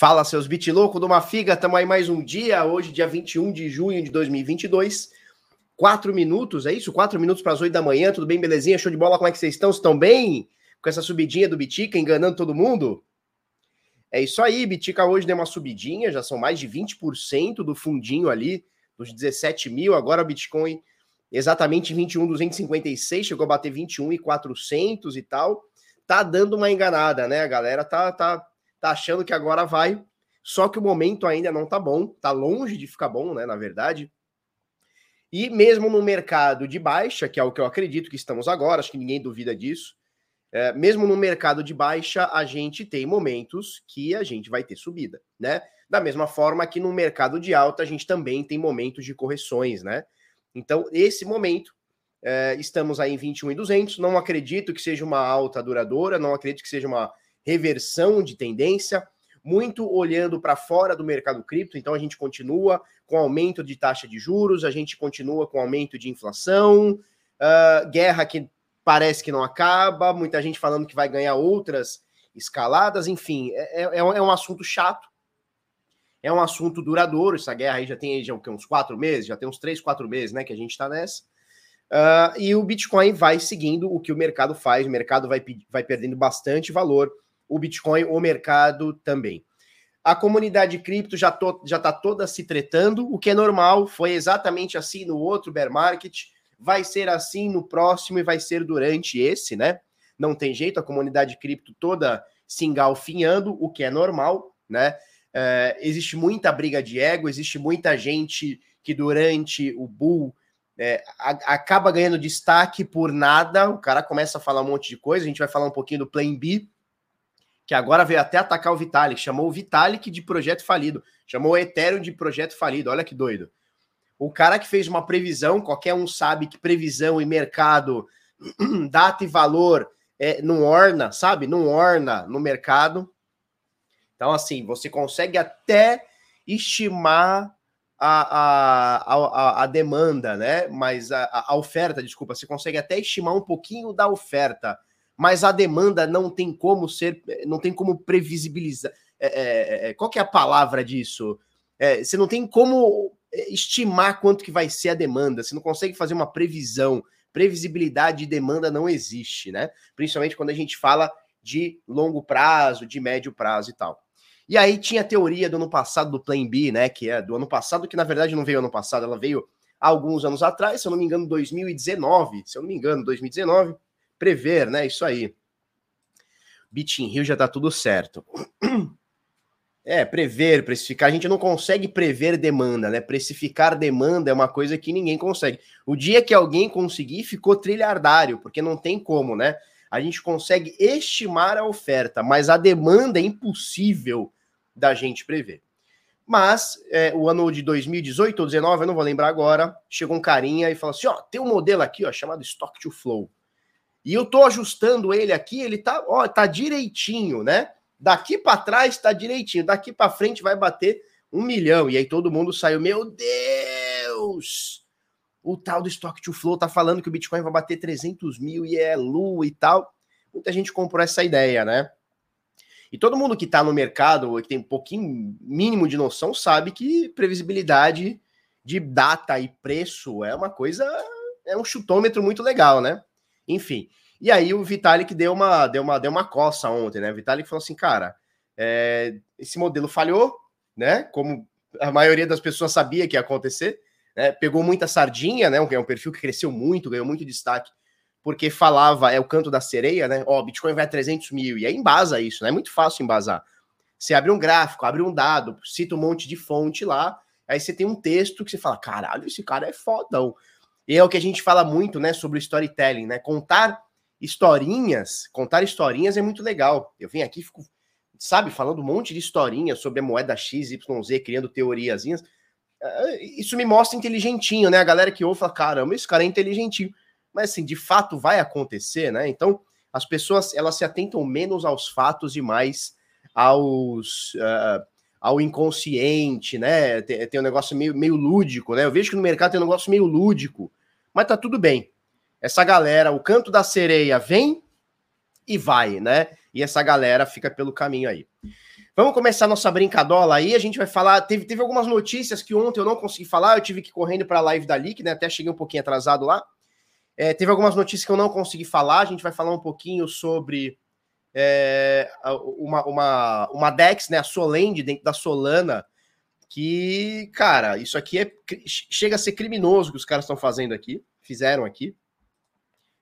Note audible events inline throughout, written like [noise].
Fala, seus bit louco do Mafiga, estamos aí mais um dia, hoje, dia 21 de junho de 2022. Quatro minutos, é isso? Quatro minutos para as oito da manhã, tudo bem, belezinha? Show de bola, como é que vocês estão? Estão bem? Com essa subidinha do Bitica, enganando todo mundo? É isso aí, Bitica hoje deu uma subidinha, já são mais de 20% do fundinho ali, dos 17 mil, agora o Bitcoin exatamente 21,256, chegou a bater 21,400 e tal. Tá dando uma enganada, né? A galera tá, tá tá achando que agora vai, só que o momento ainda não tá bom, tá longe de ficar bom, né, na verdade. E mesmo no mercado de baixa, que é o que eu acredito que estamos agora, acho que ninguém duvida disso, é, mesmo no mercado de baixa, a gente tem momentos que a gente vai ter subida, né? Da mesma forma que no mercado de alta, a gente também tem momentos de correções, né? Então, esse momento, é, estamos aí em 21,200. Não acredito que seja uma alta duradoura, não acredito que seja uma reversão de tendência, muito olhando para fora do mercado cripto, então a gente continua com aumento de taxa de juros, a gente continua com aumento de inflação, uh, guerra que parece que não acaba, muita gente falando que vai ganhar outras escaladas, enfim, é, é, é, é um assunto chato, é um assunto duradouro, essa guerra aí já tem já, uns quatro meses, já tem uns três, quatro meses, né, que a gente está nessa, uh, e o Bitcoin vai seguindo o que o mercado faz, o mercado vai, vai perdendo bastante valor, o Bitcoin, o mercado também. A comunidade cripto já está toda se tretando, o que é normal, foi exatamente assim no outro bear market, vai ser assim no próximo e vai ser durante esse, né? Não tem jeito, a comunidade cripto toda se engalfinhando, o que é normal, né? É, existe muita briga de ego, existe muita gente que durante o bull é, a, acaba ganhando destaque por nada, o cara começa a falar um monte de coisa, a gente vai falar um pouquinho do Plan B, que agora veio até atacar o Vitalik, chamou o Vitalik de projeto falido, chamou o Ethereum de projeto falido, olha que doido. O cara que fez uma previsão, qualquer um sabe que previsão e mercado, [clears throat] data e valor, é, não orna, sabe? Não orna no mercado. Então, assim, você consegue até estimar a, a, a, a demanda, né? Mas a, a oferta, desculpa, você consegue até estimar um pouquinho da oferta mas a demanda não tem como ser, não tem como previsibilizar. É, é, é, é qual que é a palavra disso? É, você não tem como é, estimar quanto que vai ser a demanda, você não consegue fazer uma previsão. Previsibilidade de demanda não existe, né? Principalmente quando a gente fala de longo prazo, de médio prazo e tal. E aí tinha a teoria do ano passado do Plan B, né? Que é do ano passado, que na verdade não veio ano passado, ela veio há alguns anos atrás, se eu não me engano, 2019, se eu não me engano, 2019 prever, né? Isso aí. Bit Rio já tá tudo certo. É, prever, precificar, a gente não consegue prever demanda, né? Precificar demanda é uma coisa que ninguém consegue. O dia que alguém conseguir, ficou trilhardário, porque não tem como, né? A gente consegue estimar a oferta, mas a demanda é impossível da gente prever. Mas é, o ano de 2018 ou 2019, eu não vou lembrar agora, chegou um carinha e falou assim: ó, tem um modelo aqui, ó, chamado Stock to Flow. E eu tô ajustando ele aqui, ele tá, ó, tá direitinho, né? Daqui para trás tá direitinho, daqui para frente vai bater um milhão. E aí todo mundo saiu, meu Deus! O tal do Stock to Flow tá falando que o Bitcoin vai bater 300 mil e é lua e tal. Muita gente comprou essa ideia, né? E todo mundo que tá no mercado, que tem um pouquinho mínimo de noção, sabe que previsibilidade de data e preço é uma coisa, é um chutômetro muito legal, né? Enfim. E aí o Vitalik deu uma, deu uma, deu uma coça ontem, né? O Vitalik falou assim, cara, é, esse modelo falhou, né? Como a maioria das pessoas sabia que ia acontecer, né? Pegou muita sardinha, né? É um perfil que cresceu muito, ganhou muito destaque, porque falava, é o canto da sereia, né? Ó, oh, Bitcoin vai a 300 mil, e aí embasa isso, né? É muito fácil embasar. Você abre um gráfico, abre um dado, cita um monte de fonte lá, aí você tem um texto que você fala, caralho, esse cara é fodão. E é o que a gente fala muito, né, sobre storytelling, né? Contar historinhas, contar historinhas é muito legal. Eu venho aqui, fico, sabe, falando um monte de historinhas sobre a moeda XYZ, criando teoriazinhas. É, isso me mostra inteligentinho, né? A galera que ouve fala, caramba, esse cara é inteligentinho. Mas assim, de fato vai acontecer, né? Então, as pessoas elas se atentam menos aos fatos e mais aos uh, ao inconsciente, né? Tem, tem um negócio meio, meio lúdico, né? Eu vejo que no mercado tem um negócio meio lúdico mas tá tudo bem. Essa galera, o canto da sereia vem e vai, né? E essa galera fica pelo caminho aí. Vamos começar nossa brincadola aí. A gente vai falar. Teve, teve algumas notícias que ontem eu não consegui falar. Eu tive que ir correndo para a live da LIC, né? Até cheguei um pouquinho atrasado lá. É, teve algumas notícias que eu não consegui falar. A gente vai falar um pouquinho sobre é, uma, uma, uma DEX, né? A Solend dentro da Solana. Que, cara, isso aqui é, chega a ser criminoso que os caras estão fazendo aqui, fizeram aqui.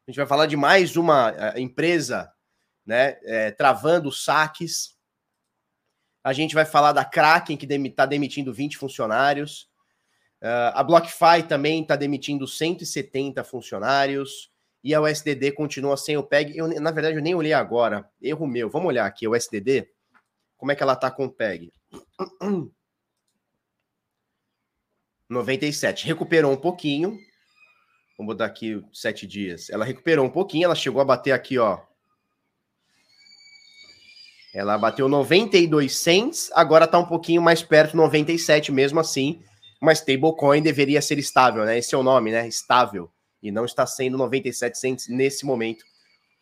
A gente vai falar de mais uma é, empresa, né? É, travando saques a gente vai falar da Kraken, que está demitindo 20 funcionários. Uh, a BlockFi também está demitindo 170 funcionários. E a USDD continua sem o PEG. Eu, na verdade, eu nem olhei agora. Erro meu. Vamos olhar aqui. A USDD. Como é que ela está com o PEG? [clears throat] 97. Recuperou um pouquinho. Vamos botar aqui sete dias. Ela recuperou um pouquinho. Ela chegou a bater aqui, ó, ela bateu 92 cents, agora está um pouquinho mais perto, 97 mesmo assim. Uma stablecoin deveria ser estável, né? Esse é o nome, né? Estável. E não está sendo 97 cents nesse momento.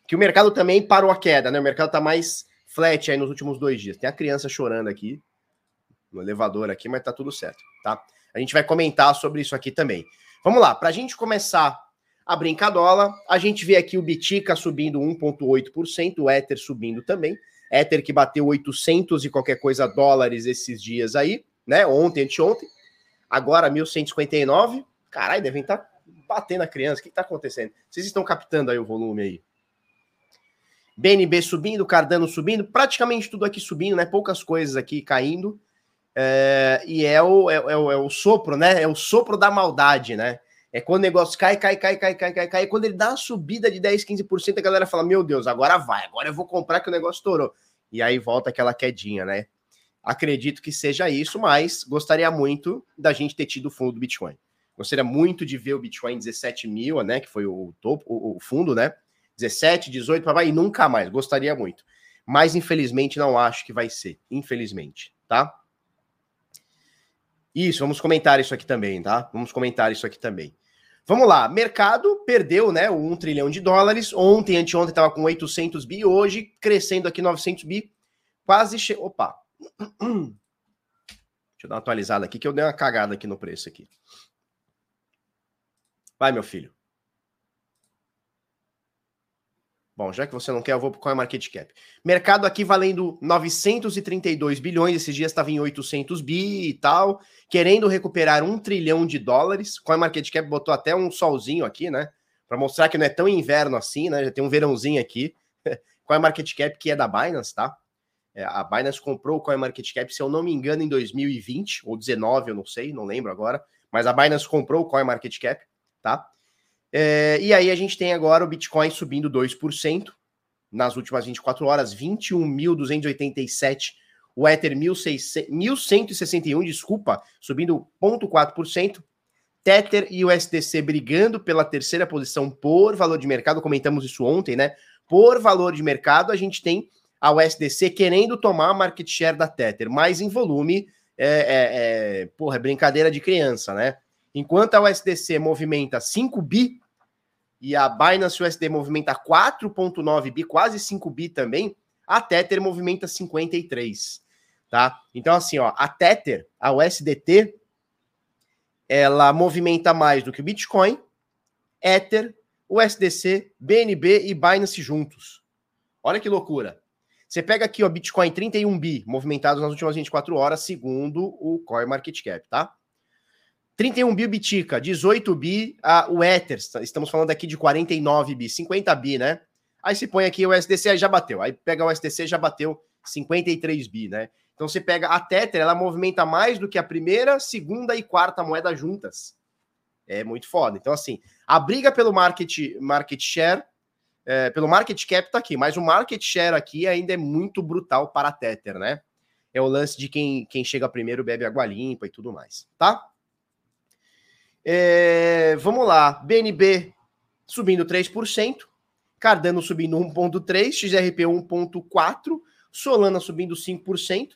Que o mercado também parou a queda, né? O mercado está mais flat aí nos últimos dois dias. Tem a criança chorando aqui no elevador aqui, mas tá tudo certo, tá? A gente vai comentar sobre isso aqui também. Vamos lá, para a gente começar a brincadola, a gente vê aqui o Bitica subindo 1,8%, o Ether subindo também. Ether que bateu 800 e qualquer coisa dólares esses dias aí, né? Ontem, anteontem. Agora 1159. Caralho, devem estar tá batendo a criança. O que está acontecendo? Vocês estão captando aí o volume aí? BNB subindo, Cardano subindo, praticamente tudo aqui subindo, né? Poucas coisas aqui caindo. É, e é o, é, é, o, é o sopro, né? É o sopro da maldade, né? É quando o negócio cai, cai, cai, cai, cai, cai, cai. E quando ele dá uma subida de 10, 15%, a galera fala: Meu Deus, agora vai, agora eu vou comprar que o negócio estourou. E aí volta aquela quedinha, né? Acredito que seja isso, mas gostaria muito da gente ter tido o fundo do Bitcoin. Gostaria muito de ver o Bitcoin 17 mil, né? Que foi o topo, o, o fundo, né? 17, 18, para e nunca mais. Gostaria muito. Mas infelizmente não acho que vai ser. Infelizmente, tá? Isso, vamos comentar isso aqui também, tá? Vamos comentar isso aqui também. Vamos lá, mercado perdeu, né, o 1 trilhão de dólares. Ontem, anteontem estava com 800 bi, hoje crescendo aqui 900 bi. Quase che... Opa. [clears throat] Deixa eu dar uma atualizada aqui que eu dei uma cagada aqui no preço aqui. Vai, meu filho. Bom, já que você não quer, eu vou para o CoinMarketCap. Mercado aqui valendo 932 bilhões, esses dias estava em 800 bi e tal, querendo recuperar um trilhão de dólares. CoinMarketCap botou até um solzinho aqui, né? Para mostrar que não é tão inverno assim, né? Já tem um verãozinho aqui. [laughs] CoinMarketCap que é da Binance, tá? É, a Binance comprou o CoinMarketCap, se eu não me engano, em 2020 ou 19, eu não sei, não lembro agora. Mas a Binance comprou o CoinMarketCap, tá? É, e aí a gente tem agora o Bitcoin subindo 2% nas últimas 24 horas, 21.287. O Ether 1.161, desculpa, subindo 0,4%. Tether e o SDC brigando pela terceira posição por valor de mercado, comentamos isso ontem, né? Por valor de mercado, a gente tem a USDC querendo tomar a market share da Tether, mas em volume, é, é, é, porra, é brincadeira de criança, né? Enquanto a USDC movimenta 5 bi e a Binance USD movimenta 4.9 bi, quase 5 bi também, a Tether movimenta 53, tá? Então assim, ó, a Tether, a USDT, ela movimenta mais do que o Bitcoin, Ether, USDC, BNB e Binance juntos. Olha que loucura. Você pega aqui, ó, Bitcoin 31 bi movimentados nas últimas 24 horas, segundo o CoinMarketCap, tá? 31 bi Bitica, 18 bi a, o Ether, estamos falando aqui de 49 bi, 50 bi, né? Aí se põe aqui o SDC, aí já bateu. Aí pega o SDC, já bateu 53 bi, né? Então você pega a Tether, ela movimenta mais do que a primeira, segunda e quarta moeda juntas. É muito foda. Então, assim, a briga pelo market, market share, é, pelo market cap tá aqui, mas o market share aqui ainda é muito brutal para a Tether, né? É o lance de quem, quem chega primeiro bebe água limpa e tudo mais, tá? É, vamos lá, BNB subindo 3%, Cardano subindo 1,3%, XRP 1,4%, Solana subindo 5%,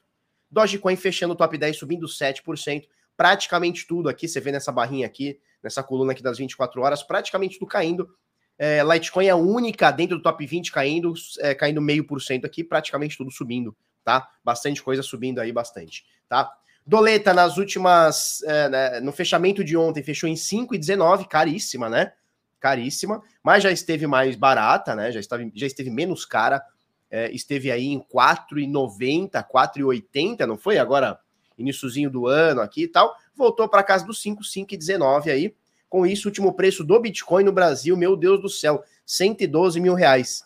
Dogecoin fechando o top 10 subindo 7%, praticamente tudo aqui, você vê nessa barrinha aqui, nessa coluna aqui das 24 horas, praticamente tudo caindo. É, Litecoin é a única dentro do top 20 caindo, é, caindo meio por cento aqui, praticamente tudo subindo tá? Bastante coisa subindo aí, bastante, tá? Doleta nas últimas, é, né, no fechamento de ontem, fechou em 5,19, caríssima, né? Caríssima, mas já esteve mais barata, né? Já, estava, já esteve menos cara, é, esteve aí em 4,90, 4,80, não foi? Agora, iníciozinho do ano aqui e tal, voltou para casa dos 5, 5,19 aí. Com isso, último preço do Bitcoin no Brasil, meu Deus do céu, 112 mil reais.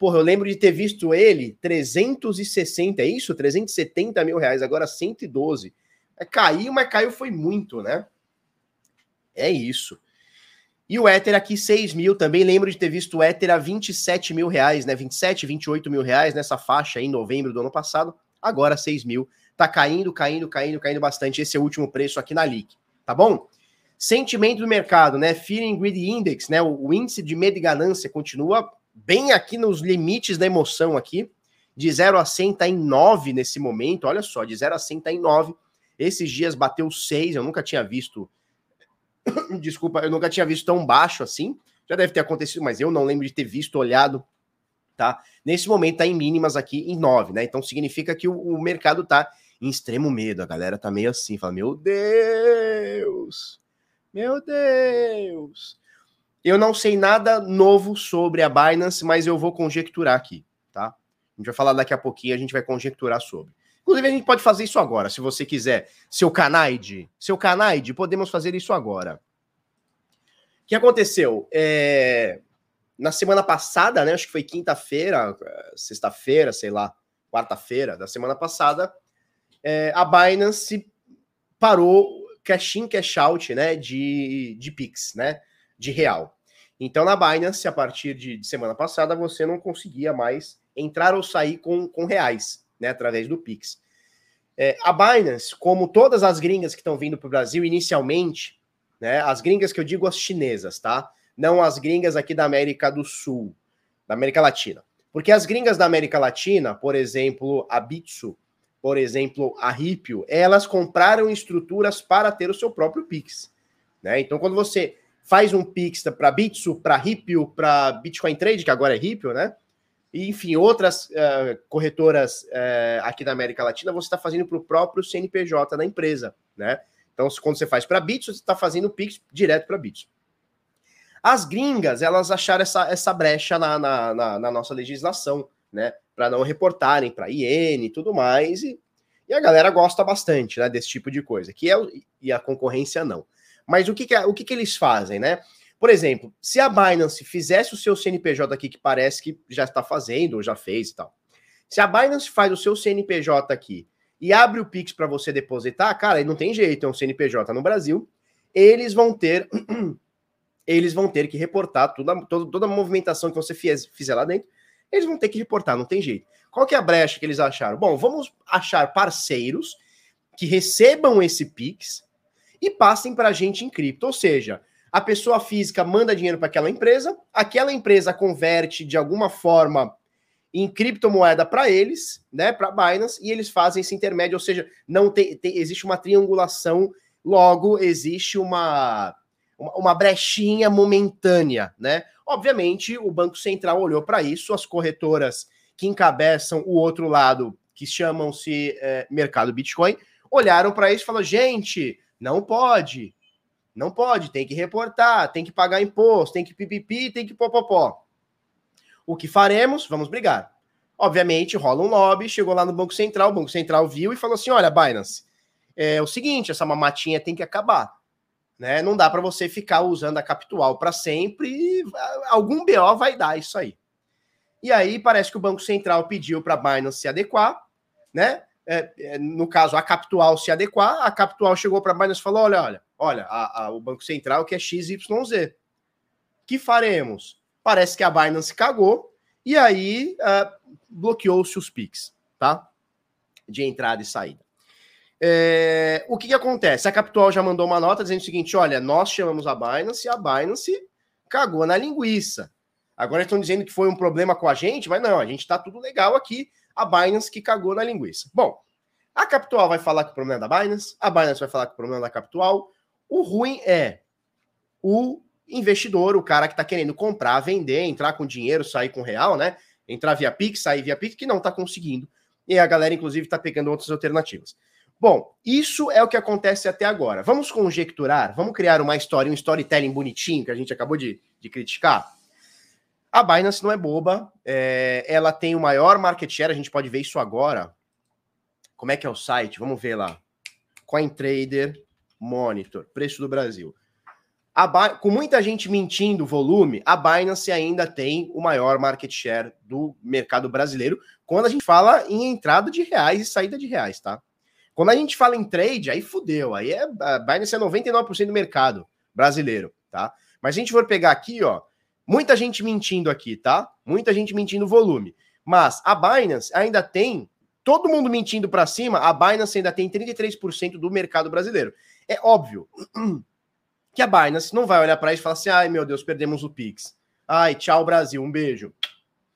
Porra, eu lembro de ter visto ele 360, é isso? 370 mil reais, agora 112. É, caiu, mas caiu foi muito, né? É isso. E o Ether aqui, 6 mil, também lembro de ter visto o Ether a 27 mil reais, né? 27, 28 mil reais nessa faixa aí em novembro do ano passado. Agora 6 mil. Tá caindo, caindo, caindo, caindo bastante. Esse é o último preço aqui na LIC, tá bom? Sentimento do mercado, né? Fear and Greed Index, né? O, o índice de medo e ganância continua bem aqui nos limites da emoção aqui. De 0 a 100 tá em 9 nesse momento. Olha só, de 0 a 100 tá em 9. Esses dias bateu 6, eu nunca tinha visto. [coughs] Desculpa, eu nunca tinha visto tão baixo assim. Já deve ter acontecido, mas eu não lembro de ter visto, olhado, tá? Nesse momento tá em mínimas aqui em 9, né? Então significa que o, o mercado tá em extremo medo. A galera tá meio assim, fala: "Meu Deus! Meu Deus!" Eu não sei nada novo sobre a Binance, mas eu vou conjecturar aqui, tá? A gente vai falar daqui a pouquinho, a gente vai conjecturar sobre. Inclusive, a gente pode fazer isso agora, se você quiser. Seu Canaide, seu Canaide, podemos fazer isso agora. O que aconteceu? É... Na semana passada, né? Acho que foi quinta-feira, sexta-feira, sei lá, quarta-feira da semana passada, é... a Binance parou cash in, cash out, né? De, de Pix, né? De real. Então, na Binance, a partir de, de, semana passada, você não conseguia mais entrar ou sair com, com reais, né, através do Pix. É, a Binance, como todas as gringas que estão vindo para o Brasil inicialmente, né, as gringas que eu digo as chinesas, tá? Não as gringas aqui da América do Sul, da América Latina. Porque as gringas da América Latina, por exemplo, a Bitsu, por exemplo, a Ripio, elas compraram estruturas para ter o seu próprio Pix. Né? Então, quando você faz um Pix para Bitsu, para Ripio, para Bitcoin Trade, que agora é Ripio, né? E, enfim, outras uh, corretoras uh, aqui da América Latina, você está fazendo para o próprio CNPJ da empresa, né? Então, quando você faz para Bitsu, você está fazendo Pix direto para Bitsu. As gringas, elas acharam essa, essa brecha na, na, na, na nossa legislação, né? Para não reportarem para IN e tudo mais. E, e, a galera gosta bastante né, desse tipo de coisa, que é e a concorrência não. Mas o que, que, o que, que eles fazem, né? Por exemplo, se a Binance fizesse o seu CNPJ aqui, que parece que já está fazendo, ou já fez e tal. Se a Binance faz o seu CNPJ aqui e abre o Pix para você depositar, cara, não tem jeito, é um CNPJ no Brasil, eles vão ter [clears throat] eles vão ter que reportar toda, toda, toda a movimentação que você fiz, fizer lá dentro, eles vão ter que reportar, não tem jeito. Qual que é a brecha que eles acharam? Bom, vamos achar parceiros que recebam esse Pix e passem para a gente em cripto. Ou seja, a pessoa física manda dinheiro para aquela empresa, aquela empresa converte de alguma forma em criptomoeda para eles, né, para Binance, e eles fazem esse intermédio, ou seja, não tem, tem, existe uma triangulação, logo existe uma, uma, uma brechinha momentânea, né? Obviamente, o Banco Central olhou para isso, as corretoras que encabeçam o outro lado, que chamam-se é, mercado Bitcoin, olharam para isso e falaram: gente, não pode. Não pode, tem que reportar, tem que pagar imposto, tem que pipipi, tem que popopó. O que faremos? Vamos brigar. Obviamente, rola um lobby, chegou lá no Banco Central, o Banco Central viu e falou assim: olha, Binance, é o seguinte, essa mamatinha tem que acabar. Né? Não dá para você ficar usando a Capital para sempre, algum BO vai dar isso aí. E aí parece que o Banco Central pediu para a Binance se adequar, né? É, é, no caso, a Capital se adequar, a Capital chegou para a Binance e falou: olha, olha, olha, a, a, o Banco Central que é XYZ. que faremos? Parece que a Binance cagou e aí uh, bloqueou-se os PIX, tá? De entrada e saída. É, o que, que acontece? A Capital já mandou uma nota dizendo o seguinte: olha, nós chamamos a Binance e a Binance cagou na linguiça. Agora estão dizendo que foi um problema com a gente, mas não, a gente está tudo legal aqui a Binance que cagou na linguiça. Bom, a Capital vai falar que o problema é da Binance, a Binance vai falar que o problema é da Capital. O ruim é o investidor, o cara que está querendo comprar, vender, entrar com dinheiro, sair com real, né? Entrar via Pix, sair via Pix, que não está conseguindo, E a galera, inclusive, está pegando outras alternativas. Bom, isso é o que acontece até agora. Vamos conjecturar, vamos criar uma história, um storytelling bonitinho que a gente acabou de, de criticar. A Binance não é boba, é, ela tem o maior market share, a gente pode ver isso agora. Como é que é o site? Vamos ver lá. CoinTrader Monitor, preço do Brasil. com muita gente mentindo volume, a Binance ainda tem o maior market share do mercado brasileiro quando a gente fala em entrada de reais e saída de reais, tá? Quando a gente fala em trade, aí fudeu. Aí é, a Binance é 99% do mercado brasileiro, tá? Mas a gente for pegar aqui, ó, muita gente mentindo aqui, tá? Muita gente mentindo volume. Mas a Binance ainda tem todo mundo mentindo para cima, a Binance ainda tem 33% do mercado brasileiro. É óbvio [clears throat] que a Binance não vai olhar para isso e falar assim: ai meu Deus, perdemos o Pix. Ai, tchau, Brasil, um beijo.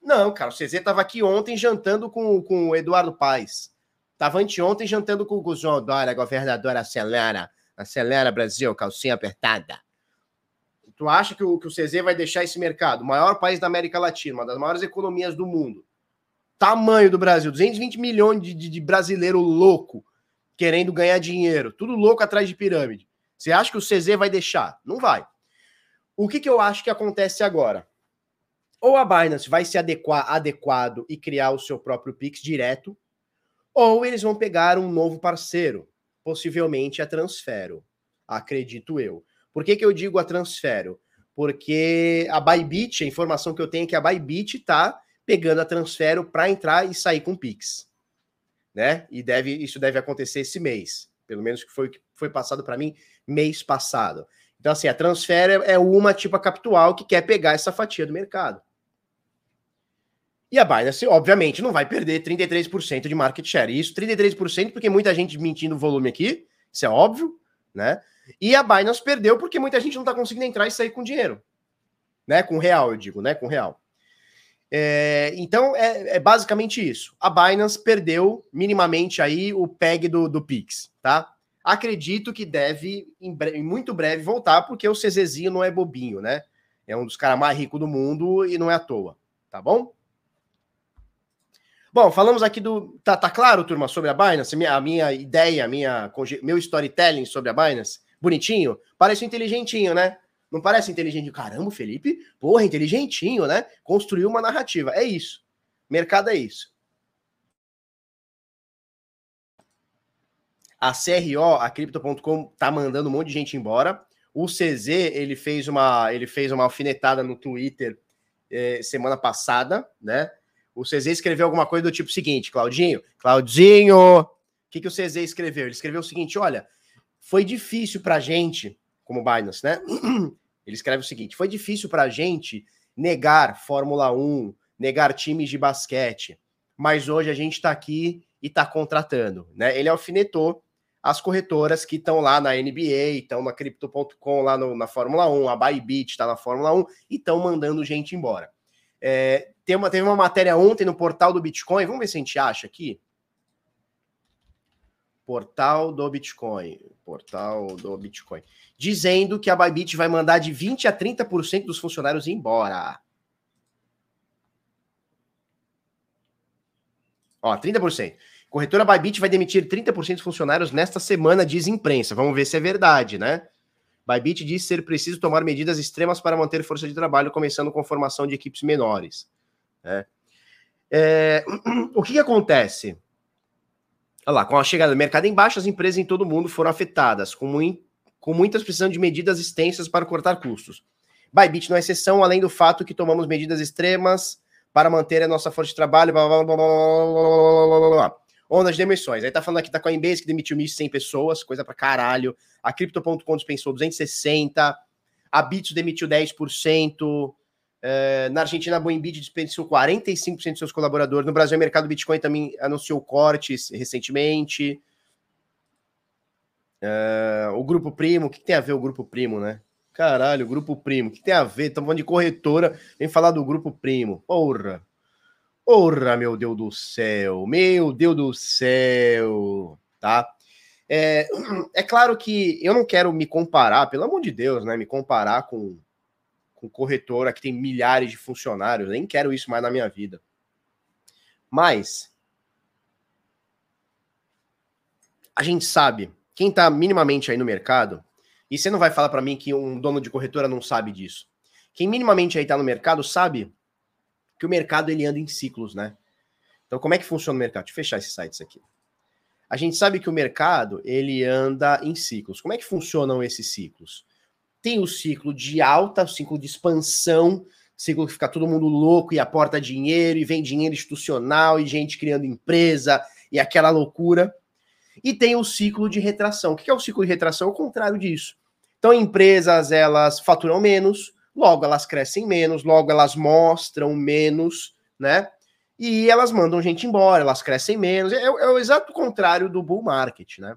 Não, cara, o CZ estava aqui ontem jantando com, com o Eduardo Paes. Tava anteontem jantando com o João Dória, governador acelera. Acelera, Brasil, calcinha apertada. Tu acha que o, que o CZ vai deixar esse mercado? Maior país da América Latina, uma das maiores economias do mundo. Tamanho do Brasil, 220 milhões de, de, de brasileiro louco querendo ganhar dinheiro, tudo louco atrás de pirâmide. Você acha que o CZ vai deixar? Não vai. O que, que eu acho que acontece agora? Ou a Binance vai se adequar adequado e criar o seu próprio Pix direto, ou eles vão pegar um novo parceiro, possivelmente a Transfero, acredito eu. Por que, que eu digo a Transfero? Porque a Bybit, a informação que eu tenho é que a Bybit está pegando a Transfero para entrar e sair com Pix. Né? E deve, isso deve acontecer esse mês. Pelo menos que foi foi passado para mim mês passado. Então, assim, a Transfero é uma tipo a Capital que quer pegar essa fatia do mercado. E a Binance, obviamente, não vai perder 33% de market share. Isso, 33%, porque muita gente mentindo o volume aqui, isso é óbvio, né? E a Binance perdeu porque muita gente não está conseguindo entrar e sair com dinheiro. Né? Com real, eu digo, né? Com real. É, então, é, é, basicamente isso. A Binance perdeu minimamente aí o PEG do, do Pix, tá? Acredito que deve, em, em muito breve, voltar, porque o CZzinho não é bobinho, né? É um dos caras mais ricos do mundo e não é à toa, tá bom? Bom, falamos aqui do. Tá, tá claro, turma, sobre a Binance? A minha ideia, minha, meu storytelling sobre a Binance? Bonitinho? Parece inteligentinho, né? Não parece inteligente? Caramba, Felipe, porra, inteligentinho, né? Construiu uma narrativa. É isso. Mercado é isso. A CRO, a Crypto.com, tá mandando um monte de gente embora. O CZ, ele fez uma, ele fez uma alfinetada no Twitter eh, semana passada, né? O CZ escreveu alguma coisa do tipo seguinte, Claudinho, Claudinho, o que, que o CZ escreveu? Ele escreveu o seguinte, olha, foi difícil pra gente, como Binance, né? [clears throat] Ele escreve o seguinte, foi difícil pra gente negar Fórmula 1, negar times de basquete, mas hoje a gente tá aqui e tá contratando, né? Ele alfinetou as corretoras que estão lá na NBA, estão na Crypto.com lá no, na Fórmula 1, a Bybit está na Fórmula 1 e estão mandando gente embora. É, tem uma, teve uma matéria ontem no portal do Bitcoin, vamos ver se a gente acha aqui. Portal do Bitcoin. Portal do Bitcoin. Dizendo que a Bybit vai mandar de 20% a 30% dos funcionários embora. Ó, 30%. Corretora Bybit vai demitir 30% dos funcionários nesta semana, diz imprensa. Vamos ver se é verdade, né? Bybit diz ser preciso tomar medidas extremas para manter força de trabalho, começando com formação de equipes menores. Né? É, [clears throat] o que, que, acontece? Olha lá, com a chegada do mercado em baixa, as empresas em todo o mundo foram afetadas, com, muito, com muitas precisando de medidas extensas para cortar custos. Bybit não é exceção, além do fato que tomamos medidas extremas para manter a nossa força de trabalho. Blá, blá, blá, blá, Ondas de demissões. Aí tá falando aqui da Coinbase que demitiu 1.100 pessoas, coisa pra caralho. A Crypto.com dispensou 260. A Bits demitiu 10%. Uh, na Argentina, a Boembit dispensou 45% de seus colaboradores. No Brasil, o mercado Bitcoin também anunciou cortes recentemente. Uh, o Grupo Primo, o que tem a ver o Grupo Primo, né? Caralho, o Grupo Primo, o que tem a ver? Estamos falando de corretora, vem falar do Grupo Primo. Porra! Porra, meu Deus do céu! Meu Deus do céu! Tá? É, [clears throat] é claro que eu não quero me comparar, pelo amor de Deus, né? Me comparar com com corretora que tem milhares de funcionários, nem quero isso mais na minha vida. Mas a gente sabe, quem está minimamente aí no mercado, e você não vai falar para mim que um dono de corretora não sabe disso. Quem minimamente aí está no mercado sabe que o mercado ele anda em ciclos, né? Então, como é que funciona o mercado? Deixa eu fechar esses sites aqui. A gente sabe que o mercado ele anda em ciclos. Como é que funcionam esses ciclos? Tem o ciclo de alta, o ciclo de expansão, ciclo que fica todo mundo louco e aporta dinheiro e vem dinheiro institucional e gente criando empresa e aquela loucura. E tem o ciclo de retração. O que é o ciclo de retração? É o contrário disso. Então, empresas elas faturam menos, logo elas crescem menos, logo elas mostram menos, né? E elas mandam gente embora, elas crescem menos. É, é o exato contrário do bull market, né?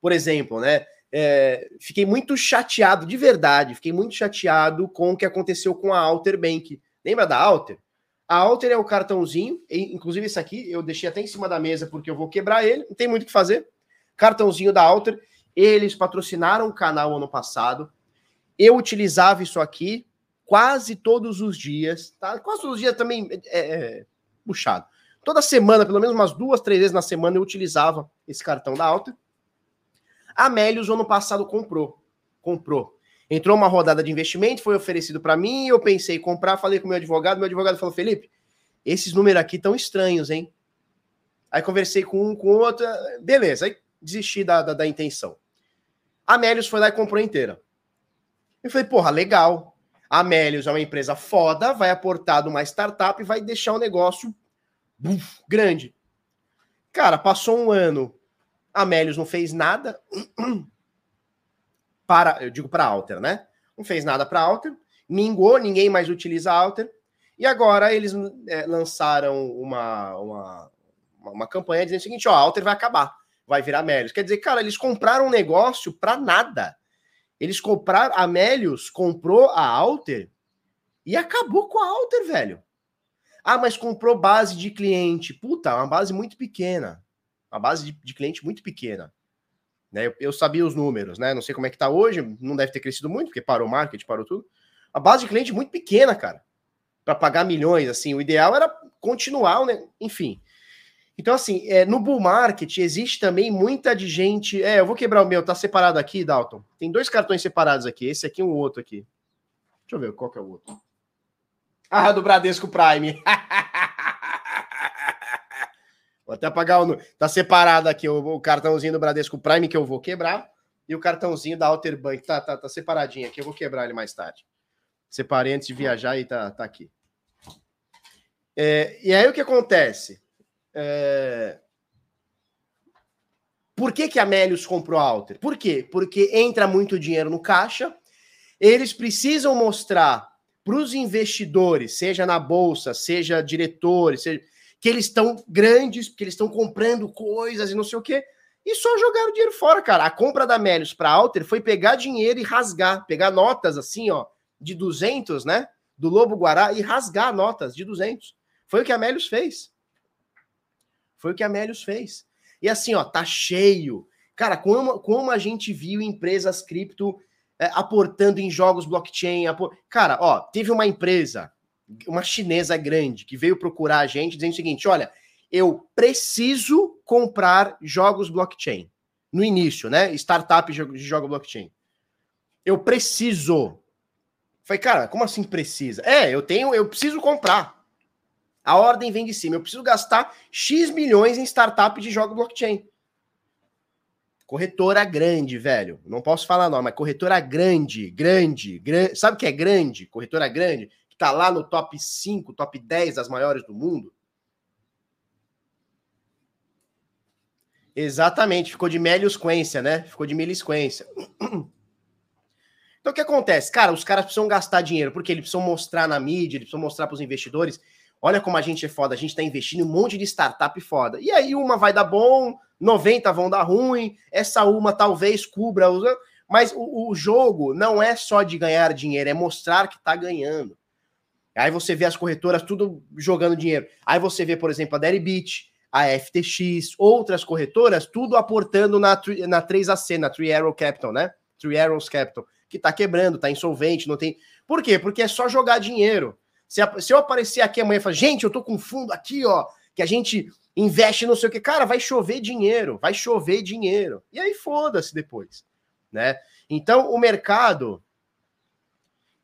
Por exemplo, né? É, fiquei muito chateado, de verdade, fiquei muito chateado com o que aconteceu com a Alter Bank. Lembra da Alter? A Alter é o cartãozinho, inclusive esse aqui eu deixei até em cima da mesa porque eu vou quebrar ele, não tem muito o que fazer. Cartãozinho da Alter, eles patrocinaram o canal ano passado. Eu utilizava isso aqui quase todos os dias, tá? Quase todos os dias também é, é puxado. Toda semana, pelo menos umas duas, três vezes na semana, eu utilizava esse cartão da Alter. A Melius, ano passado, comprou. Comprou. Entrou uma rodada de investimento, foi oferecido para mim, eu pensei em comprar, falei com meu advogado, meu advogado falou, Felipe, esses números aqui estão estranhos, hein? Aí conversei com um, com outro, beleza, aí desisti da, da, da intenção. A Melius foi lá e comprou inteira. Eu falei, porra, legal. A Melius é uma empresa foda, vai aportar numa startup e vai deixar o um negócio buf, grande. Cara, passou um ano, a Melius não fez nada. [clears throat] para, eu digo para Alter, né? Não fez nada para Alter, mingou, ninguém mais utiliza Alter, e agora eles é, lançaram uma, uma, uma campanha dizendo o seguinte: ó, Alter vai acabar, vai virar Melius. Quer dizer, cara, eles compraram um negócio para nada. Eles compraram, a Melius comprou a Alter e acabou com a Alter, velho. Ah, mas comprou base de cliente. Puta, uma base muito pequena. Uma base de, de cliente muito pequena. Né? Eu, eu, sabia os números, né? Não sei como é que tá hoje, não deve ter crescido muito, porque parou o marketing, parou tudo. A base de cliente muito pequena, cara, para pagar milhões, assim. O ideal era continuar, né? Enfim. Então, assim, é, no bull market existe também muita de gente. É, eu vou quebrar o meu, tá separado aqui, Dalton. Tem dois cartões separados aqui, esse aqui e um outro aqui. Deixa eu ver qual que é o outro. Ah, do Bradesco Prime. [laughs] Vou até apagar o. Tá separado aqui o, o, cartãozinho do Bradesco Prime que eu vou quebrar. E o cartãozinho da Alter Bank. Tá, tá, tá separadinho aqui. Eu vou quebrar ele mais tarde. Separei antes de viajar e tá, tá aqui. É, e aí o que acontece? É... Por que, que a Melius comprou a Alter? Por quê? Porque entra muito dinheiro no caixa, eles precisam mostrar para os investidores, seja na bolsa, seja diretores, seja que eles estão grandes, porque eles estão comprando coisas e não sei o quê, e só jogaram dinheiro fora, cara. A compra da Melius para Alter foi pegar dinheiro e rasgar, pegar notas assim, ó, de 200, né, do Lobo Guará e rasgar notas de 200. Foi o que a Melius fez. Foi o que a Melius fez. E assim, ó, tá cheio. Cara, como, como a gente viu empresas cripto é, aportando em jogos blockchain. Apor... Cara, ó, teve uma empresa uma chinesa grande que veio procurar a gente dizendo o seguinte: olha, eu preciso comprar jogos blockchain. No início, né? Startup de jogo blockchain. Eu preciso. Falei, cara, como assim precisa? É, eu tenho, eu preciso comprar. A ordem vem de cima. Eu preciso gastar X milhões em startup de jogo blockchain. Corretora grande, velho. Não posso falar não, mas corretora grande, grande, grande. Sabe o que é grande? Corretora grande que está lá no top 5, top 10 das maiores do mundo? Exatamente, ficou de melisquência, né? Ficou de melisquência. Então o que acontece? Cara, os caras precisam gastar dinheiro, porque eles precisam mostrar na mídia, eles precisam mostrar para os investidores. Olha como a gente é foda, a gente está investindo em um monte de startup foda. E aí uma vai dar bom, 90 vão dar ruim, essa uma talvez cubra, mas o, o jogo não é só de ganhar dinheiro, é mostrar que está ganhando. Aí você vê as corretoras tudo jogando dinheiro. Aí você vê, por exemplo, a Deribit, a FTX, outras corretoras, tudo aportando na, na 3AC, na Three Arrow Capital, né? Three Arrows Capital, que tá quebrando, tá insolvente, não tem. Por quê? Porque é só jogar dinheiro. Se, se eu aparecer aqui amanhã e falar, gente, eu tô com fundo aqui, ó, que a gente investe não sei o que. Cara, vai chover dinheiro, vai chover dinheiro. E aí foda-se depois, né? Então, o mercado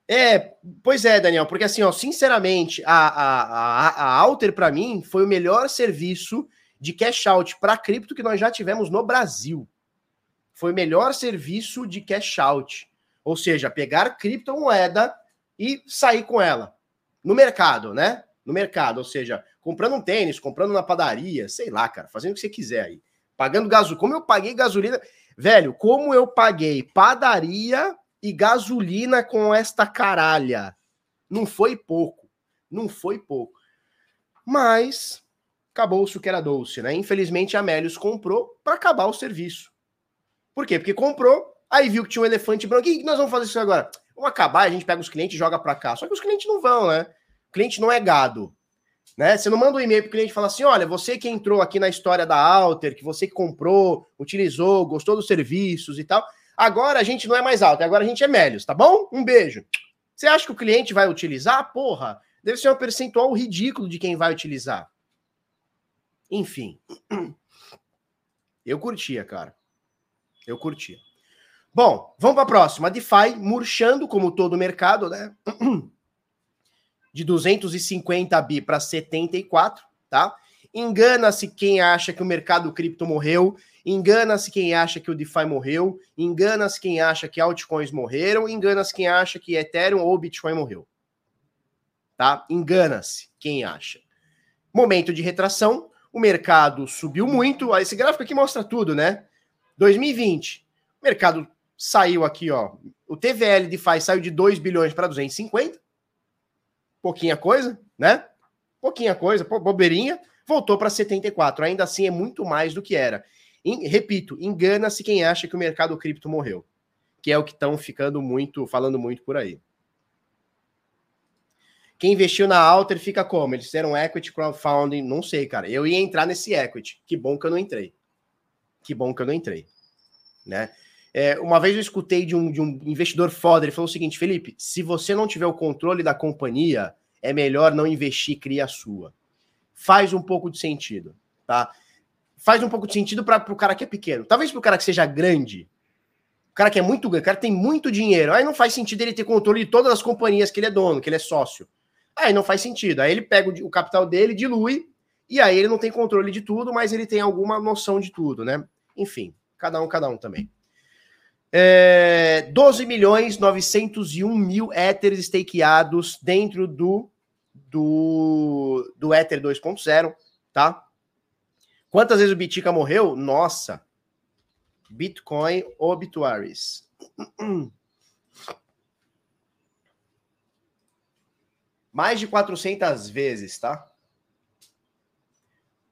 é, pois é, Daniel, porque assim, ó, sinceramente, a, a, a, a Alter, para mim, foi o melhor serviço de cash out para cripto que nós já tivemos no Brasil. Foi o melhor serviço de cash out. Ou seja, pegar criptomoeda e sair com ela. No mercado, né? No mercado, ou seja, comprando um tênis, comprando na padaria, sei lá, cara, fazendo o que você quiser aí. Pagando gasolina. Como eu paguei gasolina. Velho, como eu paguei padaria e gasolina com esta caralha. Não foi pouco. Não foi pouco. Mas acabou-se o que era doce, né? Infelizmente a Melius comprou para acabar o serviço. Por quê? Porque comprou, aí viu que tinha um elefante branco. Que nós vamos fazer isso agora? Vamos acabar, a gente pega os clientes e joga para cá. Só que os clientes não vão, né? O cliente não é gado. Né? Você não manda um e-mail para o cliente e fala assim: olha, você que entrou aqui na história da Alter, que você que comprou, utilizou, gostou dos serviços e tal. Agora a gente não é mais alto, agora a gente é Melios, tá bom? Um beijo. Você acha que o cliente vai utilizar? Porra, deve ser um percentual ridículo de quem vai utilizar. Enfim. Eu curtia, cara. Eu curtia. Bom, vamos para a próxima. A DeFi murchando, como todo o mercado, né? [clears throat] De 250 bi para 74, tá? Engana-se quem acha que o mercado cripto morreu Engana-se quem acha que o DeFi morreu, engana-se quem acha que altcoins morreram, engana-se quem acha que Ethereum ou Bitcoin morreu. Tá? Engana-se quem acha. Momento de retração, o mercado subiu muito. Esse gráfico aqui mostra tudo, né? 2020, o mercado saiu aqui, ó. O TVL DeFi saiu de 2 bilhões para 250. Pouquinha coisa, né? Pouquinha coisa, bobeirinha. Voltou para 74. Ainda assim é muito mais do que era repito, engana-se quem acha que o mercado cripto morreu, que é o que estão ficando muito, falando muito por aí. Quem investiu na Alter fica como? Eles fizeram equity crowdfunding, não sei, cara. Eu ia entrar nesse equity. Que bom que eu não entrei. Que bom que eu não entrei, né? É, uma vez eu escutei de um, de um investidor foda, ele falou o seguinte, Felipe, se você não tiver o controle da companhia, é melhor não investir, cria a sua. Faz um pouco de sentido, tá? Faz um pouco de sentido para o cara que é pequeno. Talvez para o cara que seja grande, o cara que é muito grande, o cara tem muito dinheiro, aí não faz sentido ele ter controle de todas as companhias que ele é dono, que ele é sócio. Aí não faz sentido. Aí ele pega o, capital dele, dilui, e aí ele não tem controle de tudo, mas ele tem alguma noção de tudo, né? Enfim, cada um, cada um também. É, 12 milhões 901 mil Ethers stakeados dentro do, do, do Ether 2.0, tá? Quantas vezes o Bitica morreu? Nossa. Bitcoin Obituaries. [clears throat] Mais de 400 vezes, tá?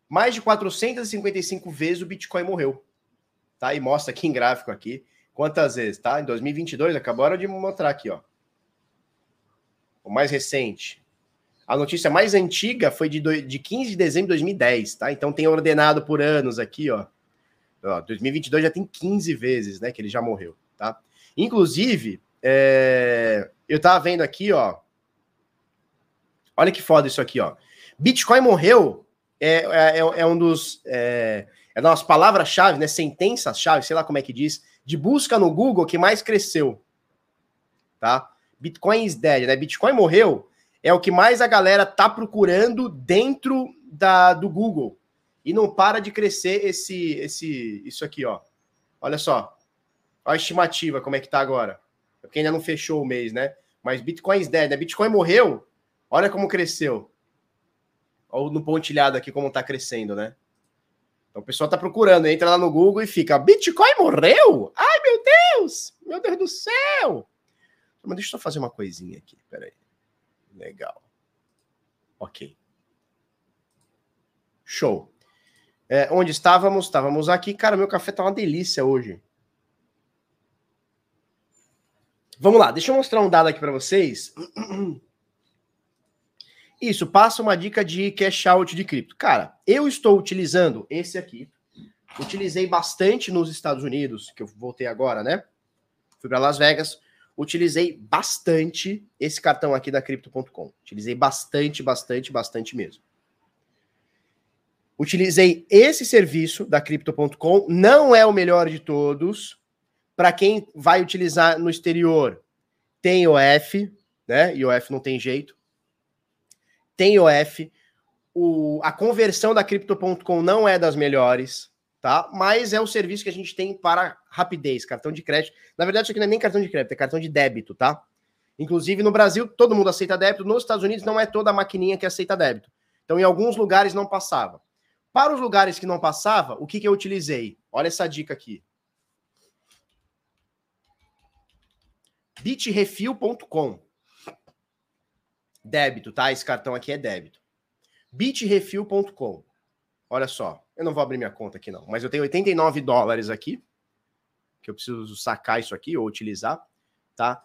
Mais de 455 vezes o Bitcoin morreu. Tá? E mostra aqui em gráfico aqui quantas vezes, tá? Em 2022, acabaram de mostrar aqui, ó. O mais recente. A notícia mais antiga foi de, do, de 15 de dezembro de 2010, tá? Então tem ordenado por anos aqui, ó. ó 2022 já tem 15 vezes, né, que ele já morreu, tá? Inclusive, é, eu tava vendo aqui, ó. Olha que foda isso aqui, ó. Bitcoin morreu é, é, é, é um dos. É, é das palavras-chave, né? Sentenças-chave, sei lá como é que diz, de busca no Google que mais cresceu. Tá? Bitcoin is dead, né? Bitcoin morreu é o que mais a galera tá procurando dentro da, do Google. E não para de crescer esse, esse, isso aqui, ó. Olha só. Olha a estimativa, como é que tá agora. Porque ainda não fechou o mês, né? Mas Bitcoin is dead, né? Bitcoin morreu. Olha como cresceu. Olha no pontilhado aqui como tá crescendo, né? Então o pessoal tá procurando, entra lá no Google e fica: Bitcoin morreu? Ai, meu Deus! Meu Deus do céu! Mas deixa eu só fazer uma coisinha aqui, peraí. Legal. Ok. Show. É, onde estávamos? Estávamos aqui. Cara, meu café tá uma delícia hoje. Vamos lá, deixa eu mostrar um dado aqui para vocês. [clears throat] Isso, passa uma dica de cash out de cripto. Cara, eu estou utilizando esse aqui. Utilizei bastante nos Estados Unidos, que eu voltei agora, né? Fui para Las Vegas utilizei bastante esse cartão aqui da Crypto.com. Utilizei bastante, bastante, bastante mesmo. Utilizei esse serviço da Crypto.com, não é o melhor de todos. Para quem vai utilizar no exterior, tem OF, né? E OF não tem jeito. Tem OF. O, a conversão da Crypto.com não é das melhores, tá? Mas é o serviço que a gente tem para rapidez, cartão de crédito. Na verdade, isso aqui não é nem cartão de crédito, é cartão de débito, tá? Inclusive, no Brasil, todo mundo aceita débito. Nos Estados Unidos, não é toda a maquininha que aceita débito. Então, em alguns lugares não passava. Para os lugares que não passava, o que, que eu utilizei? Olha essa dica aqui. bitrefil.com. Débito, tá? Esse cartão aqui é débito. bitrefil.com. Olha só, eu não vou abrir minha conta aqui não, mas eu tenho 89 dólares aqui, que eu preciso sacar isso aqui ou utilizar, tá?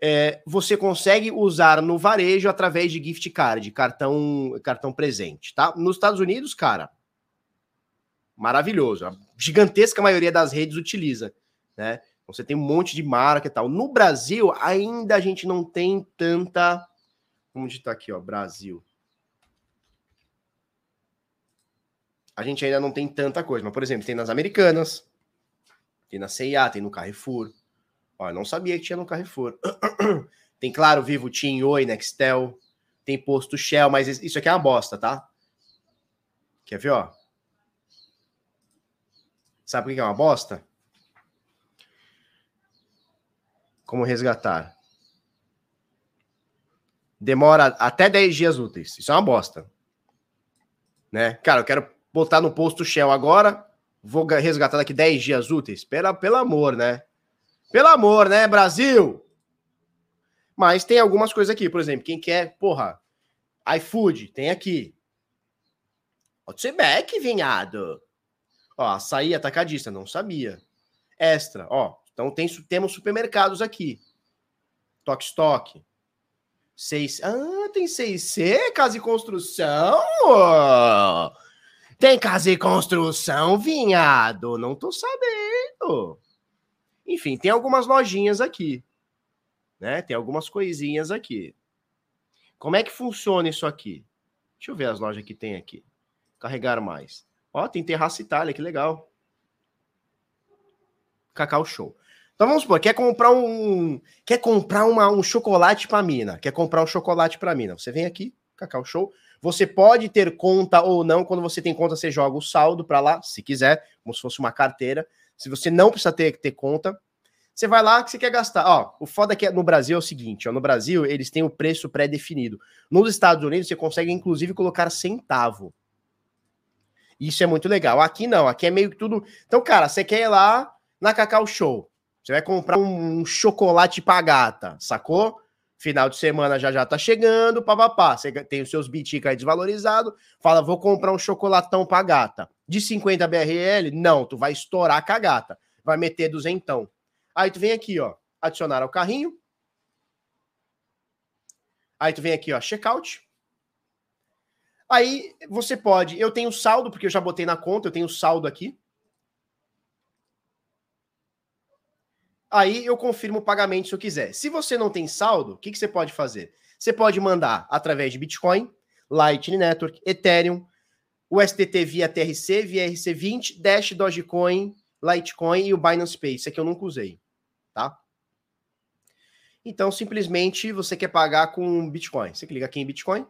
é, você consegue usar no varejo através de gift card, cartão, cartão presente, tá? Nos Estados Unidos, cara, maravilhoso. A gigantesca maioria das redes utiliza, né? Você tem um monte de marca e tal. No Brasil, ainda a gente não tem tanta. Vamos digitar aqui, ó, Brasil. A gente ainda não tem tanta coisa, mas, por exemplo, tem nas Americanas, tem na CIA, tem no Carrefour, Ó, não sabia que tinha no Carrefour. [clears throat] tem, claro, Vivo, Tim, Oi, Nextel. Tem posto Shell, mas isso aqui é uma bosta, tá? Quer ver, ó? Sabe por que é uma bosta? Como resgatar? Demora até 10 dias úteis. Isso é uma bosta. Né? Cara, eu quero botar no posto Shell agora. Vou resgatar daqui 10 dias úteis. Pela, pelo amor, né? Pelo amor, né, Brasil? Mas tem algumas coisas aqui, por exemplo, quem quer, porra, iFood, tem aqui. Outback, vinhado. Ó, açaí atacadista, não sabia. Extra, ó. Então tem, temos supermercados aqui. Toque Stock. Seis, ah, tem 6C, casa e construção. Tem casa e construção, vinhado. Não tô sabendo. Enfim, tem algumas lojinhas aqui, né? Tem algumas coisinhas aqui. Como é que funciona isso aqui? Deixa eu ver as lojas que tem aqui. Carregar mais. Ó, tem Terraça Itália, que legal. Cacau Show. Então vamos supor, quer comprar um, quer comprar uma, um chocolate para mina, quer comprar um chocolate para mina. Você vem aqui, Cacau Show. Você pode ter conta ou não. Quando você tem conta, você joga o saldo para lá, se quiser, como se fosse uma carteira. Se você não precisa ter, ter conta, você vai lá que você quer gastar. Ó, o foda que é no Brasil é o seguinte: ó, no Brasil eles têm o preço pré-definido. Nos Estados Unidos você consegue inclusive colocar centavo. Isso é muito legal. Aqui não, aqui é meio que tudo. Então, cara, você quer ir lá na Cacau Show. Você vai comprar um, um chocolate pra gata, sacou? Final de semana já já tá chegando, papapá. Você tem os seus bitica aí desvalorizado, fala, vou comprar um chocolatão pra gata. De 50 BRL? Não, tu vai estourar com a gata. Vai meter duzentão. Aí tu vem aqui, ó, adicionar ao carrinho. Aí tu vem aqui, ó, checkout. Aí você pode, eu tenho saldo, porque eu já botei na conta, eu tenho saldo aqui. Aí eu confirmo o pagamento se eu quiser. Se você não tem saldo, o que, que você pode fazer? Você pode mandar através de Bitcoin, Lightning Network, Ethereum, o STT via TRC, via RC20, Dash, Dogecoin, Litecoin e o Binance Pay. Isso aqui eu nunca usei, tá? Então, simplesmente, você quer pagar com Bitcoin. Você clica aqui em Bitcoin.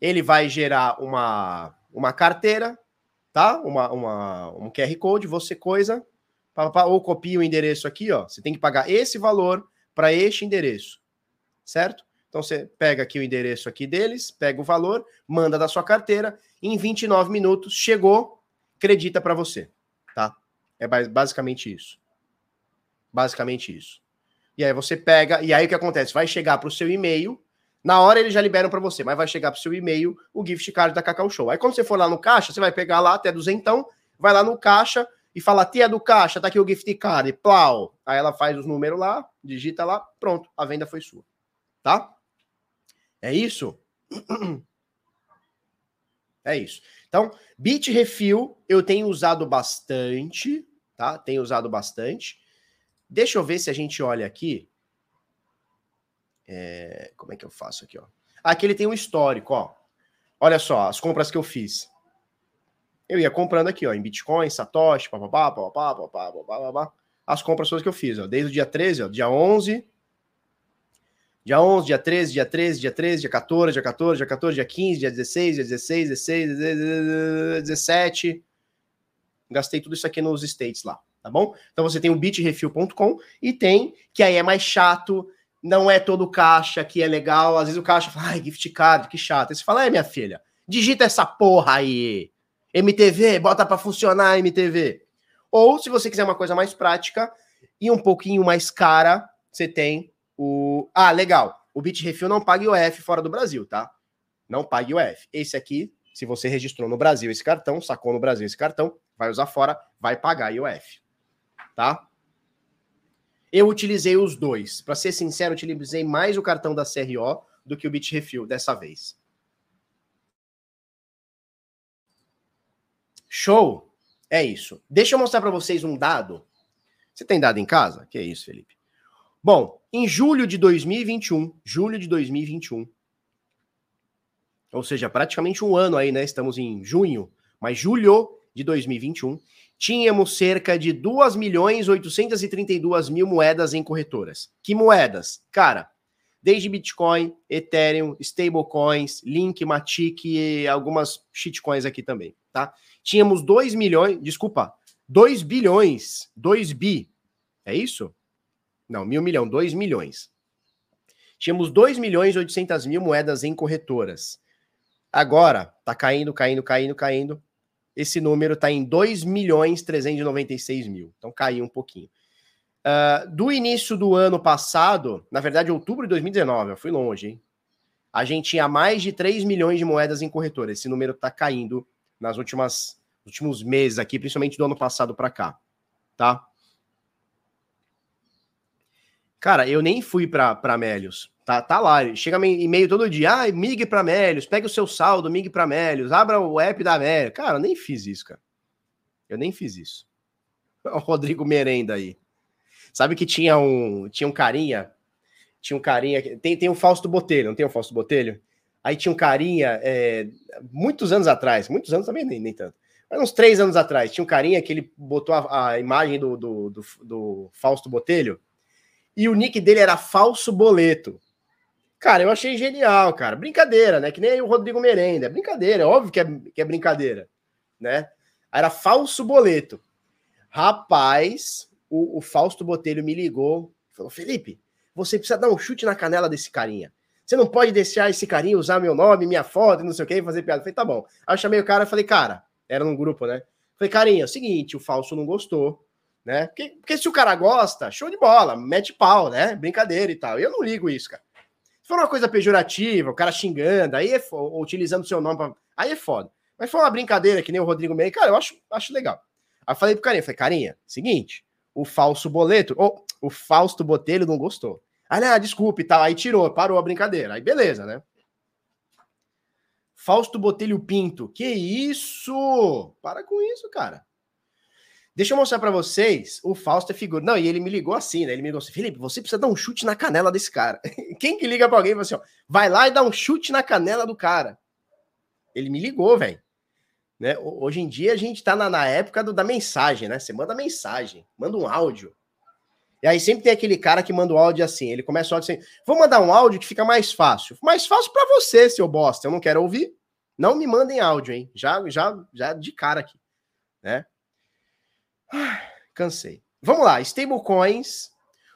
Ele vai gerar uma, uma carteira, tá? Uma, uma, um QR Code, você coisa, ou copia o endereço aqui, ó. Você tem que pagar esse valor para este endereço, certo? Então você pega aqui o endereço aqui deles, pega o valor, manda da sua carteira, em 29 minutos chegou, acredita para você, tá? É basicamente isso. Basicamente isso. E aí você pega, e aí o que acontece? Vai chegar para o seu e-mail, na hora eles já liberam para você, mas vai chegar para o seu e-mail o gift card da Cacau Show. Aí quando você for lá no caixa, você vai pegar lá até duzentão, vai lá no caixa, e fala, tia do caixa, tá aqui o gift card, plau. Aí ela faz os números lá, digita lá, pronto, a venda foi sua. Tá? É isso? [clears throat] É isso. Então, Bit Refill eu tenho usado bastante, tá? Tenho usado bastante. Deixa eu ver se a gente olha aqui. É... Como é que eu faço aqui, ó? Aqui ele tem um histórico, ó. Olha só, as compras que eu fiz. Eu ia comprando aqui, ó, em Bitcoin, Satoshi, papapá, papapá, papapá, papapá, as compras todas que eu fiz, ó, desde o dia 13, ó, dia 11, dia 11, dia 13, dia 13, dia 13, dia 14, dia 14, dia 14, dia 15, dia 16, dia 16, 16, 17. Gastei tudo isso aqui nos States lá, tá bom? Então você tem o bitrefill.com e tem, que aí é mais chato, não é todo caixa que é legal. Às vezes o caixa fala, ai, gift card, que chato. Aí você fala, é, minha filha, digita essa porra aí. MTV, bota para funcionar MTV. Ou, se você quiser uma coisa mais prática e um pouquinho mais cara, você tem o. Ah, legal. O Bitrefill não paga IOF fora do Brasil, tá? Não paga IOF. Esse aqui, se você registrou no Brasil esse cartão, sacou no Brasil esse cartão, vai usar fora, vai pagar IOF. Tá? Eu utilizei os dois. Para ser sincero, utilizei mais o cartão da CRO do que o Bitrefill dessa vez. Show? É isso. Deixa eu mostrar para vocês um dado. Você tem dado em casa? Que é isso, Felipe? Bom, em julho de 2021, julho de 2021, ou seja, praticamente um ano aí, né? Estamos em junho, mas julho de 2021, tínhamos cerca de 2 milhões 832 mil moedas em corretoras. Que moedas? Cara, desde Bitcoin, Ethereum, stablecoins, Link, Matic e algumas shitcoins aqui também, tá? Tínhamos 2 milhões, desculpa, 2 bilhões, 2 bi, é isso? Não, mil milhão, 2 milhões. Tínhamos 2 milhões 800 mil moedas em corretoras. Agora, tá caindo, caindo, caindo, caindo esse número está em 2 milhões 396 mil. Então caiu um pouquinho. Uh, do início do ano passado, na verdade, outubro de 2019, eu fui longe, hein? A gente tinha mais de 3 milhões de moedas em corretora. Esse número está caindo nas últimas últimos meses aqui, principalmente do ano passado para cá, tá? Cara, eu nem fui para Melios. Tá, tá lá, chega e-mail todo dia. Ah, migue para Melios, pegue o seu saldo, migue para Melios, abra o app da Melios. Cara, eu nem fiz isso, cara. Eu nem fiz isso. [laughs] O Rodrigo Merenda aí. Sabe que tinha um, tinha um carinha, tinha um carinha, tem, tem o Fausto Botelho, não tem o Fausto Botelho? Aí tinha um carinha, é, muitos anos atrás, muitos anos também, nem, nem tanto, mas uns três anos atrás, tinha um carinha que ele botou a, a imagem do, do, do, do Fausto Botelho, e o nick dele era Falso Boleto. Cara, eu achei genial, cara. Brincadeira, né? Que nem o Rodrigo Merenda. Brincadeira, é óbvio que é, que é brincadeira, né? Era falso boleto. Rapaz, o, o Fausto Botelho me ligou falou: Felipe, você precisa dar um chute na canela desse carinha. Você não pode deixar esse carinha usar meu nome, minha foto, não sei o que, fazer piada. Eu falei, tá bom. Aí eu chamei o cara e falei, cara, era num grupo, né? Falei, carinha, é o seguinte, o falso não gostou, né? Porque, porque se o cara gosta, show de bola, mete pau, né? Brincadeira e tal. E eu não ligo isso, cara. Se for uma coisa pejorativa, o cara xingando, aí é foda, utilizando seu nome, pra... aí é foda. Mas foi uma brincadeira que nem o Rodrigo Meio, cara, eu acho, acho legal. Aí eu falei pro carinha, falei, carinha, seguinte, o falso boleto, ou o Fausto Botelho não gostou. Ah, desculpe e tal, aí tirou, parou a brincadeira. Aí beleza, né? Fausto Botelho Pinto, que isso? Para com isso, cara. Deixa eu mostrar para vocês o Fausto é figura. Não, e ele me ligou assim, né? Ele me ligou assim: Felipe, você precisa dar um chute na canela desse cara. [laughs] Quem que liga para alguém e fala assim: ó, vai lá e dá um chute na canela do cara? Ele me ligou, velho. Né? Hoje em dia a gente tá na, na época do, da mensagem, né? Você manda mensagem, manda um áudio. E aí sempre tem aquele cara que manda o áudio assim. Ele começa o áudio assim: vou mandar um áudio que fica mais fácil. Mais fácil para você, seu bosta. Eu não quero ouvir. Não me mandem áudio, hein? Já, já, já de cara aqui, né? cansei. Vamos lá, stablecoins,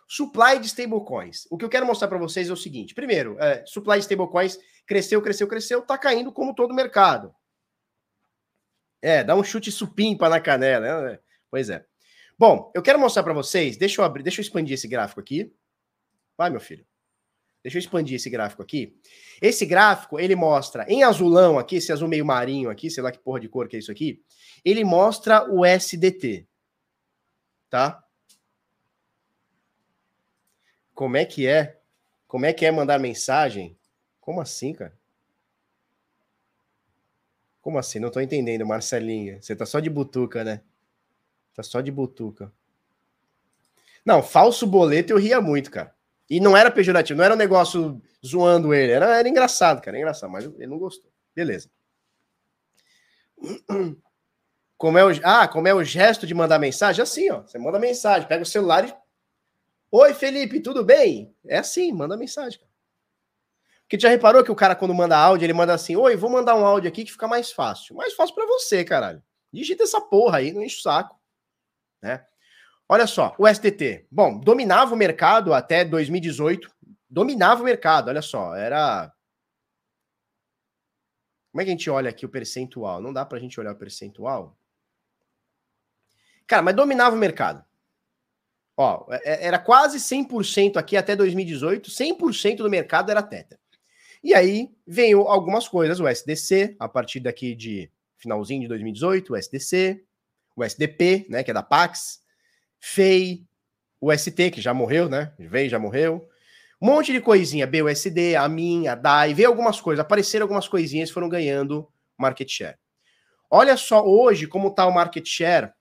supply de stablecoins. O que eu quero mostrar para vocês é o seguinte: primeiro, é, supply de stablecoins cresceu, cresceu, cresceu, tá caindo como todo mercado. É, dá um chute supimpa na canela, né? Pois é. Bom, eu quero mostrar para vocês, deixa eu abrir, deixa eu expandir esse gráfico aqui. Vai, meu filho. Deixa eu expandir esse gráfico aqui. Esse gráfico, ele mostra em azulão aqui, esse azul meio marinho aqui, sei lá que porra de cor que é isso aqui, ele mostra o SDT tá? Como é que é? Como é que é mandar mensagem? Como assim, cara? Como assim? Não tô entendendo, Marcelinha. Você tá só de butuca, né? Tá só de butuca. Não, falso boleto eu ria muito, cara. E não era pejorativo, não era um negócio zoando ele. Era, era engraçado, cara. Era engraçado, mas ele não gostou. Beleza. Como é o, ah, como é o gesto de mandar mensagem? Assim, ó. Você manda mensagem, pega o celular e. Oi, Felipe, tudo bem? É assim, manda mensagem. Porque já reparou que o cara, quando manda áudio, ele manda assim: Oi, vou mandar um áudio aqui que fica mais fácil. Mais fácil para você, caralho. Digita essa porra aí, não enche o saco. Né? Olha só, o STT. Bom, dominava o mercado até 2018. Dominava o mercado, olha só. Era como é que a gente olha aqui o percentual? Não dá para a gente olhar o percentual? Cara, mas dominava o mercado. Ó, é, é, era quase 100% aqui até 2018, 100% do mercado era Tether. E aí veio algumas coisas, o SDC, a partir daqui de finalzinho de 2018, o SDC, o SDP, né, que é da Pax, FEI, o ST, que já morreu, né, veio, já morreu, um monte de coisinha, BUSD, a minha, a DAI, veio algumas coisas, apareceram algumas coisinhas foram ganhando market share. Olha só hoje como está o market share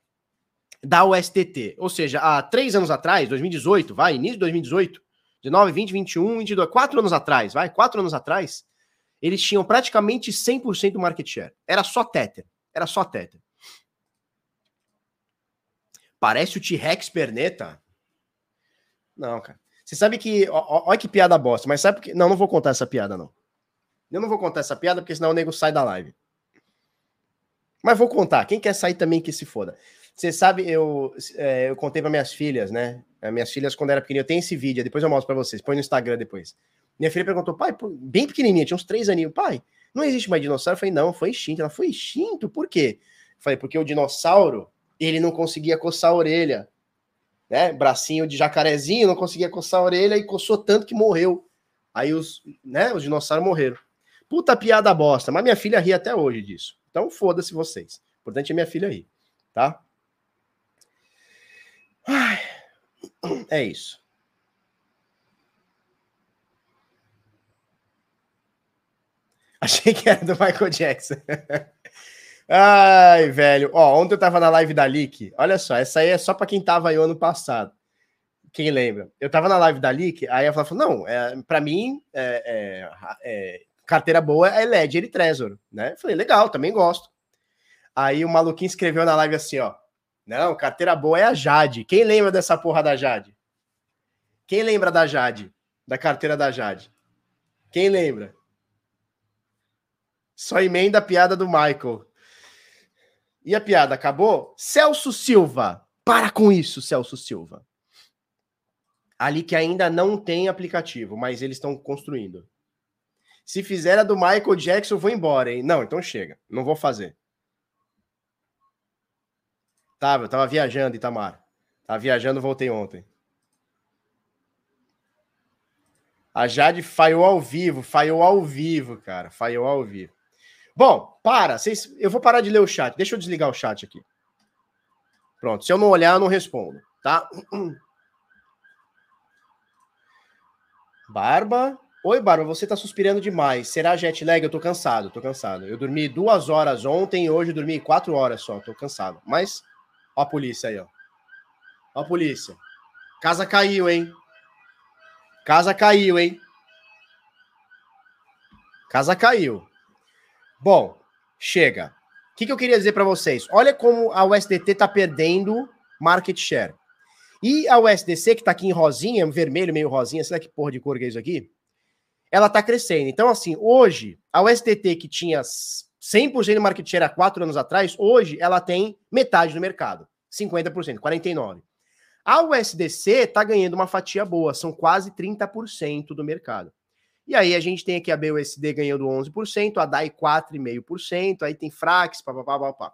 da USTT. Ou seja, há três anos atrás, 2018, vai, início de 2018, 19, 20, 21, 22, quatro anos atrás, vai, quatro anos atrás, eles tinham praticamente 100% do market share. Era só Tether. Era só Tether. Parece o T-Rex Perneta? Não, cara. Você sabe que. Olha que piada bosta, mas sabe que. Não, não vou contar essa piada, não. Eu não vou contar essa piada, porque senão o nego sai da live. Mas vou contar. Quem quer sair também que se foda. Você sabe, eu, é, eu contei para minhas filhas, né? As minhas filhas, quando era pequenininha, eu tenho esse vídeo, depois eu mostro para vocês. Põe no Instagram depois. Minha filha perguntou, pai, bem pequenininha, tinha uns três aninhos. Pai, não existe mais dinossauro? Eu falei, não, foi extinto. Ela foi extinto, por quê? Eu falei, porque o dinossauro, ele não conseguia coçar a orelha né? Bracinho de jacarezinho, não conseguia coçar a orelha e coçou tanto que morreu. Aí os, né, os dinossauros morreram. Puta piada bosta, mas minha filha ri até hoje disso. Então foda-se vocês. O importante é minha filha rir, tá? Ai, é isso. Achei que era do Michael Jackson. Ai, velho. Ó, ontem eu tava na live da Leak. Olha só, essa aí é só para quem tava aí ano passado. Quem lembra? Eu tava na live da Leak, aí ela falou: não, é, para mim, é, é, é, carteira boa é Ledger e Trezor, né? Falei, legal, também gosto. Aí o maluquinho escreveu na live assim: ó, não, carteira boa é a Jade. Quem lembra dessa porra da Jade? Quem lembra da Jade? Da carteira da Jade? Quem lembra? Só emenda a piada do Michael. E a piada acabou? Celso Silva. Para com isso, Celso Silva. Ali que ainda não tem aplicativo, mas eles estão construindo. Se fizer a do Michael Jackson, vou embora, hein? Não, então chega. Não vou fazer. Tava, eu tava viajando, Itamar. Tava viajando, voltei ontem. A Jade falhou ao vivo, falhou ao vivo, cara. Falhou ao vivo. Bom, para. Vocês, eu vou parar de ler o chat. Deixa eu desligar o chat aqui. Pronto. Se eu não olhar, eu não respondo, tá? Barba. Oi, Barba, você tá suspirando demais. Será jet lag? Eu tô cansado, tô cansado. Eu dormi duas horas ontem hoje dormi quatro horas só. Tô cansado. Mas, ó a polícia aí, ó. Ó a polícia. Casa caiu, hein? Casa caiu, hein? Casa caiu. Bom, chega. O que, que eu queria dizer para vocês? Olha como a USDT está perdendo market share. E a USDC, que está aqui em rosinha, vermelho, meio rosinha, sei lá que porra de cor que é isso aqui, ela está crescendo. Então, assim, hoje, a USDT que tinha 100% de market share há quatro anos atrás, hoje ela tem metade do mercado, 50%, 49%. A USDC está ganhando uma fatia boa, são quase 30% do mercado. E aí a gente tem aqui a BUSD ganhando 11%, a DAI 4,5%, aí tem Frax, papapá, papapá.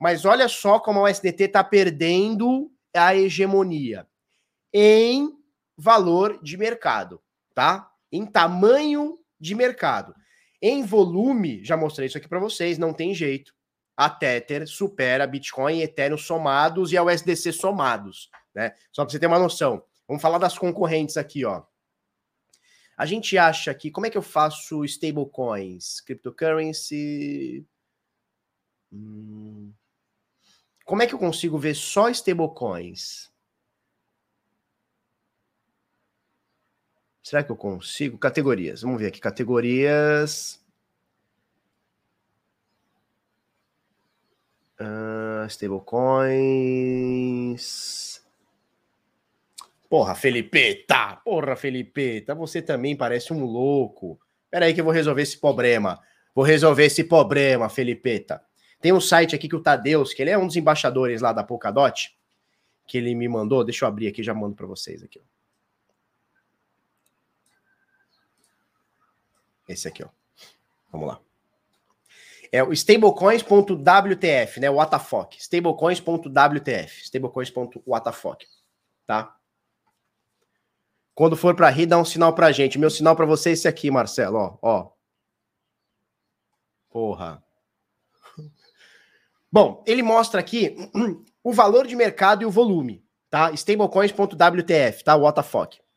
Mas olha só como a USDT está perdendo a hegemonia em valor de mercado, tá? Em tamanho de mercado. Em volume, já mostrei isso aqui para vocês, não tem jeito. A Tether supera Bitcoin e Ethereum somados e a USDC somados, né? Só para você ter uma noção. Vamos falar das concorrentes aqui, ó. A gente acha que como é que eu faço stablecoins, cryptocurrency? Hum, como é que eu consigo ver só stablecoins? Será que eu consigo? Categorias. Vamos ver aqui. Categorias. Uh, stablecoins. Porra, Felipe, tá. Porra, Felipe, tá. Você também parece um louco. Pera aí que eu vou resolver esse problema. Vou resolver esse problema, Felipeta. Tem um site aqui que o Tadeus, que ele é um dos embaixadores lá da Polkadot, que ele me mandou. Deixa eu abrir aqui, já mando para vocês aqui. Ó. Esse aqui, ó. Vamos lá. É o stablecoins.wtf, né? WTF. Stablecoins.wtf. Stablecoins.wtf. Tá? Quando for para rir, dá um sinal pra gente. Meu sinal para você é esse aqui, Marcelo, ó, ó. Porra. [laughs] Bom, ele mostra aqui [clears throat] o valor de mercado e o volume, tá? Stablecoins.wtf, tá? WTF.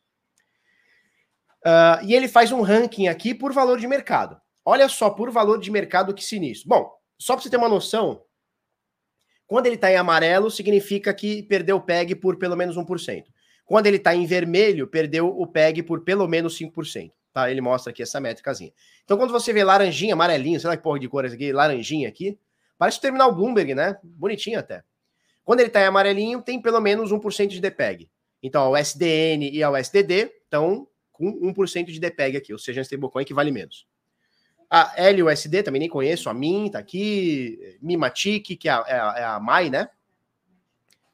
Uh, e ele faz um ranking aqui por valor de mercado. Olha só, por valor de mercado que sinistro. Bom, só para você ter uma noção, quando ele está em amarelo, significa que perdeu o PEG por pelo menos 1%. Quando ele está em vermelho, perdeu o PEG por pelo menos 5%. Tá? Ele mostra aqui essa métricazinha. Então, quando você vê laranjinha, amarelinho, sei lá que porra de cores aqui, laranjinha aqui, parece o terminal Bloomberg, né? Bonitinho até. Quando ele está em amarelinho, tem pelo menos 1% de DPEG. Então, o SDN e o SDD estão com 1% de DPEG aqui, ou seja, um stablecoin que vale menos. A LUSD também nem conheço, a MIN tá aqui, Mimatic, que é a, é a, é a MAI, né?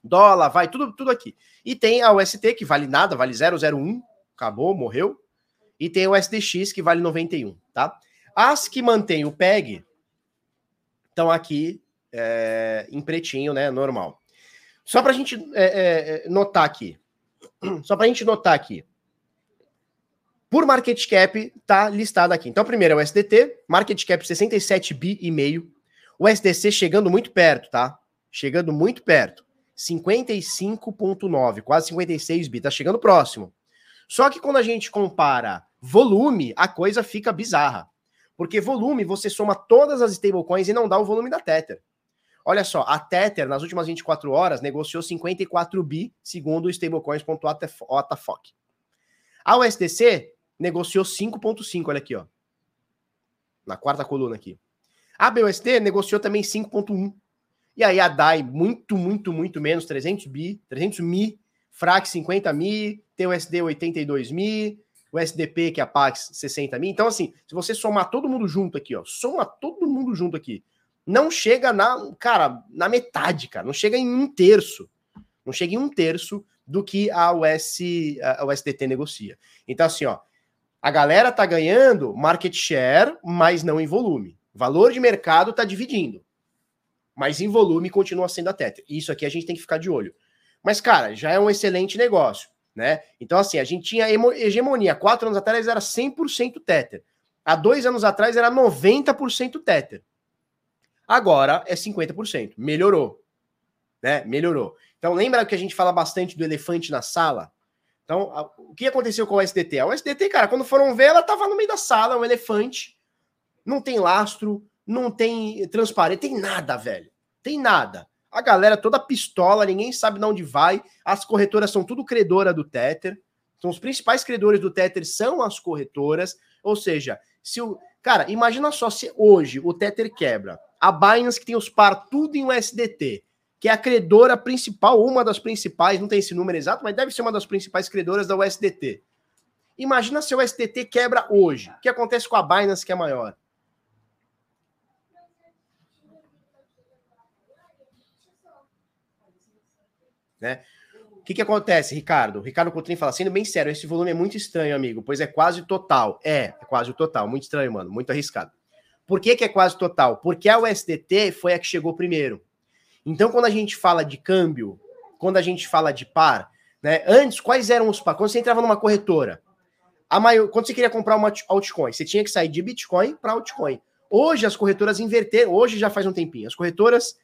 Dólar, vai, tudo, tudo aqui. E tem a UST, que vale nada, vale 001, acabou, morreu. E tem o SDX, que vale 91, tá? As que mantêm o PEG estão aqui é, em pretinho, né? Normal. Só para a gente é, é, notar aqui. Só para a gente notar aqui. Por market cap, tá listado aqui. Então, primeiro é o SDT, market cap 67 bi e meio. O SDC chegando muito perto, tá? Chegando muito perto. 55.9, quase 56 bi, tá chegando próximo. Só que quando a gente compara volume, a coisa fica bizarra. Porque volume, você soma todas as stablecoins e não dá o volume da Tether. Olha só, a Tether, nas últimas 24 horas, negociou 54 bi, segundo o stablecoins.watafok. A USDC negociou 5,5, olha aqui, ó. Na quarta coluna aqui. A BUSD negociou também 5,1. E aí a DAI, muito, muito, muito menos, 300 bi, 300 mi, FRAC 50 mi, TUSD 82 mi, o SDP, que é a Pax, 60 mi. Então, assim, se você somar todo mundo junto aqui, ó, soma todo mundo junto aqui, não chega na, cara, na metade, cara, não chega em um terço. Não chega em um terço do que a, US, a USDT negocia. Então, assim, ó, a galera tá ganhando market share, mas não em volume. valor de mercado tá dividindo. Mas em volume continua sendo a Tether. Isso aqui a gente tem que ficar de olho. Mas, cara, já é um excelente negócio, né? Então, assim, a gente tinha hegemonia. Quatro anos atrás era 100% Tether. Há dois anos atrás era 90% Tether. Agora é 50%. Melhorou. Né? Melhorou. Então, lembra que a gente fala bastante do elefante na sala? Então, a, o que aconteceu com o SDT? A SDT, cara, quando foram ver, ela tava no meio da sala, um elefante, não tem lastro, não tem transparente, tem nada, velho. Tem nada. A galera toda pistola, ninguém sabe de onde vai. As corretoras são tudo credora do Tether. São os principais credores do Tether são as corretoras. Ou seja, se o. Cara, imagina só se hoje o Tether quebra. A Binance, que tem os par tudo em USDT, que é a credora principal, uma das principais, não tem esse número exato, mas deve ser uma das principais credoras da USDT. Imagina se o USDT quebra hoje. O que acontece com a Binance, que é maior? Né? O que, que acontece, Ricardo? Ricardo Coutrinho fala, sendo bem sério, esse volume é muito estranho, amigo, pois é quase total. É, é quase o total. Muito estranho, mano. Muito arriscado. Por que, que é quase total? Porque a USDT foi a que chegou primeiro. Então, quando a gente fala de câmbio, quando a gente fala de par, né? Antes, quais eram os par? Quando você entrava numa corretora, a maior, quando você queria comprar uma altcoin, você tinha que sair de Bitcoin para altcoin. Hoje as corretoras inverteram, hoje já faz um tempinho, as corretoras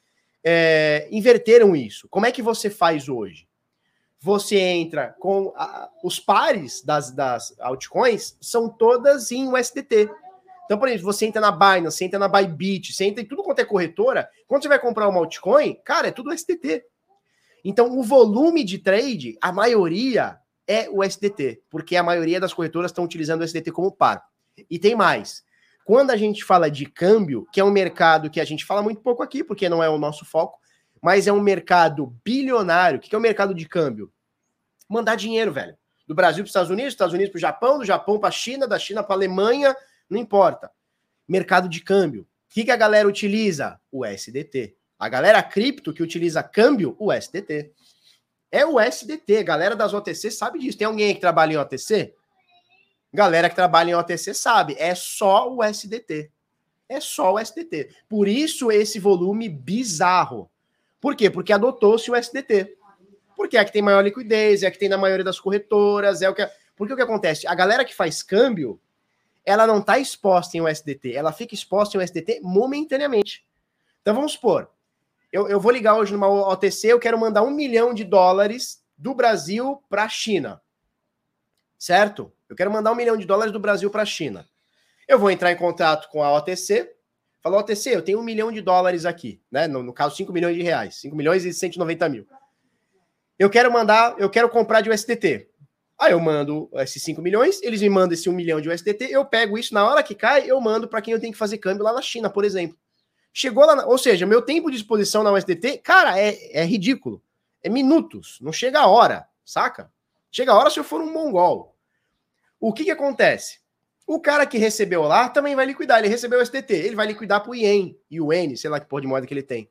é, inverteram isso. Como é que você faz hoje? Você entra com a, os pares das, das altcoins são todas em USDT. Então, por exemplo, você entra na Binance, você entra na Bybit, você entra em tudo quanto é corretora, quando você vai comprar uma altcoin, cara, é tudo STT. Então, o volume de trade, a maioria é o SDT, porque a maioria das corretoras estão utilizando o SDT como par. E tem mais. quando a gente fala de câmbio, que é um mercado que a gente fala muito pouco aqui, porque não é o nosso foco, mas é um mercado bilionário. O que é o mercado de câmbio? Mandar dinheiro, velho. Do Brasil para os Estados Unidos, Estados Unidos para o Japão, do Japão para a China, da China para a Alemanha, não importa. Mercado de câmbio. O que, que a galera utiliza? O SDT. A galera cripto que utiliza câmbio, o SDT. É o SDT. Galera das OTC sabe disso. Tem alguém que trabalha em OTC? Galera que trabalha em OTC sabe, é só o SDT. É só o SDT. Por isso esse volume bizarro. Por quê? Porque adotou-se o SDT. Porque é que tem maior liquidez, é que tem na maioria das corretoras, é o que Porque o que acontece? A galera que faz câmbio, ela não está exposta em USDT, ela fica exposta em USDT momentaneamente. Então vamos supor, eu, eu vou ligar hoje numa OTC, eu quero mandar um milhão de dólares do Brasil para a China. Certo? Eu quero mandar um milhão de dólares do Brasil para a China. Eu vou entrar em contato com a OTC, falar, OTC, eu tenho um milhão de dólares aqui, né? No, no caso, 5 milhões de reais, 5 milhões e 190 mil. Eu quero mandar, eu quero comprar de USDT. Aí eu mando esses 5 milhões, eles me mandam esse 1 milhão de USDT, eu pego isso na hora que cai, eu mando para quem eu tenho que fazer câmbio lá na China, por exemplo. Chegou lá, na, ou seja, meu tempo de exposição na USDT, cara, é, é ridículo. É minutos, não chega a hora, saca? Chega a hora se eu for um mongol. O que, que acontece? O cara que recebeu lá também vai liquidar. Ele recebeu o SDT, ele vai liquidar para o IEN, e o N, sei lá que porra de moeda que ele tem.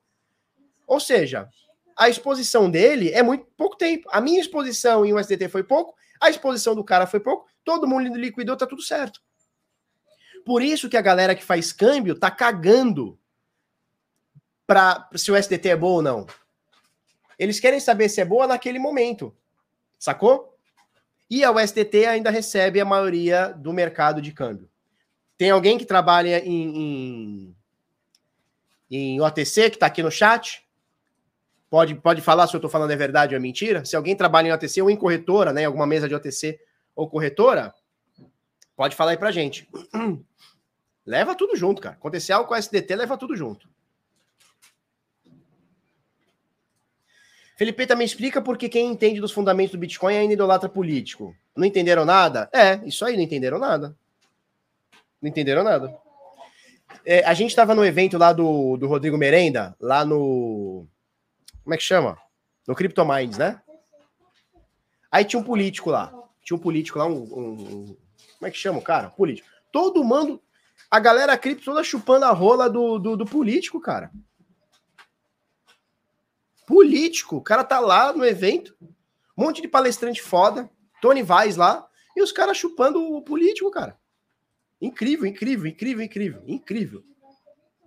Ou seja, a exposição dele é muito pouco tempo. A minha exposição em USDT foi pouco, a exposição do cara foi pouco, todo mundo liquidou, tá tudo certo. Por isso que a galera que faz câmbio tá cagando para se o SDT é bom ou não. Eles querem saber se é boa naquele momento. Sacou? E a USDT ainda recebe a maioria do mercado de câmbio. Tem alguém que trabalha em, em, em OTC que está aqui no chat? Pode, pode falar se eu estou falando é verdade ou é mentira? Se alguém trabalha em OTC ou em corretora, né, alguma mesa de OTC ou corretora, pode falar aí para gente. [clears throat] Leva tudo junto, cara. Acontecer algo com a SDT, leva tudo junto. Felipe também explica porque quem entende dos fundamentos do Bitcoin ainda idolatra político. Não entenderam nada? É, isso aí, não entenderam nada. Não entenderam nada. É, a gente estava no evento lá do, do Rodrigo Merenda, lá no. Como é que chama? No CryptoMinds, né? Aí tinha um político lá. Tinha um político lá, um. um como é que chama o cara? Político. Todo mundo. A galera cripto toda chupando a rola do, do, do político, cara. Político. O cara tá lá no evento, um monte de palestrante foda, Tony Vaz lá, e os caras chupando o político, cara. Incrível, incrível, incrível, incrível, incrível.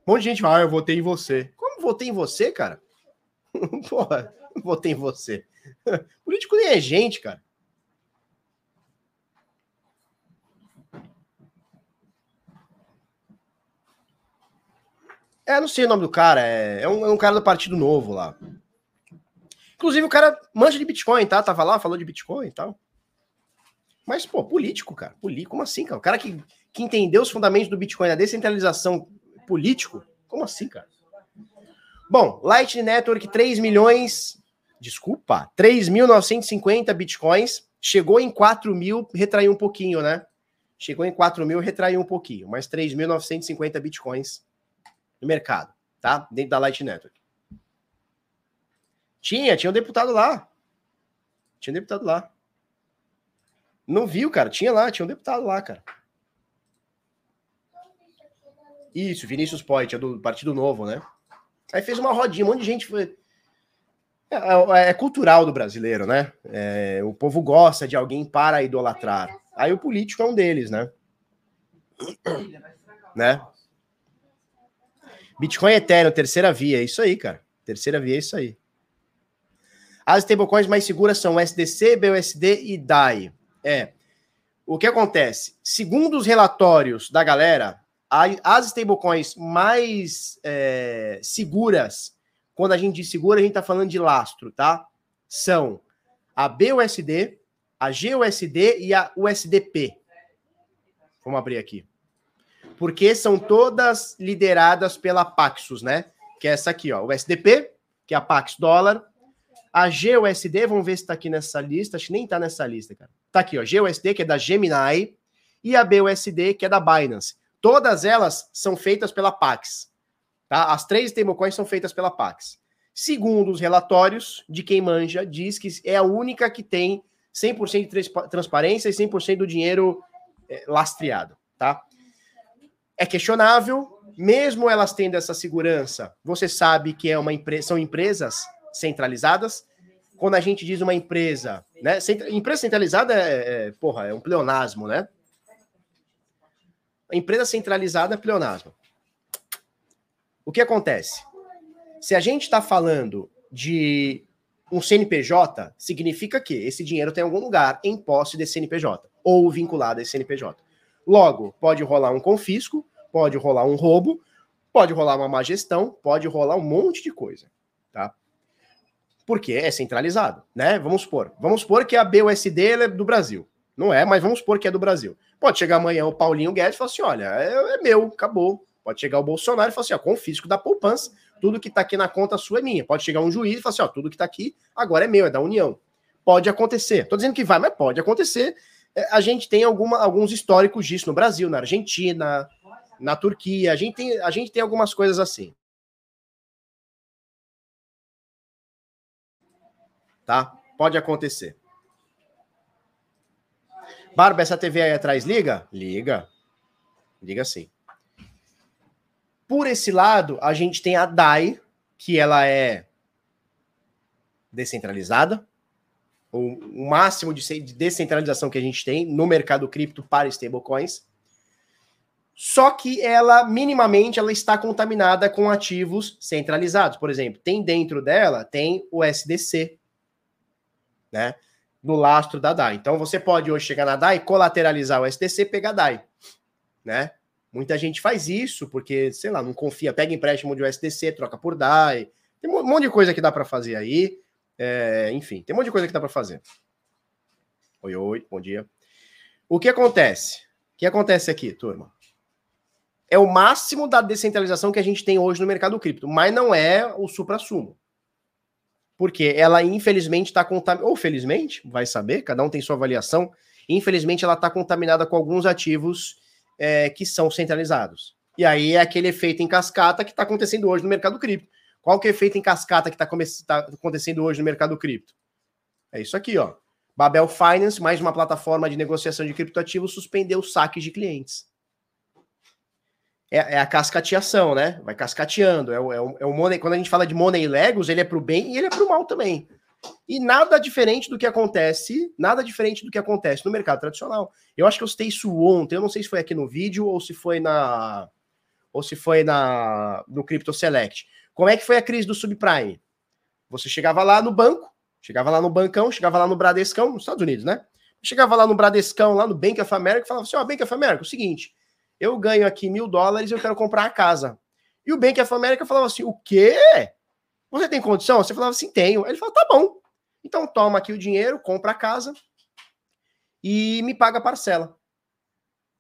Um monte de gente fala, ah, eu votei em você. Como votei em você, cara? [laughs] Porra, votei em você. [laughs] Político nem é gente, cara. É, não sei o nome do cara. É, é, um, é um cara do Partido Novo lá. Inclusive, o cara manja de Bitcoin, tá? Tava lá, falou de Bitcoin e tal. Mas, pô, político, cara. Político, como assim, cara? O cara que, que entendeu os fundamentos do Bitcoin, a descentralização político, como assim, cara? Bom, Lightning Network, 3 milhões. Desculpa, 3.950 bitcoins. Chegou em 4 mil, retraiu um pouquinho, né? Chegou em 4 mil, retraiu um pouquinho. Mas 3.950 bitcoins no mercado, tá? Dentro da Lightning Network. Tinha, tinha um deputado lá. Tinha um deputado lá. Não viu, cara? Tinha lá, tinha um deputado lá, cara. Isso, Vinícius Poit, é do Partido Novo, né? Aí fez uma rodinha, um monte de gente foi. É, é, é cultural do brasileiro, né? É, o povo gosta de alguém para idolatrar. Aí o político é um deles, né? [coughs] né? Bitcoin Eterno, terceira via, é isso aí, cara. Terceira via é isso aí. As stablecoins mais seguras são SDC, BUSD e DAI. É. O que acontece? Segundo os relatórios da galera, as stablecoins mais é, seguras, quando a gente diz segura, a gente está falando de lastro, tá? São a BUSD, a GUSD e a USDP. Vamos abrir aqui. Porque são todas lideradas pela Paxos, né? Que é essa aqui, ó. O USDP, que é a Pax dólar, a GUSD, vamos ver se está aqui nessa lista. Acho que nem está nessa lista, cara. Tá aqui, ó. GUSD, que é da Gemini, e a BUSD, que é da Binance. Todas elas são feitas pela Pax. Tá? As três stablecoins são feitas pela Pax. Segundo os relatórios de quem manja, diz que é a única que tem 100% de transparência e 100% do dinheiro é, lastreado, tá? É questionável, mesmo elas tendo essa segurança, você sabe que é uma empresa, são empresas centralizadas. Quando a gente diz uma empresa, né? Empresa centralizada é, é porra, é um pleonasmo, né? Empresa centralizada é pleonasmo. O que acontece? Se a gente está falando de um CNPJ, significa que esse dinheiro tem algum lugar em posse desse CNPJ ou vinculado a esse CNPJ. Logo, pode rolar um confisco, pode rolar um roubo, pode rolar uma má gestão, pode rolar um monte de coisa, tá? Porque é centralizado, né? Vamos supor, vamos supor que a BUSD é do Brasil. Não é, mas vamos supor que é do Brasil. Pode chegar amanhã o Paulinho Guedes e falar assim: olha, é, é meu, acabou. Pode chegar o Bolsonaro e falar assim: ó, confisco da poupança, tudo que tá aqui na conta sua é minha. Pode chegar um juiz e falar assim: ó, tudo que tá aqui agora é meu, é da União. Pode acontecer. Tô dizendo que vai, mas pode acontecer. É, a gente tem alguma, alguns históricos disso no Brasil, na Argentina, na Turquia. A gente tem, a gente tem algumas coisas assim. Tá? Pode acontecer. Barba, essa TV aí atrás liga? Liga. Liga sim. Por esse lado, a gente tem a DAI, que ela é descentralizada. O, máximo de descentralização que a gente tem no mercado cripto para stablecoins. Só que ela, minimamente, ela está contaminada com ativos centralizados. Por exemplo, tem dentro dela, tem o SDC, né? No lastro da DAI. Então você pode hoje chegar na DAI, colateralizar o SDC, pegar a DAI, né? Muita gente faz isso porque, sei lá, não confia, pega empréstimo de USDC, troca por DAI. Tem um monte de coisa que dá para fazer aí. É, enfim, tem um monte de coisa que dá para fazer. Oi, oi, bom dia. O que acontece? O que acontece aqui, turma? É o máximo da descentralização que a gente tem hoje no mercado cripto, mas não é o supra-sumo porque ela infelizmente está contaminada, ou felizmente, vai saber, cada um tem sua avaliação, infelizmente ela está contaminada com alguns ativos é, que são centralizados. E aí é aquele efeito em cascata que está acontecendo hoje no mercado cripto. Qual que é o efeito em cascata que está tá acontecendo hoje no mercado cripto? É isso aqui, ó. Babel Finance, mais uma plataforma de negociação de criptoativos, suspendeu saques de clientes é, é, a cascateação, né? Vai cascateando. É o, é, o, é o money, quando a gente fala de money legos, ele é para o bem e ele é para o mal também. E nada diferente do que acontece, nada diferente do que acontece no mercado tradicional. Eu acho que eu citei isso ontem, eu não sei se foi aqui no vídeo ou se foi na ou se foi na no Crypto Select. Como é que foi a crise do subprime? Você chegava lá no banco, chegava lá no bancão, chegava lá no Bradescão, nos Estados Unidos, né? Chegava lá no Bradescão, lá no Bank of America, falava assim: ó, oh, Bank of America, é o seguinte, eu ganho aqui mil dólares e eu quero comprar a casa. E o Bank of America falava assim: o quê? Você tem condição? Você falava assim: tenho. Ele falou: tá bom. Então toma aqui o dinheiro, compra a casa e me paga a parcela.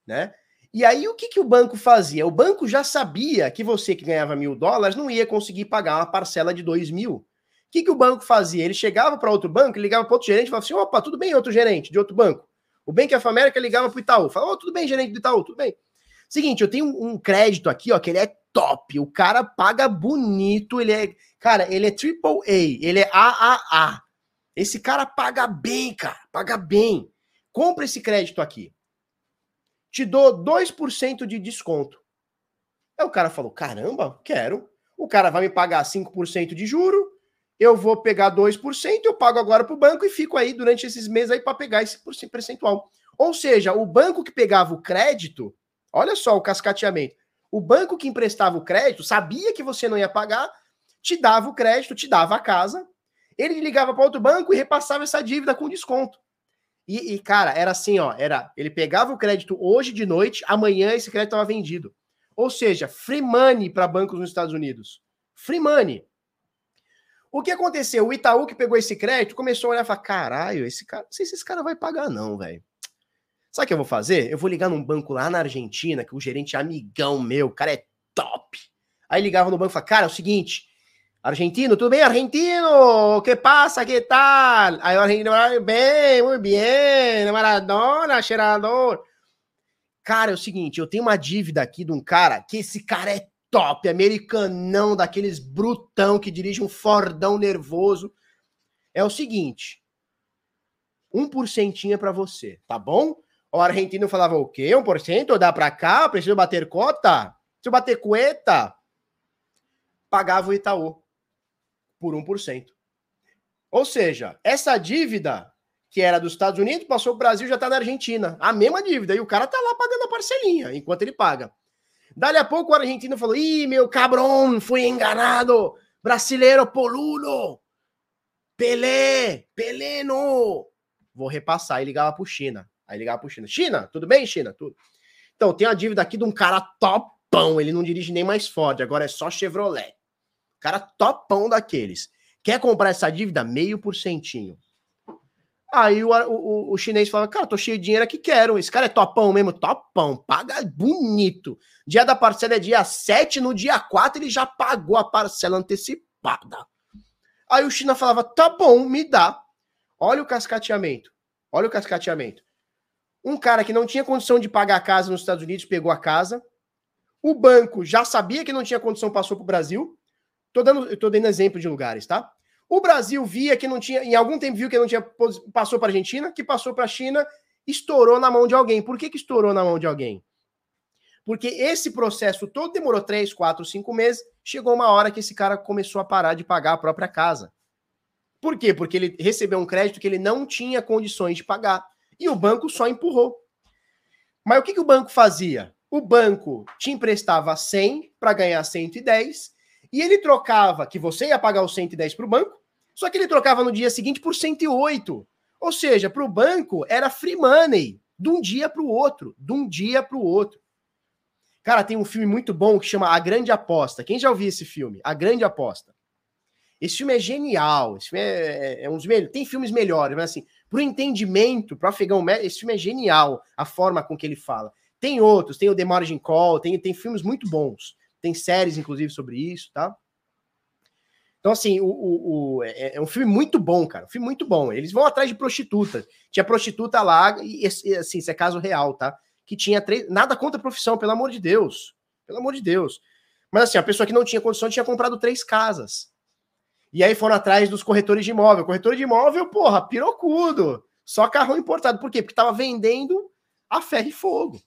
Né? E aí o que, que o banco fazia? O banco já sabia que você que ganhava mil dólares não ia conseguir pagar uma parcela de dois mil. O que, que o banco fazia? Ele chegava para outro banco, ligava para outro gerente e falava assim: opa, tudo bem, outro gerente de outro banco. O Bank of America ligava para o Itaú, falava: oh, tudo bem, gerente do Itaú, tudo bem. Seguinte, eu tenho um crédito aqui, ó, que ele é top. O cara paga bonito, ele é. Cara, ele é triple A, ele é AAA. Esse cara paga bem, cara, paga bem. Compra esse crédito aqui. Te dou 2% de desconto. Aí o cara falou: caramba, quero. O cara vai me pagar 5% de juro, eu vou pegar 2%, eu pago agora para o banco e fico aí durante esses meses aí para pegar esse percentual. Ou seja, o banco que pegava o crédito Olha só o cascateamento. O banco que emprestava o crédito sabia que você não ia pagar, te dava o crédito, te dava a casa, ele ligava para outro banco e repassava essa dívida com desconto. E, e, cara, era assim, ó, era, ele pegava o crédito hoje de noite, amanhã esse crédito estava vendido. Ou seja, free money para bancos nos Estados Unidos. Free money. O que aconteceu? O Itaú que pegou esse crédito começou a olhar e falar: caralho, esse cara, não sei se esse cara vai pagar, não, velho. Sabe o que eu vou fazer? Eu vou ligar num banco lá na Argentina, que o gerente é amigão meu, o cara é top. Aí ligava no banco e falava, cara, é o seguinte, argentino, tudo bem, argentino? Que passa, que tal? Aí o argentino, bem, muito bem, Maradona, cheirador. Cara, é o seguinte, eu tenho uma dívida aqui de um cara que esse cara é top, americanão, daqueles brutão que dirige um Fordão nervoso. É o seguinte, um porcentinho é para você, tá bom? O argentino falava o quê? Um por cento? Dá para cá? Preciso bater cota? Preciso bater cueta? Pagava o Itaú por 1%. Ou seja, essa dívida que era dos Estados Unidos passou para o Brasil já está na Argentina. A mesma dívida. E o cara tá lá pagando a parcelinha enquanto ele paga. Dali a pouco o argentino falou: Ih, meu cabrão, fui enganado. Brasileiro poludo. Pelé, Pelé no. Vou repassar. E ligava pro China. Aí ligava pro China. China, tudo bem, China? Tudo. Então, tem a dívida aqui de um cara topão. Ele não dirige nem mais Ford, agora é só Chevrolet. Cara topão daqueles. Quer comprar essa dívida? Meio por centinho. Aí o, o, o, chinês fala, cara, tô cheio de dinheiro aqui, quero. Esse cara é topão mesmo? Topão, paga bonito. Dia da parcela é dia 7, no dia 4 ele já pagou a parcela antecipada. Aí o China falava, tá bom, me dá. Olha o cascateamento. Olha o cascateamento. Um cara que não tinha condição de pagar a casa nos Estados Unidos pegou a casa. O banco já sabia que não tinha condição, passou para o Brasil. Tô dando, tô dando exemplo de lugares, tá? O Brasil via que não tinha, em algum tempo viu que não tinha, passou para a Argentina, que passou para a China, estourou na mão de alguém. Por que, que estourou na mão de alguém? Porque esse processo todo demorou três, quatro, cinco meses. Chegou uma hora que esse cara começou a parar de pagar a própria casa. Por quê? Porque ele recebeu um crédito que ele não tinha condições de pagar e o banco só empurrou. Mas o que, que o banco fazia? O banco te emprestava 100 para ganhar 110 e ele trocava, que você ia pagar os 110 para o banco, só que ele trocava no dia seguinte por 108. Ou seja, para o banco era free money, de um dia para o outro, de um dia para o outro. Cara, tem um filme muito bom que chama A Grande Aposta. Quem já ouviu esse filme? A Grande Aposta. Esse filme é genial. Esse filme é, é, é um dos melhores. Tem filmes melhores, mas assim, para o entendimento, para o afegão médio, esse filme é genial, a forma com que ele fala. Tem outros, tem o The Margin Call, tem, tem filmes muito bons. Tem séries, inclusive, sobre isso, tá? Então, assim, o, o, o é, é, um filme muito bom, cara. Um filme muito bom. Eles vão atrás de prostitutas. Tinha prostituta lá, e assim, isso é caso real, tá? Que tinha três. Nada contra a profissão, pelo amor de Deus. Pelo amor de Deus. Mas assim, a pessoa que não tinha condição tinha comprado três casas. E aí foram atrás dos corretores de imóvel. Corretor de imóvel, porra, pirocudo. Só carro importado. Por quê? Porque estava vendendo a ferro e fogo,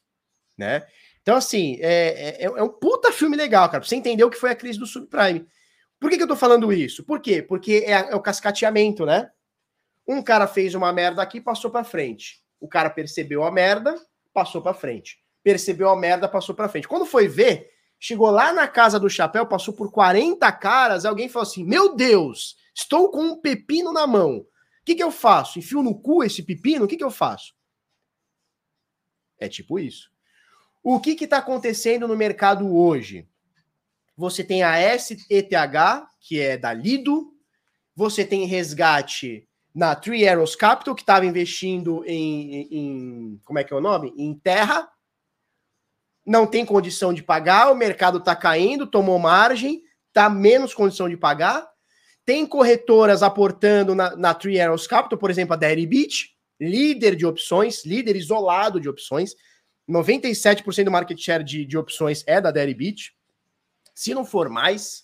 né? Então, assim, é, é, é, um puta filme legal, cara, pra você entender o que foi a crise do subprime. Por que, que eu tô falando isso? Por quê? Porque é, é o cascateamento, né? Um cara fez uma merda aqui passou para frente. O cara percebeu a merda, passou para frente. Percebeu a merda, passou para frente. Quando foi ver, chegou lá na casa do chapéu, passou por 40 caras, alguém falou assim: Meu Deus, estou com um pepino na mão. O que, que eu faço? Enfio no cu esse pepino? O que, que eu faço? É tipo isso. O que está acontecendo no mercado hoje? Você tem a SETH, que é da Lido, você tem resgate na Three Arrows Capital, que estava investindo em, em, Como é que é o nome? Em terra, não tem condição de pagar, o mercado está caindo, tomou margem, está menos condição de pagar. Tem corretoras aportando na, na Three Arrows Capital, por exemplo, a Derry Beach, líder de opções, líder isolado de opções. 97% do market share de, de opções é da Derry Beach. Se não for mais,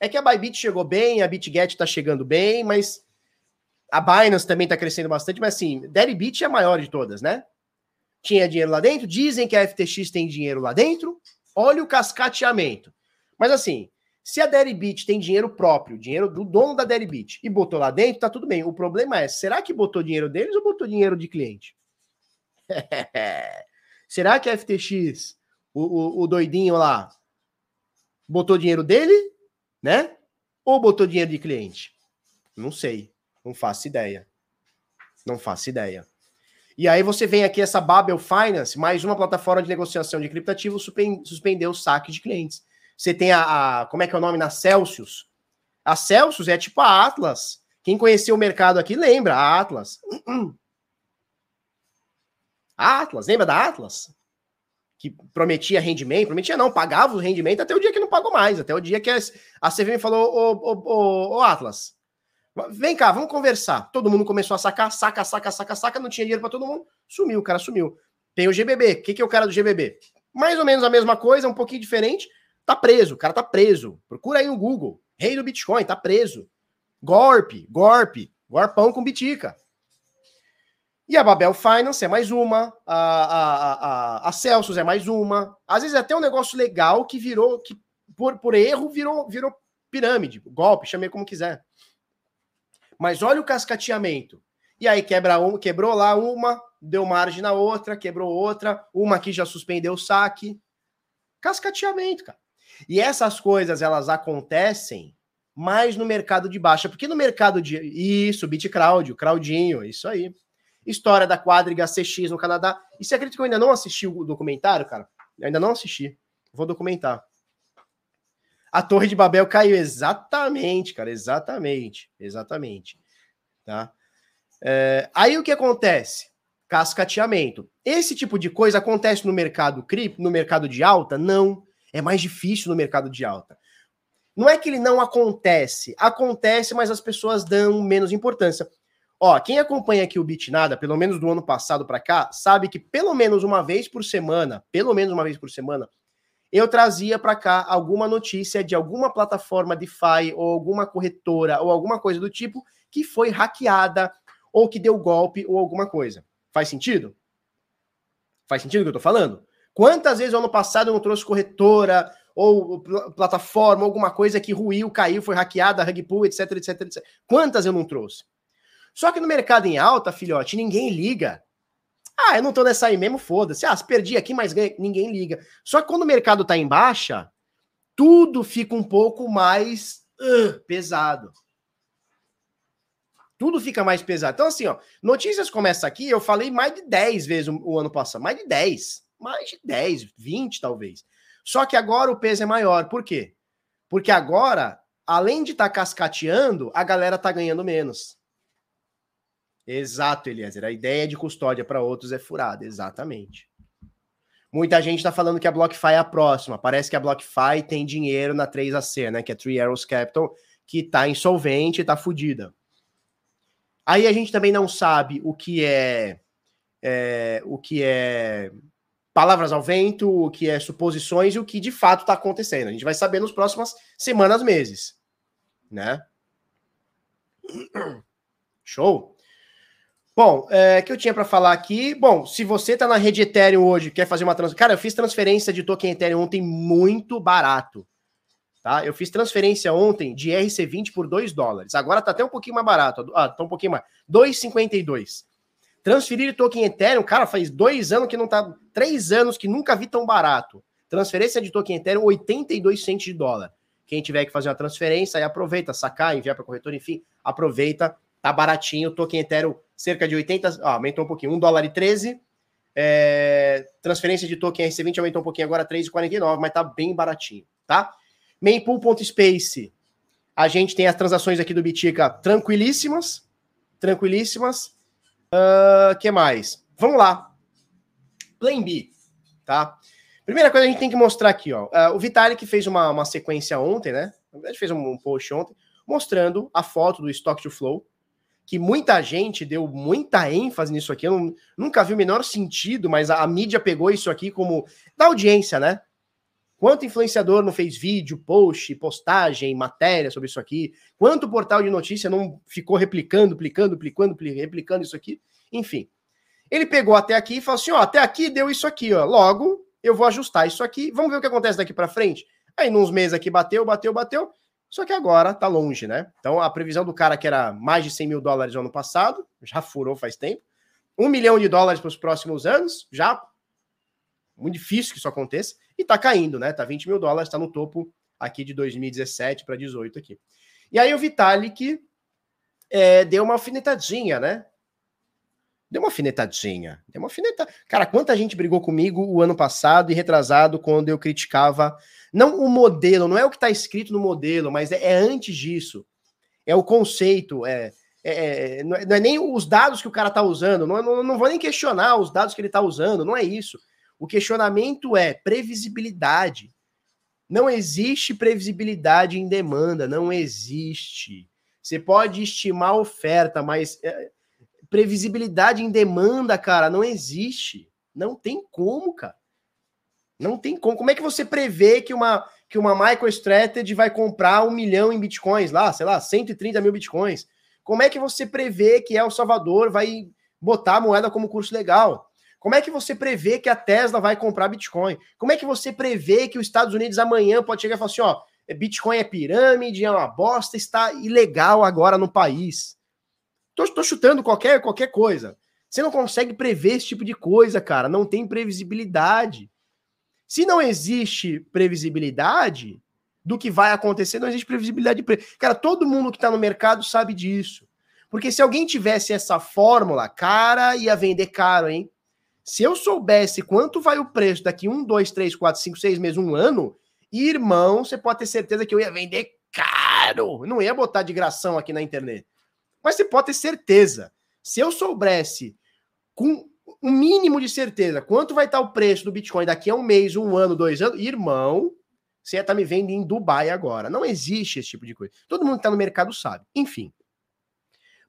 é que a Bybit chegou bem, a BitGet está chegando bem, mas a Binance também está crescendo bastante, mas assim, Beach é a maior de todas, né? Tinha dinheiro lá dentro, dizem que a FTX tem dinheiro lá dentro, olha o cascateamento. Mas assim, se a Deribit tem dinheiro próprio, dinheiro do dono da Deribit, e botou lá dentro, tá tudo bem. O problema é, será que botou dinheiro deles ou botou dinheiro de cliente? [laughs] será que a FTX, o, o, o doidinho lá, botou dinheiro dele, né? Ou botou dinheiro de cliente? Não sei, não faço ideia. Não faço ideia. E aí você vem aqui essa Babel Finance, mais uma plataforma de negociação de criptativos, suspendeu o saque de clientes. Você tem a, a, como é que é o nome na Celsius? A Celsius é tipo a Atlas. Quem conheceu o mercado aqui lembra a Atlas. A Atlas, lembra da Atlas? Que prometia rendimento, prometia não, pagava o rendimento até o dia que não pagou mais, até o dia que a CVM falou, ô, ô, ô, ô Atlas, Vem cá, vamos conversar. Todo mundo começou a sacar, saca, saca, saca, saca, não tinha dinheiro para todo mundo. Sumiu, o cara sumiu. Tem o GBB. O que, que é o cara do GBB? Mais ou menos a mesma coisa, um pouquinho diferente. Tá preso, o cara tá preso. Procura aí no Google. Rei do Bitcoin, tá preso. Golpe, golpe, golpão com bitica. E a Babel Finance é mais uma, a, a, a, a Celsius é mais uma. Às vezes é até um negócio legal que virou, que por, por erro virou, virou pirâmide, golpe, chamei como quiser. Mas olha o cascateamento. E aí quebra um, quebrou lá uma, deu margem na outra, quebrou outra, uma aqui já suspendeu o saque. Cascateamento, cara. E essas coisas elas acontecem mais no mercado de baixa, porque no mercado de isso, BitCrowd, Crowdinho, isso aí. História da quadriga CX no Canadá. E você acredita que eu ainda não assisti o documentário, cara? Eu ainda não assisti. Vou documentar. A Torre de Babel caiu exatamente, cara, exatamente, exatamente, tá? É, aí o que acontece? Cascateamento. Esse tipo de coisa acontece no mercado cripto, no mercado de alta? Não. É mais difícil no mercado de alta. Não é que ele não acontece, acontece, mas as pessoas dão menos importância. Ó, quem acompanha aqui o Bitnada, pelo menos do ano passado para cá, sabe que pelo menos uma vez por semana, pelo menos uma vez por semana, eu trazia para cá alguma notícia de alguma plataforma DeFi ou alguma corretora ou alguma coisa do tipo que foi hackeada ou que deu golpe ou alguma coisa. Faz sentido? Faz sentido o que eu tô falando? Quantas vezes ano passado eu não trouxe corretora ou plataforma, alguma coisa que ruiu, caiu, foi hackeada, rug pull, etc, etc, etc. Quantas eu não trouxe? Só que no mercado em alta, filhote, ninguém liga. Ah, eu não tô nessa aí mesmo, foda-se. Ah, perdi aqui, mas ninguém liga. Só que quando o mercado tá em baixa, tudo fica um pouco mais uh, pesado. Tudo fica mais pesado. Então, assim, ó, notícias começa aqui, eu falei mais de 10 vezes o, o ano passado. Mais de 10. Mais de 10, 20 talvez. Só que agora o peso é maior. Por quê? Porque agora, além de estar tá cascateando, a galera tá ganhando menos. Exato, Eliezer. A ideia de custódia para outros é furada, exatamente. Muita gente está falando que a BlockFi é a próxima. Parece que a BlockFi tem dinheiro na 3AC, né? Que é Three Arrows Capital, que está insolvente, está fodida. Aí a gente também não sabe o que é, é, o que é palavras ao vento, o que é suposições e o que de fato está acontecendo. A gente vai saber nas próximas semanas, meses, né? Show. Bom, é, que eu tinha para falar aqui. Bom, se você tá na rede Ethereum hoje, quer fazer uma transferência. Cara, eu fiz transferência de token Ethereum ontem muito barato. Tá? Eu fiz transferência ontem de RC20 por 2 dólares. Agora tá até um pouquinho mais barato. Ah, tá um pouquinho mais. 2,52. Transferir token Ethereum, cara, faz dois anos que não tá. Três anos que nunca vi tão barato. Transferência de token Ethereum, 82 centos de dólar. Quem tiver que fazer uma transferência, aí aproveita, sacar, enviar para corretor, enfim, aproveita Tá baratinho. Token Ethereum, cerca de 80. Ó, aumentou um pouquinho. 1 dólar e 13. É, transferência de token RC20 aumentou um pouquinho agora, 3,49, mas tá bem baratinho, tá? Mainpool.space. A gente tem as transações aqui do Bitica tranquilíssimas. Tranquilíssimas. Uh, que mais? Vamos lá. Plan B, tá? Primeira coisa a gente tem que mostrar aqui, ó. Uh, o Vitalik fez uma, uma sequência ontem, né? Na verdade, fez um post ontem, mostrando a foto do Stock to Flow que muita gente deu muita ênfase nisso aqui. Eu não, nunca vi o menor sentido, mas a, a, mídia pegou isso aqui como da audiência, né? Quanto influenciador não fez vídeo, post, postagem, matéria sobre isso aqui? Quanto portal de notícia não ficou replicando, duplicando, duplicando, replicando isso aqui? Enfim. Ele pegou até aqui e falou assim: ó, até aqui deu isso aqui, ó. Logo, eu vou ajustar isso aqui. Vamos ver o que acontece daqui para frente. Aí, nos meses aqui, bateu, bateu, bateu. Só que agora tá longe, né? Então a previsão do cara que era mais de 100 mil dólares no ano passado, já furou faz tempo. Um milhão de dólares para os próximos anos, já muito difícil que isso aconteça. E tá caindo, né? Tá 20 mil dólares, tá no topo aqui de 2017 para 18 aqui. E aí o Vitalik é, deu uma alfinetadinha, né? Deu uma alfinetadinha. Deu uma alfinetada. Cara, quanta gente brigou comigo o ano passado e retrasado quando eu criticava não o modelo, não é o que está escrito no modelo, mas é, é, antes disso. É o conceito, é, é, é não, é, não, é, nem os dados que o cara está usando, não, não, não vou nem questionar os dados que ele está usando, não é isso. O questionamento é previsibilidade. Não existe previsibilidade em demanda, não existe. Você pode estimar a oferta, mas é, previsibilidade em demanda, cara, não existe. Não tem como, cara. Não tem como. Como é que você prevê que uma, que uma MicroStrategy vai comprar um milhão em bitcoins lá, sei lá, 130 mil bitcoins? Como é que você prevê que El Salvador vai botar a moeda como curso legal? Como é que você prevê que a Tesla vai comprar Bitcoin? Como é que você prevê que os Estados Unidos amanhã pode chegar e falar assim, ó, Bitcoin é pirâmide, é uma bosta, está ilegal agora no país? Tô, tô chutando qualquer, qualquer coisa. Você não consegue prever esse tipo de coisa, cara. Não tem previsibilidade. Se não existe previsibilidade do que vai acontecer, não existe previsibilidade de preço. Cara, todo mundo que está no mercado sabe disso. Porque se alguém tivesse essa fórmula, cara, ia vender caro, hein? Se eu soubesse quanto vai o preço daqui um, dois, três, quatro, cinco, seis meses, um ano, irmão, você pode ter certeza que eu ia vender caro. não ia botar de gração aqui na internet. Mas você pode ter certeza. Se eu soubesse com um mínimo de certeza quanto vai estar o preço do Bitcoin daqui a um mês, um ano, dois anos, irmão, você ia estar me vendo em Dubai agora. Não existe esse tipo de coisa. Todo mundo que está no mercado sabe. Enfim.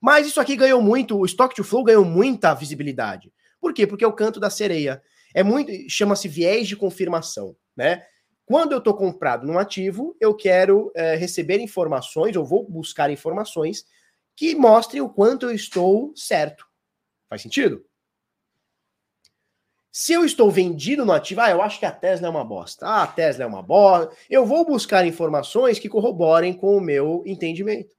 Mas isso aqui ganhou muito, o Stock to Flow ganhou muita visibilidade. Por quê? Porque é o canto da sereia. É muito, chama-se viés de confirmação, né? Quando eu estou comprado num ativo, eu quero é, receber informações, ou vou buscar informações que mostrem o quanto eu estou certo. Faz sentido? Se eu estou vendido no ativo, ah, eu acho que a Tesla é uma bosta. Ah, a Tesla é uma bosta. Eu vou buscar informações que corroborem com o meu entendimento.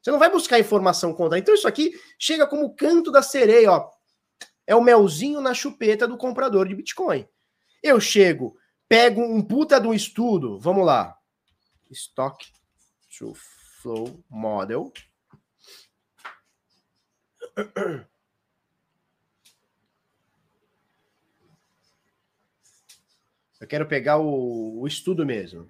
Você não vai buscar informação contra. Então isso aqui chega como canto da sereia, ó é o melzinho na chupeta do comprador de Bitcoin. Eu chego, pego um puta de um estudo, vamos lá. Stock to Flow Model. Eu quero pegar o, o estudo mesmo.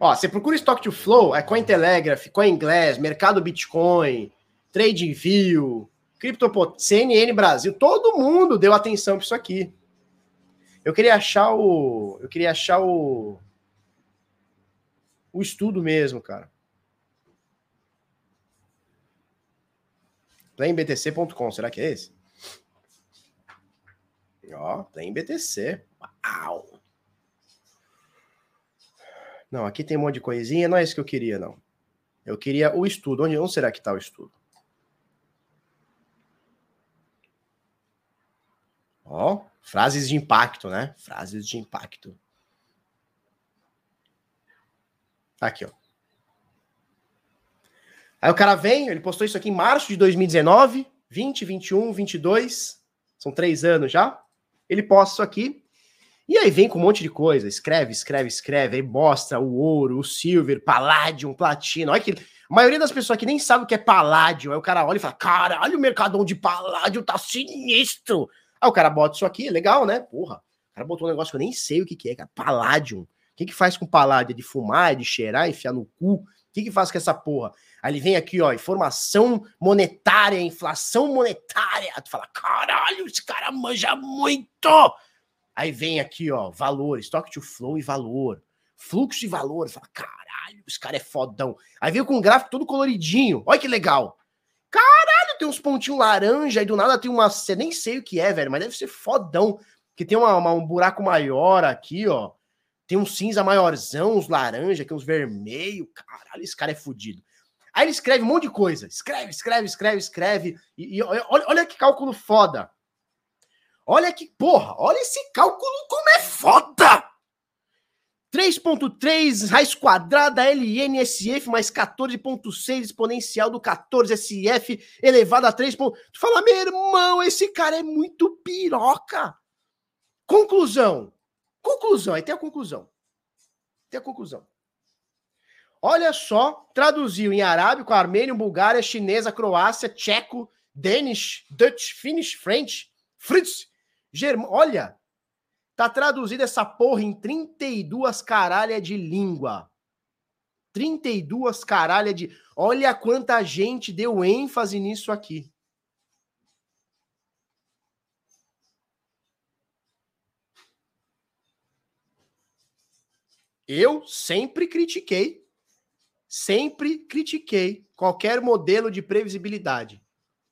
Ó, você procura Stock to Flow, é Cointelegraph, CoinGlass, Mercado Bitcoin, TradingView, CryptoPot, CNN Brasil, todo mundo deu atenção para isso aqui. Eu queria achar o, eu queria achar o o estudo mesmo, cara. PlayBTC.com, será que é esse? Ó, PlayBTC. Uau! Não, aqui tem um monte de coisinha, não é isso que eu queria, não. Eu queria o estudo. Onde, onde será que está o estudo? Ó, frases de impacto, né? Frases de impacto. Tá aqui, ó. Aí o cara vem, ele postou isso aqui em março de 2019, 20, 21, 22, são três anos já. Ele posta isso aqui, e aí vem com um monte de coisa, escreve, escreve, escreve, aí mostra o ouro, o silver, palladium, platina. Olha que a maioria das pessoas aqui nem sabe o que é palladium. Aí o cara olha e fala: caralho, o mercadão de palladium tá sinistro. Aí o cara bota isso aqui, legal, né? Porra, o cara botou um negócio que eu nem sei o que, que é, cara. Palladium. O que, que faz com palladium? É de fumar, é de cheirar, enfiar no cu? O que, que faz com essa porra? Aí ele vem aqui, ó, informação monetária, inflação monetária. Tu fala, caralho, esse cara manja muito! Aí vem aqui, ó, valor, stock to flow e valor. Fluxo de valor. Fala, caralho, esse cara é fodão. Aí vem com um gráfico todo coloridinho. Olha que legal. Caralho, tem uns pontinhos laranja e do nada tem uma. Você nem sei o que é, velho, mas deve ser fodão. Que tem uma, uma, um buraco maior aqui, ó. Tem um cinza maiorzão, uns laranja, aqui uns vermelho. Caralho, esse cara é fodido. Aí ele escreve um monte de coisa. Escreve, escreve, escreve, escreve. E, e olha, olha que cálculo foda. Olha que porra, olha esse cálculo como é foda! 3.3 raiz quadrada LNSF mais 14.6 exponencial do 14SF elevado a 3. Tu fala, meu irmão, esse cara é muito piroca. Conclusão. Conclusão, aí tem a conclusão. Tem a conclusão. Olha só, traduziu em arábico, armênio, bulgária, chinesa, croácia, tcheco, Danish, Dutch, Finnish, French, Fritz, Germ... Olha, Tá traduzida essa porra em 32 caralha de língua. 32 caralha de. Olha quanta gente deu ênfase nisso aqui. Eu sempre critiquei, sempre critiquei qualquer modelo de previsibilidade.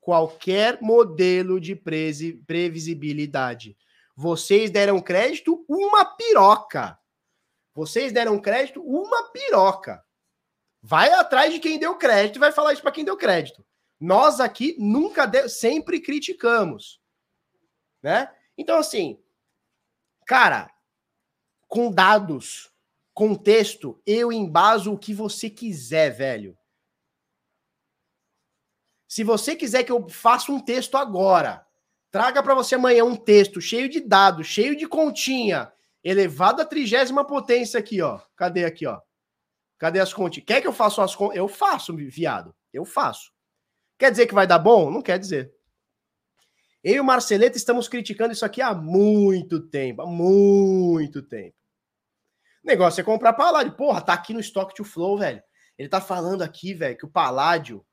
qualquer modelo de previsibilidade. Vocês deram crédito uma piroca. Vocês deram crédito uma piroca. Vai atrás de quem deu crédito e vai falar isso para quem deu crédito. Nós aqui nunca sempre criticamos, né? Então assim, cara, com dados, contexto, eu embaso o que você quiser, velho. Se você quiser que eu faça um texto agora, traga para você amanhã um texto cheio de dados, cheio de continha, elevado à trigésima potência aqui, ó. Cadê aqui, ó? Cadê as continhas? Quer que eu faça as contas? Eu faço, viado. Eu faço. Quer dizer que vai dar bom? Não quer dizer. Eu e o Marceleta estamos criticando isso aqui há muito tempo. Há muito tempo. Negócio é comprar Paládio. Porra, tá aqui no Stock to Flow, velho. Ele tá falando aqui, velho, que o Paládio,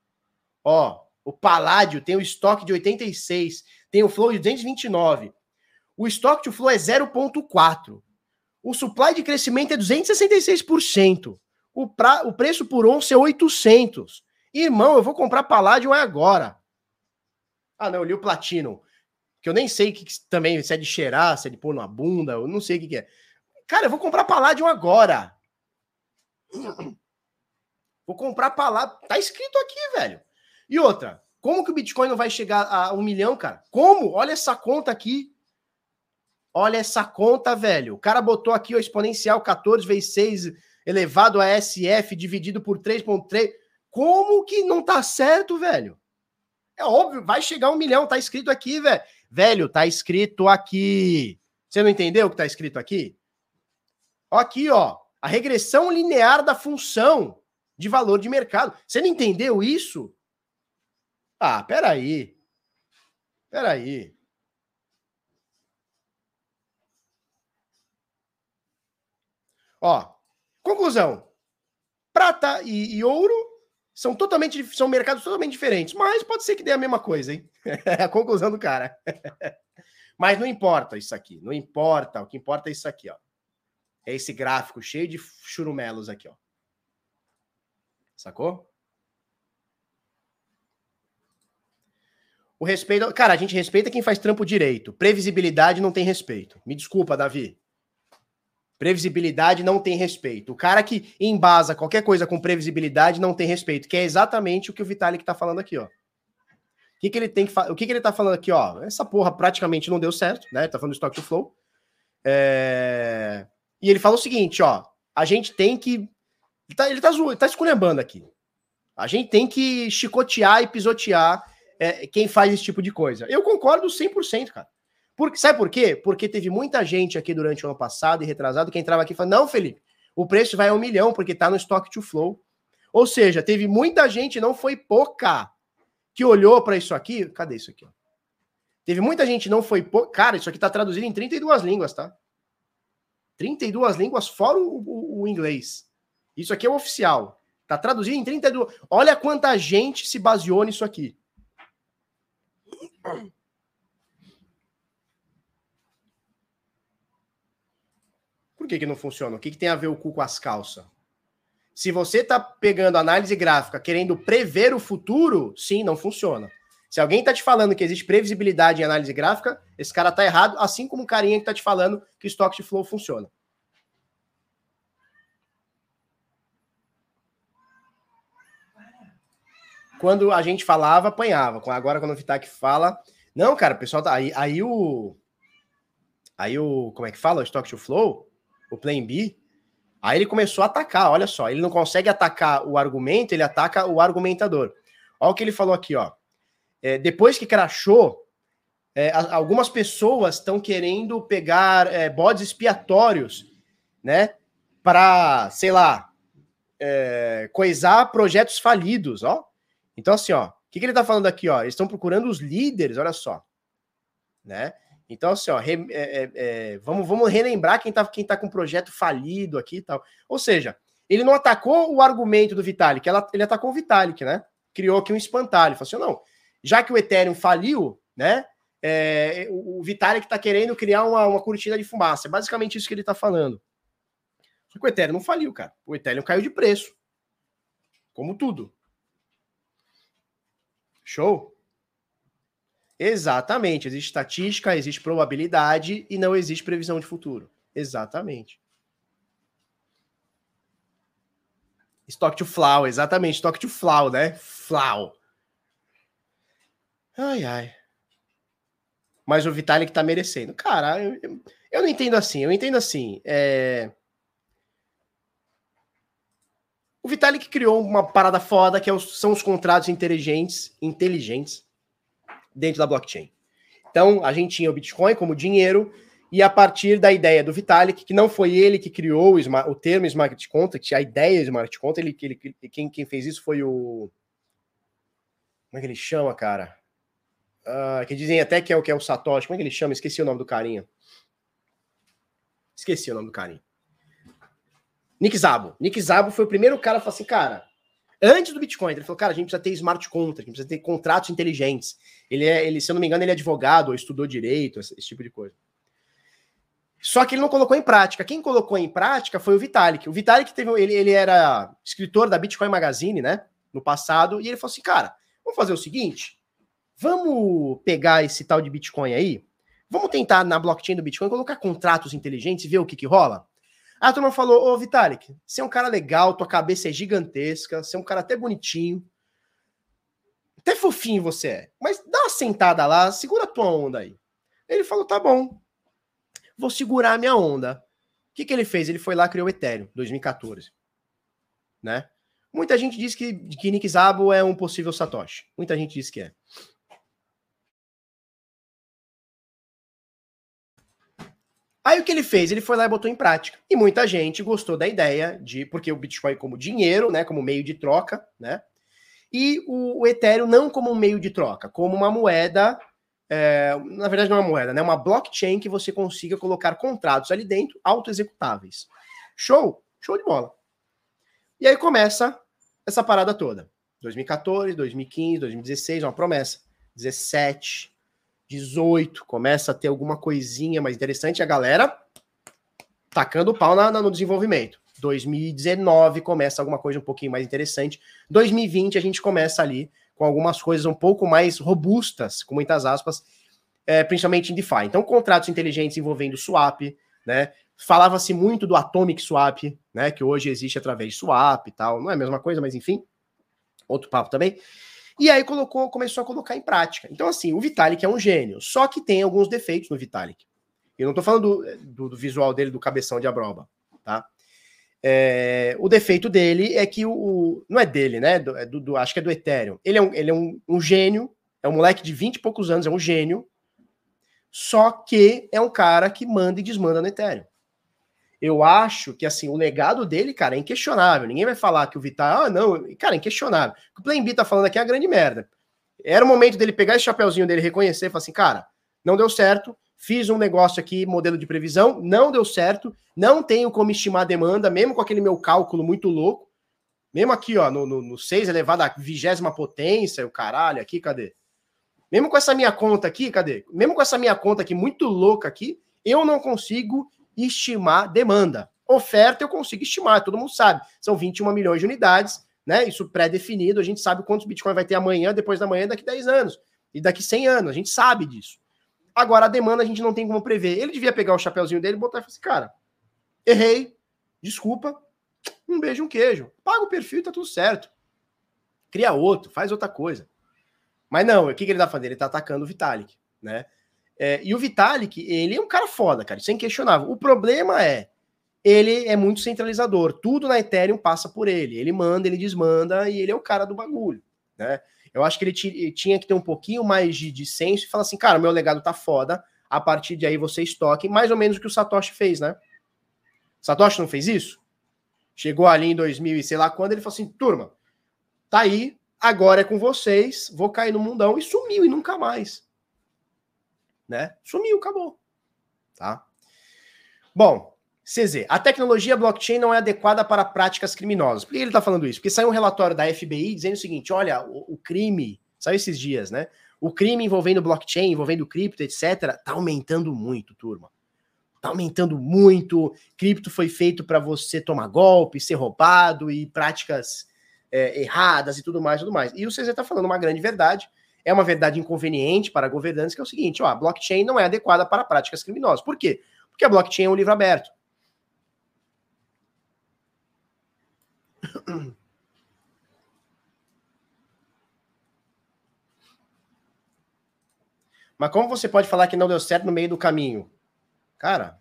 ó, o Paládio tem o estoque de 86, tem o Flow de 229. O Stock to Flow é 0.4. O supply de crescimento é 266%. O, pra, o preço por onça é 800. Irmão, eu vou comprar Palladium agora. Ah, não, eu li o Platino. Que eu nem sei que, que também, se é de cheirar, se é de pôr na bunda, eu não sei o que, que é. Cara, eu vou comprar Palladium agora. Vou comprar Palladium. Tá escrito aqui, velho. E outra, como que o Bitcoin não vai chegar a um milhão, cara? Como? Olha essa conta aqui. Olha essa conta, velho. O cara botou aqui o exponencial 14 vezes 6 elevado a SF dividido por 3,3. Como que não tá certo, velho? É óbvio, vai chegar um milhão, tá escrito aqui, velho. Velho, tá escrito aqui. Você não entendeu o que tá escrito aqui? Aqui, ó. A regressão linear da função de valor de mercado. Você não entendeu isso? Ah, peraí. Peraí. Ó, Conclusão: prata e, e, ouro são totalmente são mercados totalmente diferentes, mas pode ser que dê a mesma coisa, hein? [laughs] É a conclusão do cara. [laughs] mas não importa isso aqui, não importa. O que importa é isso aqui, ó. É esse gráfico cheio de churumelos aqui, ó. Sacou? O respeito. Cara, a gente respeita quem faz trampo direito. Previsibilidade não tem respeito. Me desculpa, Davi. Previsibilidade não tem respeito. O cara que embasa qualquer coisa com previsibilidade não tem respeito, que é exatamente o que o Vitalik está falando aqui, ó. O que, que ele tem que O que, que ele tá falando aqui, ó? Essa porra praticamente não deu certo, né? Tá falando do stock to flow. É... E ele fala o seguinte, ó. A gente tem que. Ele tá, ele tá, ele tá esculhambando aqui. A gente tem que chicotear e pisotear é, quem faz esse tipo de coisa. Eu concordo 100%, cara. Sabe por quê? Porque teve muita gente aqui durante o ano passado e retrasado que entrava aqui e falava: não, Felipe, o preço vai a um milhão porque está no stock to flow. Ou seja, teve muita gente, não foi pouca, que olhou para isso aqui. Cadê isso aqui? Teve muita gente, não foi pouca. Cara, isso aqui está traduzido em 32 línguas, tá? 32 línguas fora o, o, o inglês. Isso aqui é o oficial. Tá traduzido em 32. Olha quanta gente se baseou nisso aqui. Por que, que não funciona? O que, que tem a ver o cu com as calças? Se você está pegando análise gráfica querendo prever o futuro, sim, não funciona. Se alguém está te falando que existe previsibilidade em análise gráfica, esse cara está errado, assim como o carinha que está te falando que Stock Flow funciona. Quando a gente falava, apanhava. Agora, quando o Vitac fala. Não, cara, o pessoal tá. Aí, aí o. Aí o. Como é que fala? O Stock to Flow o Plan B, aí ele começou a atacar, olha só, ele não consegue atacar o argumento, ele ataca o argumentador. Olha o que ele falou aqui, ó. É, depois que crashou, é, algumas pessoas estão querendo pegar é, bodes expiatórios, né, para, sei lá, é, coisar projetos falidos, ó. Então, assim, ó, o que, que ele tá falando aqui, ó? Eles estão procurando os líderes, olha só, né? Então, assim, ó, re, é, é, é, vamos, vamos relembrar quem está quem tá com projeto falido aqui e tal. Ou seja, ele não atacou o argumento do Vitalik, ela, ele atacou o Vitalik, né? Criou aqui um espantalho. Falou assim: não, já que o Ethereum faliu, né? É, o, Vitalik está querendo criar uma, uma cortina de fumaça. É basicamente isso que ele está falando. Só que o Ethereum não faliu, cara. O Ethereum caiu de preço. Como tudo. Show? Exatamente. Existe estatística, existe probabilidade e não existe previsão de futuro. Exatamente. Stock to flow, exatamente. Stock to flow, né? Flow. Ai, ai. Mas o Vitalik tá merecendo. Cara, eu, eu não entendo assim. Eu entendo assim. É... O Vitalik criou uma parada foda que é são os contratos inteligentes, inteligentes dentro da blockchain. Então, a gente tinha o Bitcoin como dinheiro, e a partir da ideia do Vitalik, que não foi ele que criou o, o termo smart contract, a ideia smart contract, ele, ele, quem, quem fez isso foi o. Como é que ele chama, cara? Uh, que dizem até que é o que é o Satoshi. Como é que ele chama? Esqueci o nome do carinha. Esqueci o nome do carinha. Nick Zabo. Nick Zabo foi o primeiro cara que falou assim, cara, antes do Bitcoin, ele falou, cara, a gente precisa ter smart contract, a gente precisa ter contratos inteligentes. Ele é, ele, se eu não me engano, ele é advogado ou estudou direito, esse, esse tipo de coisa. Só que ele não colocou em prática. Quem colocou em prática foi o Vitalik. O Vitalik teve, ele, ele era escritor da Bitcoin Magazine, né? No passado, e ele falou assim: cara, vamos fazer o seguinte: vamos pegar esse tal de Bitcoin aí, vamos tentar na blockchain do Bitcoin colocar contratos inteligentes e ver o que, que rola. A turma falou: Ô Vitalik, você é um cara legal, tua cabeça é gigantesca, você é um cara até bonitinho. Até fofinho você é. Mas dá uma sentada lá, segura a tua onda aí. Ele falou: tá bom vou segurar a minha onda. O que, que ele fez? Ele foi lá criou o Ethereum, 2014. Né? Muita gente diz que, que Nick Szabo é um possível Satoshi. Muita gente diz que é. Aí o que ele fez? Ele foi lá e botou em prática. E muita gente gostou da ideia de, porque o Bitcoin como dinheiro, né, como meio de troca, né? E o, o Ethereum não como um meio de troca, como uma moeda é, na verdade não é uma moeda, né? Uma blockchain que você consiga colocar contratos ali dentro, auto-executáveis. Show? Show de bola. E aí começa essa parada toda. 2014, 2015, 2016, uma promessa. 17, 18, começa a ter alguma coisinha mais interessante. A galera tacando o pau na, na, no desenvolvimento. 2019 começa alguma coisa um pouquinho mais interessante. 2020 a gente começa ali com algumas coisas um pouco mais robustas, com muitas aspas, é, principalmente em DeFi. Então, contratos inteligentes envolvendo swap, né? Falava-se muito do Atomic Swap, né? Que hoje existe através de swap e tal. Não é a mesma coisa, mas enfim, outro papo também. E aí colocou, começou a colocar em prática. Então, assim, o Vitalik é um gênio, só que tem alguns defeitos no Vitalik. Eu não estou falando do, do, do, visual dele, do cabeção de abroba, tá? É, o defeito dele é que o, o não é dele, né? Do, é do, acho que é do Ethereum. Ele é, um, ele é um, um, gênio, é um moleque de 20 e poucos anos, é um gênio, só que é um cara que manda e desmanda no Ethereum. Eu acho que assim, o legado dele, cara, é inquestionável. Ninguém vai falar que o Vital, ah, não, cara, é inquestionável. O que o Plan B tá falando aqui é a grande merda. Era o momento dele pegar esse chapéuzinho dele, reconhecer falar assim, cara, não deu certo, Fiz um negócio aqui, modelo de previsão, não deu certo, não tenho como estimar a demanda, mesmo com aquele meu cálculo muito louco. Mesmo aqui, ó, no, no, no 6 elevado à vigésima potência, o caralho, aqui, cadê? Mesmo com essa minha conta aqui, cadê? Mesmo com essa minha conta aqui muito louca aqui, eu não consigo estimar demanda. Oferta eu consigo estimar, todo mundo sabe. São 21 milhões de unidades, né? Isso pré-definido, a gente sabe quantos Bitcoin vai ter amanhã, depois da manhã, daqui 10 anos. E daqui 100 anos, a gente sabe disso. Agora, a demanda a gente não tem como prever. Ele devia pegar o chapéuzinho dele e botar e falar assim, cara, errei, desculpa, um beijo, um queijo. Paga o perfil e tá tudo certo. Cria outro, faz outra coisa. Mas não, o que, que ele tá fazendo? Ele tá atacando o Vitalik, né? É, e o Vitalik, ele é um cara foda, cara, isso é inquestionável. O problema é, ele é muito centralizador. Tudo na Ethereum passa por ele. Ele manda, ele desmanda e ele é o cara do bagulho, né? Eu acho que ele tinha que ter um pouquinho mais de, de senso e falar assim, cara, meu legado tá foda, a partir de aí você estoque, mais ou menos o que o Satoshi fez, né? Satoshi não fez isso? Chegou ali em 2000 e sei lá quando, ele falou assim, turma, tá aí, agora é com vocês, vou cair no mundão, e sumiu, e nunca mais. Né? Sumiu, acabou. Tá? Bom, CZ, a tecnologia blockchain não é adequada para práticas criminosas. Por que ele está falando isso? Porque saiu um relatório da FBI dizendo o seguinte: olha, o, o, crime, saiu esses dias, né? O crime envolvendo blockchain, envolvendo cripto, etc., está aumentando muito, turma. Está aumentando muito. Cripto foi feito para você tomar golpe, ser roubado e práticas é, erradas e tudo mais, tudo mais. E o CZ está falando uma grande verdade. É uma verdade inconveniente para governantes, que é o seguinte, ó, a blockchain não é adequada para práticas criminosas. Por quê? Porque a blockchain é um livro aberto. Mas como você pode falar que não deu certo no meio do caminho? Cara.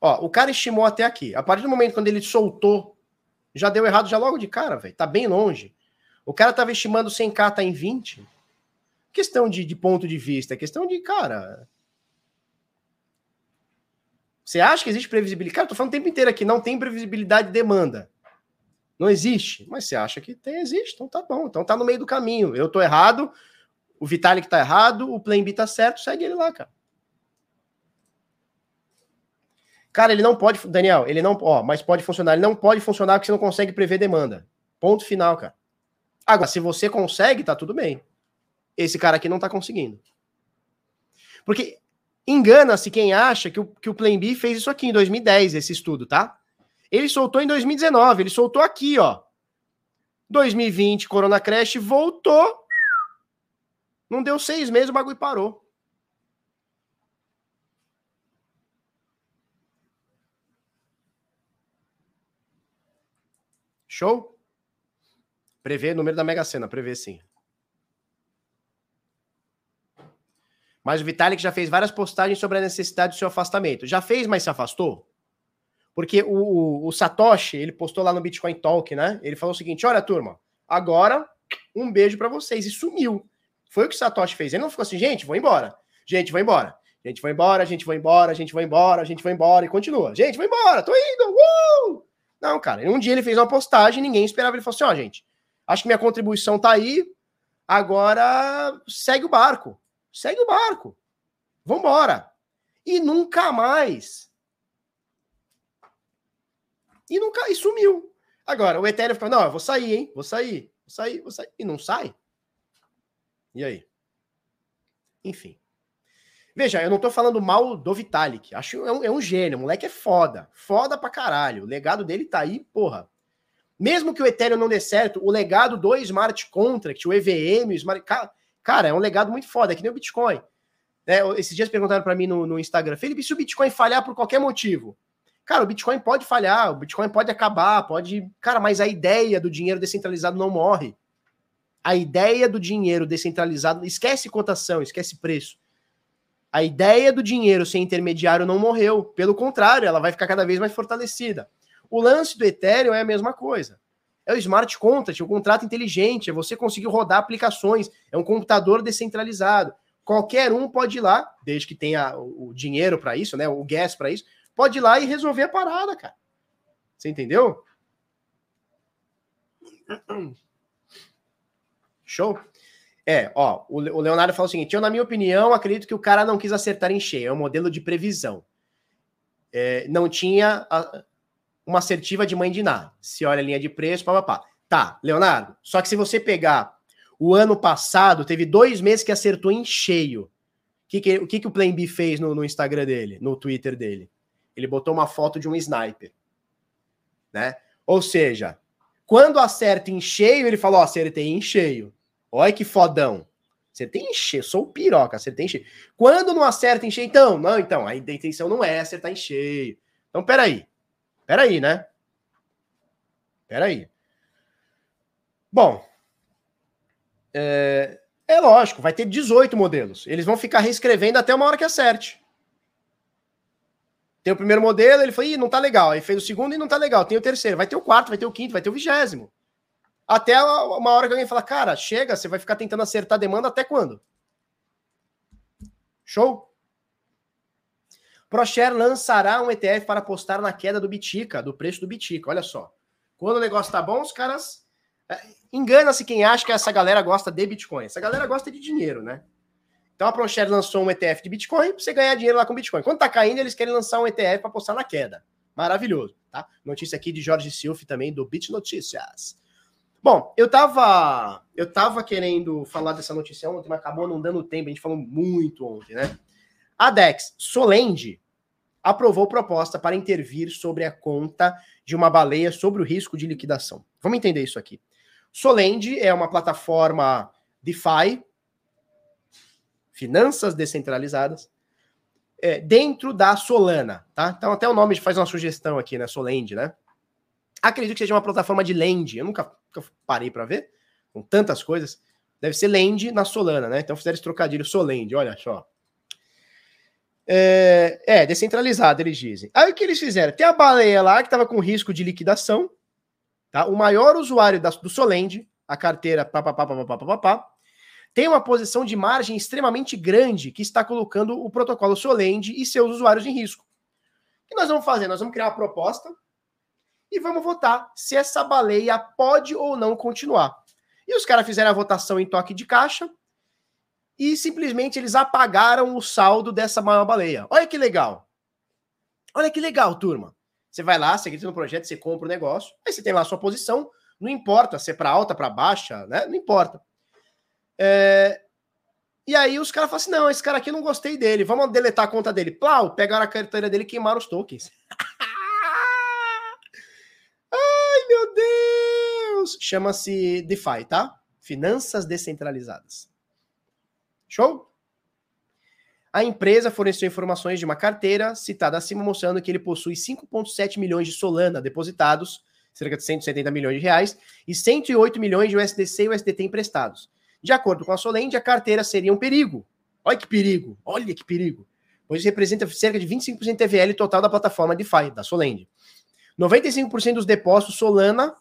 Ó, o cara estimou até aqui. A partir do momento quando ele soltou, já deu errado já logo de cara, velho. Tá bem longe. O cara tava estimando 100k, tá em 20. Questão de, de ponto de vista, é questão de, cara. Você acha que existe previsibilidade? Cara, tô falando o tempo inteiro aqui, não tem previsibilidade de demanda. Não existe. Mas você acha que tem, existe. Então tá bom. Então tá no meio do caminho. Eu tô errado, o Vitalik tá errado, o Plan B tá certo, segue ele lá, cara. Cara, ele não pode, Daniel, ele não, ó, mas pode funcionar. Ele não pode funcionar porque você não consegue prever demanda. Ponto final, cara. Agora, se você consegue, tá tudo bem. Esse cara aqui não tá conseguindo. Porque engana-se quem acha que o, que o Plan B fez isso aqui em 2010, esse estudo, tá? Ele soltou em 2019, ele soltou aqui, ó. 2020, Corona Crash, voltou. Não deu seis meses, o bagulho parou. Show? Prevê o número da Mega Sena, prevê sim. Mas o Vitalik já fez várias postagens sobre a necessidade do seu afastamento. Já fez, mas se afastou? Porque o, o, Satoshi, ele postou lá no Bitcoin Talk, né? Ele falou o seguinte: olha, turma, agora um beijo para vocês. E sumiu. Foi o que o Satoshi fez. Ele não ficou assim, gente, vou embora. Gente, vou embora. Gente, vou embora, gente, vou embora, gente, vou embora, gente, vou embora. E continua. Gente, vou embora, tô indo. Uh! Não, cara. Um dia ele fez uma postagem, ninguém esperava. Ele falou assim: ó, gente, acho que minha contribuição tá aí. Agora segue o barco. Segue o barco. Vambora. E nunca mais e nunca e sumiu. Agora, o Ethereum fica, não, eu vou sair, hein? Vou sair, vou sair, vou sair. E não sai. E aí? Enfim. Veja, eu não tô falando mal do Vitalik. Acho é um, é um gênio, o moleque é foda. Foda pra caralho. O legado dele tá aí, porra. Mesmo que o Ethereum não dê certo, o legado do smart contract, o EVM, o smart. Cara, é um legado muito foda, é que nem o Bitcoin. É, esses dias perguntaram para mim no, no Instagram, Felipe, se o Bitcoin falhar por qualquer motivo, Cara, o Bitcoin pode falhar, o Bitcoin pode acabar, pode. Cara, mas a ideia do dinheiro descentralizado não morre. A ideia do dinheiro descentralizado, esquece cotação, esquece preço. A ideia do dinheiro sem intermediário não morreu. Pelo contrário, ela vai ficar cada vez mais fortalecida. O lance do Ethereum é a mesma coisa. É o smart contract, é o contrato inteligente, é você conseguir rodar aplicações, é um computador descentralizado. Qualquer um pode ir lá, desde que tenha o dinheiro para isso, né, o gas para isso, pode ir lá e resolver a parada, cara. Você entendeu? [clears throat] Show? É, ó, o Leonardo fala o seguinte: eu, na minha opinião, acredito que o cara não quis acertar em cheio, é um modelo de previsão. É, não tinha a, uma assertiva de mãe de nada. Se olha a linha de preço, papapá. Tá, Leonardo, só que se você pegar o ano passado, teve dois meses que acertou em cheio. O que, que, o, que, que o Plan B fez no, no Instagram dele, no Twitter dele? Ele botou uma foto de um sniper. Né? Ou seja, quando acerta em cheio, ele falou: acertei em cheio. Olha que fodão. Acertei em cheio, sou o piroca, acertei em cheio. Quando não acerta em então, não, então, a intenção não é acertar em cheio. Então, peraí. Peraí, né? Peraí. Bom, é, é lógico, vai ter 18 modelos. Eles vão ficar reescrevendo até uma hora que acerte. Tem o primeiro modelo, ele foi, não tá legal. Aí fez o segundo e não tá legal. Tem o terceiro, vai ter o quarto, vai ter o quinto, vai ter o vigésimo. Até uma hora que alguém fala, cara, chega, você vai ficar tentando acertar a demanda até quando? Show? ProShare lançará um ETF para apostar na queda do Bitica, do preço do Bitica. Olha só. Quando o negócio tá bom, os caras. É, engana-se quem acha que essa galera gosta de Bitcoin. Essa galera gosta de dinheiro, né? Então a ProShare lançou um ETF de Bitcoin para você ganhar dinheiro lá com Bitcoin. Quando tá caindo, eles querem lançar um ETF para apostar na queda. Maravilhoso, tá? Notícia aqui de Jorge Silf também do Bit Notícias. Bom, eu tava eu tava querendo falar dessa notícia ontem, mas acabou não dando tempo, a gente falou muito ontem, né? A DEX Solend, aprovou proposta para intervir sobre a conta de uma baleia sobre o risco de liquidação. Vamos entender isso aqui. Solend é uma plataforma DeFi, finanças descentralizadas, é, dentro da Solana, tá? Então até o nome faz uma sugestão aqui, né? Solend, né? Acredito que seja uma plataforma de Lend. Eu nunca, nunca parei para ver, com tantas coisas. Deve ser Lend na Solana, né? Então fizeram esse trocadilho Solend, olha só. É, é, descentralizado, eles dizem. Aí o que eles fizeram? Tem a baleia lá que estava com risco de liquidação, tá? O maior usuário da, do Solend, a carteira papapá, papapá, papapá, tem uma posição de margem extremamente grande que está colocando o protocolo Solend e seus usuários em risco. O que nós vamos fazer? Nós vamos criar uma proposta e vamos votar se essa baleia pode ou não continuar. E os caras fizeram a votação em toque de caixa e simplesmente eles apagaram o saldo dessa maior baleia. Olha que legal. Olha que legal, turma. Você vai lá, você acredita no projeto, você compra o negócio, aí você tem lá a sua posição, não importa se é para alta, para baixa, né? Não importa. É... E aí os caras falam assim: não, esse cara aqui eu não gostei dele, vamos deletar a conta dele. Plau, pegaram a carteira dele e queimaram os tokens. [laughs] Meu Deus! Chama-se DeFi, tá? Finanças descentralizadas. Show? A empresa forneceu informações de uma carteira citada acima mostrando que ele possui 5,7 milhões de Solana depositados, cerca de 170 milhões de reais, e 108 milhões de USDC e USDT emprestados. De acordo com a Solend, a carteira seria um perigo. Olha que perigo, olha que perigo. Pois representa cerca de 25% TVL total da plataforma DeFi, da Solend. 95% dos depósitos Solana,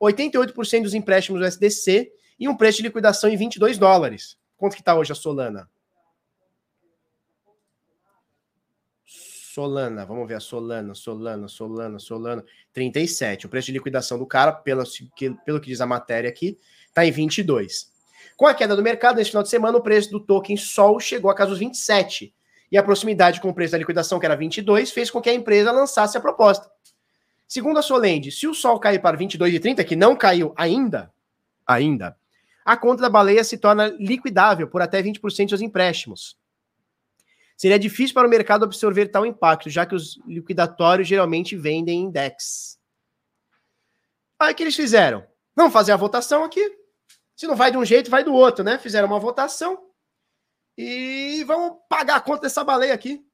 88% dos empréstimos USDC e um preço de liquidação em 22 dólares. Quanto que está hoje a Solana? Solana, vamos ver a Solana, Solana, Solana, Solana, 37. O preço de liquidação do cara, pelo que, pelo que diz a matéria aqui, está em 22. Com a queda do mercado, nesse final de semana, o preço do token Sol chegou a casos 27. E a proximidade com o preço da liquidação, que era 22, fez com que a empresa lançasse a proposta. Segundo a Solend, se o Sol cair para 22,30, que não caiu ainda, ainda, a conta da baleia se torna liquidável por até 20% dos empréstimos. Seria difícil para o mercado absorver tal impacto, já que os liquidatórios geralmente vendem em DEX. Aí o que eles fizeram? Vamos fazer a votação aqui. Se não vai de um jeito, vai do outro, né? Fizeram uma votação e vamos pagar a conta dessa baleia aqui.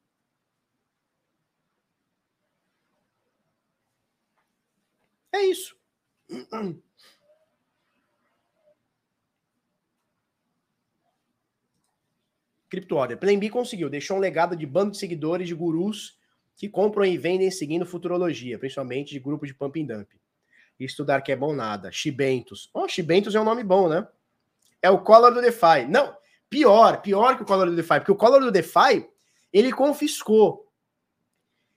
É isso. CryptoOrder. Plan conseguiu, deixou um legado de bando de seguidores, de gurus que compram e vendem seguindo futurologia, principalmente de grupo de pump and dump. Estudar que é bom nada. Chibentos. Oh, Chibentos é um nome bom, né? É o Collor do DeFi. Não, pior, pior que o Collor do DeFi, porque o Collor do DeFi, ele confiscou.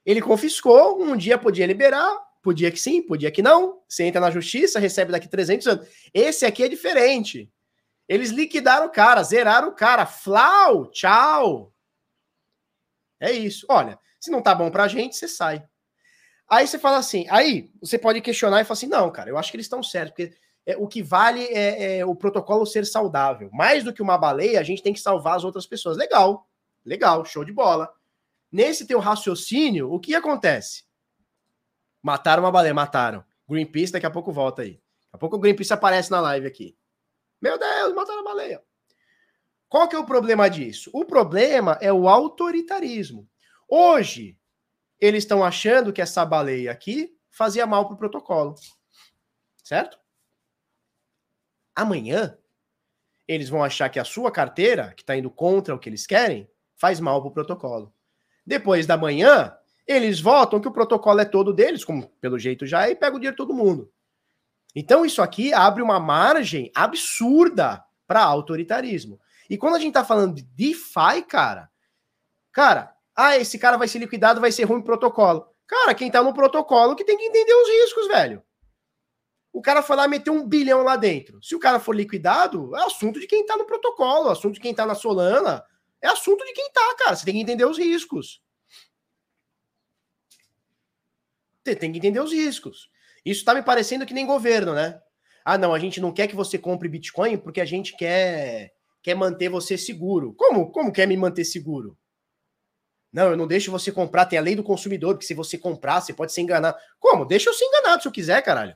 Ele confiscou, um dia podia liberar, podia que sim, podia que não. Você entra na justiça, recebe daqui 300 anos. Esse aqui é diferente. Eles liquidaram o cara, zeraram o cara. Flau, tchau. É isso. Olha, se não tá bom pra gente, você sai. Aí você fala assim, aí você pode questionar e falar assim, não, cara, eu acho que eles estão certos, porque é, o que vale é, é, o protocolo ser saudável. Mais do que uma baleia, a gente tem que salvar as outras pessoas. Legal, legal, show de bola. Nesse teu raciocínio, o que acontece? Mataram uma baleia, mataram. Greenpeace daqui a pouco volta aí. Daqui a pouco o Greenpeace aparece na live aqui. Meu Deus, mataram a baleia. Qual que é o problema disso? O problema é o autoritarismo. Hoje, eles estão achando que essa baleia aqui fazia mal para o protocolo. Certo? Amanhã, eles vão achar que a sua carteira, que está indo contra o que eles querem, faz mal para o protocolo. Depois da manhã, eles votam que o protocolo é todo deles, como pelo jeito já é, e pega o dinheiro de todo mundo. Então, isso aqui abre uma margem absurda para autoritarismo. E quando a gente está falando de DeFi, cara, cara, ah, esse cara vai ser liquidado, vai ser ruim protocolo. Cara, quem está no protocolo que tem que entender os riscos, velho. O cara foi lá meter um bilhão lá dentro. Se o cara for liquidado, é assunto de quem está no protocolo, assunto de quem está na Solana, é assunto de quem está, cara. Você tem que entender os riscos. Tem que entender os riscos. Isso está me parecendo que nem governo, né? Ah, não, a gente não quer que você compre Bitcoin porque a gente quer, quer manter você seguro. Como? Como quer me manter seguro? Não, eu não deixo você comprar, tem a lei do consumidor, porque se você comprar, você pode se enganar. Como? Deixa eu ser enganado se eu quiser, caralho.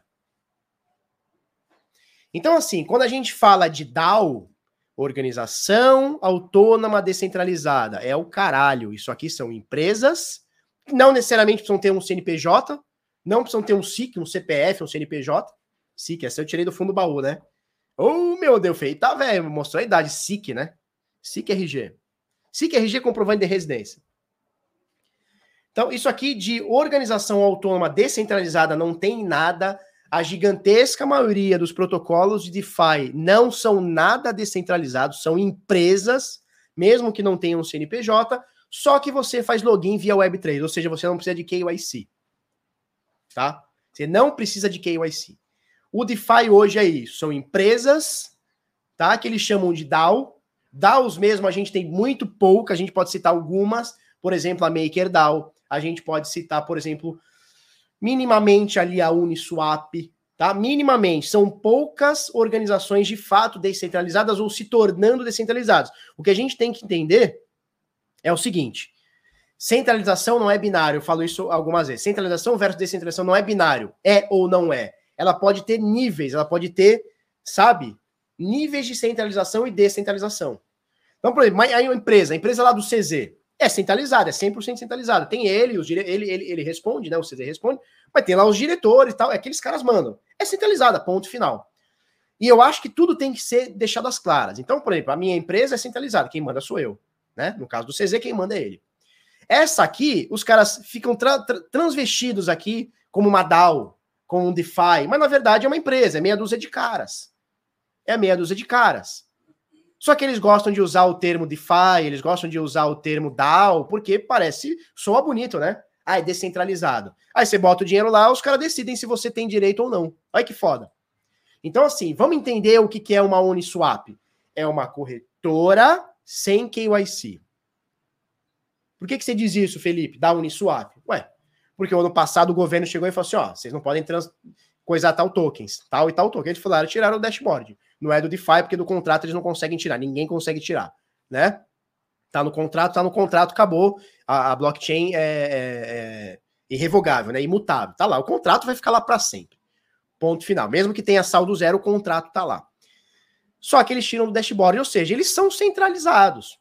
Então, assim, quando a gente fala de DAO, organização autônoma descentralizada, é o caralho. Isso aqui são empresas, não necessariamente precisam ter um CNPJ, não precisam ter um SIC, um CPF, um CNPJ. SIC, essa eu tirei do fundo do baú, né? Oh, meu Deus, feio. Tá, velho, mostrou a idade. SIC, né? SIC RG. SIC RG comprovante de residência. Então, isso aqui de organização autônoma descentralizada não tem nada a gigantesca maioria dos protocolos de DeFi não são nada descentralizados, são empresas, mesmo que não tenham CNPJ, só que você faz login via Web3, ou seja, você não precisa de KYC. Tá? Você não precisa de KYC. O DeFi hoje é isso, são empresas, tá? Que eles chamam de DAO. DAOs mesmo a gente tem muito pouco, a gente pode citar algumas, por exemplo, a MakerDAO, a gente pode citar, por exemplo, minimamente ali a Uniswap, tá? Minimamente, são poucas organizações de fato descentralizadas ou se tornando descentralizadas. O que a gente tem que entender é o seguinte: centralização não é binário, eu falo isso algumas vezes. Centralização versus descentralização não é binário, é ou não é. Ela pode ter níveis, ela pode ter, sabe, níveis de centralização e descentralização. Então, por exemplo, aí uma empresa, a empresa lá do CZ, é centralizada, é 100% centralizada. Tem ele, os dire... ele, ele, ele responde, né? O CZ responde, mas tem lá os diretores e tal, é aqueles caras mandam. É centralizada, ponto final. E eu acho que tudo tem que ser deixado às claras. Então, por exemplo, a minha empresa é centralizada, quem manda sou eu. Né? No caso do CZ, quem manda é ele. Essa aqui, os caras ficam tra tra transvestidos aqui como uma DAO, como um DeFi, mas na verdade é uma empresa, é meia dúzia de caras. É meia dúzia de caras. Só que eles gostam de usar o termo DeFi, eles gostam de usar o termo DAO, porque parece, soa bonito, né? Ah, é descentralizado. Aí você bota o dinheiro lá, os caras decidem se você tem direito ou não. Olha que foda. Então, assim, vamos entender o que é uma Uniswap. É uma corretora sem KYC. Por que, que você diz isso, Felipe, da Uniswap? Ué, porque o ano passado o governo chegou e falou assim: ó, vocês não podem trans... coisar tal tokens, tal e tal token. Eles falaram, tiraram o dashboard. Não é do DeFi, porque do contrato eles não conseguem tirar, ninguém consegue tirar, né? Tá no contrato, tá no contrato, acabou. A, a blockchain é, é, é, irrevogável, né? Imutável. Tá lá, o contrato vai ficar lá para sempre. Ponto final. Mesmo que tenha saldo zero, o contrato tá lá. Só que eles tiram do dashboard, ou seja, eles são centralizados.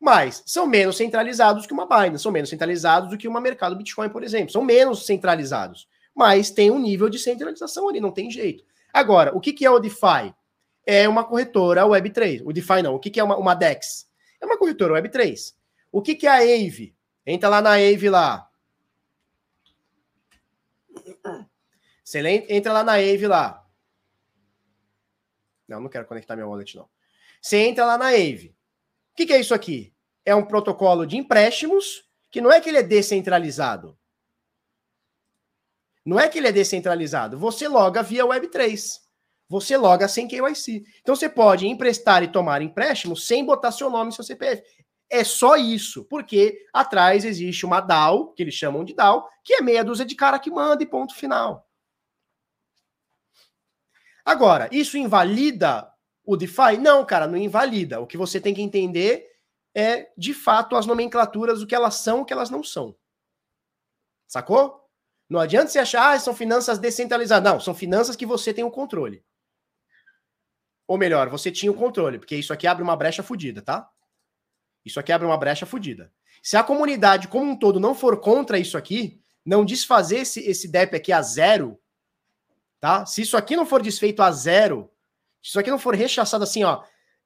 Mas são menos centralizados que uma Binance, são menos centralizados do que uma mercado Bitcoin, por exemplo. São menos centralizados. Mas tem um nível de centralização ali, não tem jeito. Agora, o que, que é o DeFi? é uma corretora Web3. O DeFi não. O que, que é uma, uma DEX? É uma corretora Web3. O que, que é a AVE? Entra lá na AVE lá. Você entra lá na AVE lá. Não, não quero conectar minha wallet, não. Você entra lá na AVE. O que, que é isso aqui? É um protocolo de empréstimos que não é que ele é descentralizado. Não é que ele é descentralizado. Você loga via Web3 você loga sem KYC. Então você pode emprestar e tomar empréstimo sem botar seu nome e seu CPF. É só isso, porque atrás existe uma DAO, que eles chamam de DAO, que é meia dúzia de cara que manda e ponto final. Agora, isso invalida o DeFi? Não, cara, não invalida. O que você tem que entender é, de fato, as nomenclaturas, o que elas são, o que elas não são. Sacou? Não adianta você achar, ah, são finanças descentralizadas. Não, são finanças que você tem o controle. Ou melhor, você tinha o controle, porque isso aqui abre uma brecha fodida, tá? Isso aqui abre uma brecha fodida. Se a comunidade como um todo não for contra isso aqui, não desfazer esse, esse DEP aqui a zero, tá? Se isso aqui não for desfeito a zero, se isso aqui não for rechaçado assim, ó,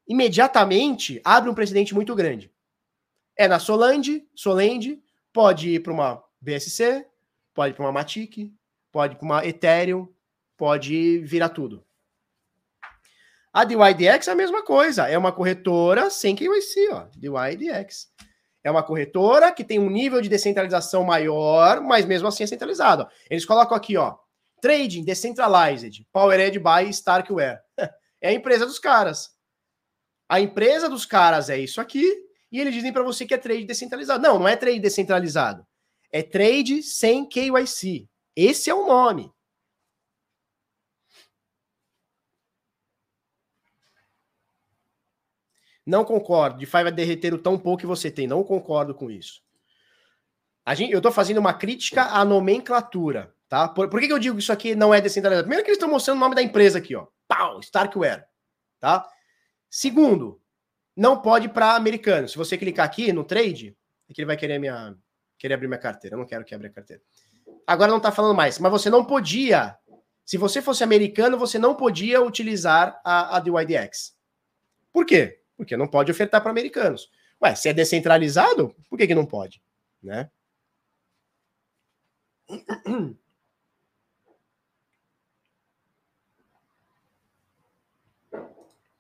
imediatamente abre um precedente muito grande. É na Soland, Solend, pode ir para uma BSC, pode ir para uma Matic, pode ir para uma Ethereum, pode virar tudo. A DYDX é a mesma coisa, é uma corretora sem KYC, ó, DYDX. É uma corretora que tem um nível de descentralização maior, mas mesmo assim é centralizado. Eles colocam aqui, ó, Trading Decentralized, Powered by Starkware. [laughs] É a empresa dos caras. A empresa dos caras é isso aqui, e eles dizem para você que é trade descentralizado. Não, não é trade descentralizado. É trade sem KYC. Esse é o nome. Não concordo. DeFi vai derreter o tão pouco que você tem. Não concordo com isso. Gente, eu estou fazendo uma crítica à nomenclatura, tá? Por, por que, que, eu digo que isso aqui não é descentralizado? Primeiro que eles estão mostrando o nome da empresa aqui, ó. Pau, Starkware, tá? Segundo, não pode para americano. Se você clicar aqui no trade, é que ele vai querer minha querer abrir minha carteira. Eu não quero que abra a carteira. Agora não está falando mais, mas você não podia. Se você fosse americano, você não podia utilizar a, a DYDX. Por quê? Porque não pode ofertar para americanos. Ué, se é descentralizado, por que, que não pode? Né?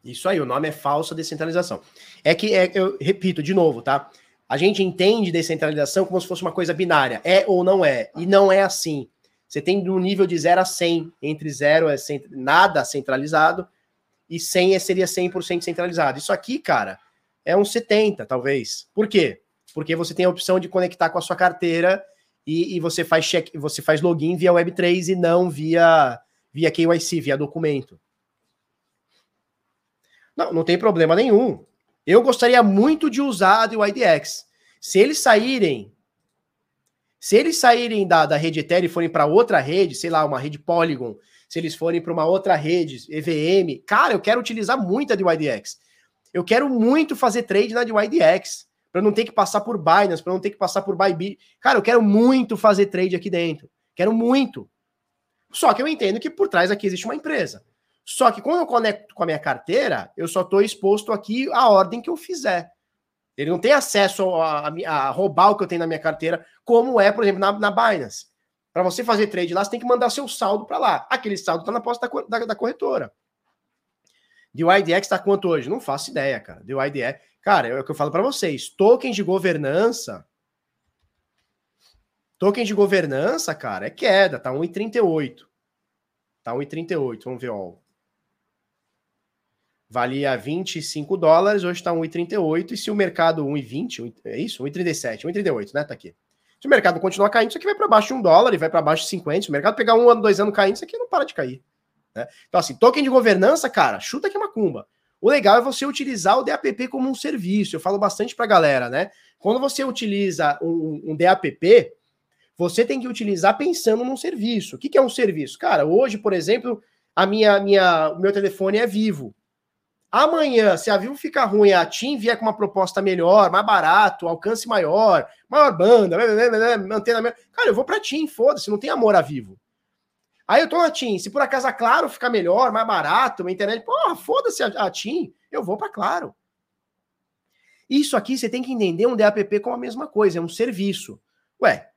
Isso aí, o nome é falsa descentralização. É que, é, eu repito de novo, tá? A gente entende descentralização como se fosse uma coisa binária, é ou não é, e não é assim. Você tem no nível de 0 a 100, entre 0 é cent... nada centralizado e 100 é, seria 100% centralizado. Isso aqui, cara, é um 70, talvez. Por quê? Porque você tem a opção de conectar com a sua carteira e, e você faz check, você faz login via Web3 e não via via KYC, via documento. Não, não tem problema nenhum. Eu gostaria muito de usar o IDX. Se eles saírem, se eles saírem da, da rede Ethereum e forem para outra rede, sei lá, uma rede Polygon, se eles forem para uma outra rede, EVM, cara, eu quero utilizar muito a DYDX. Eu quero muito fazer trade na DYDX para não ter que passar por Binance, para não ter que passar por Bybit. Cara, eu quero muito fazer trade aqui dentro. Quero muito. Só que eu entendo que por trás aqui existe uma empresa. Só que quando eu conecto com a minha carteira, eu só estou exposto aqui à ordem que eu fizer. Ele não tem acesso a, a, a, roubar o que eu tenho na minha carteira, como é, por exemplo, na, na Binance. Para você fazer trade lá, você tem que mandar seu saldo para lá. Aquele saldo está na posta da, da, da corretora. DYDX está quanto hoje? Não faço ideia, cara. DYDX. Cara, é o que eu falo para vocês. Tokens de governança. Tokens de governança, cara, é queda. Tá 1,38. Tá 1,38. Vamos ver, ó. Valia 25 dólares, hoje está 1,38. E se o mercado 1,20, é isso? 1,37, 1,38, né? Tá aqui. Se o mercado continuar caindo, isso aqui vai para baixo de um dólar e vai para baixo de 50. Se o mercado pegar um ano, dois anos caindo, isso aqui não para de cair. Né? Então, assim, token de governança, cara, chuta que é macumba. O legal é você utilizar o DAPP como um serviço. Eu falo bastante para a galera, né? Quando você utiliza um, um, DAPP, você tem que utilizar pensando num serviço. O que, que é um serviço? Cara, hoje, por exemplo, a minha, minha, o meu telefone é vivo. Amanhã, se a Vivo ficar ruim, a TIM vier com uma proposta melhor, mais barato, alcance maior, maior banda, antena melhor. Cara, eu vou pra TIM, foda-se, não tem amor a Vivo. Aí eu tô na TIM, se por acaso a Claro ficar melhor, mais barato, uma internet, porra, foda-se a, a TIM, eu vou para Claro. Isso aqui você tem que entender um DAPP como a mesma coisa, é um serviço. Ué,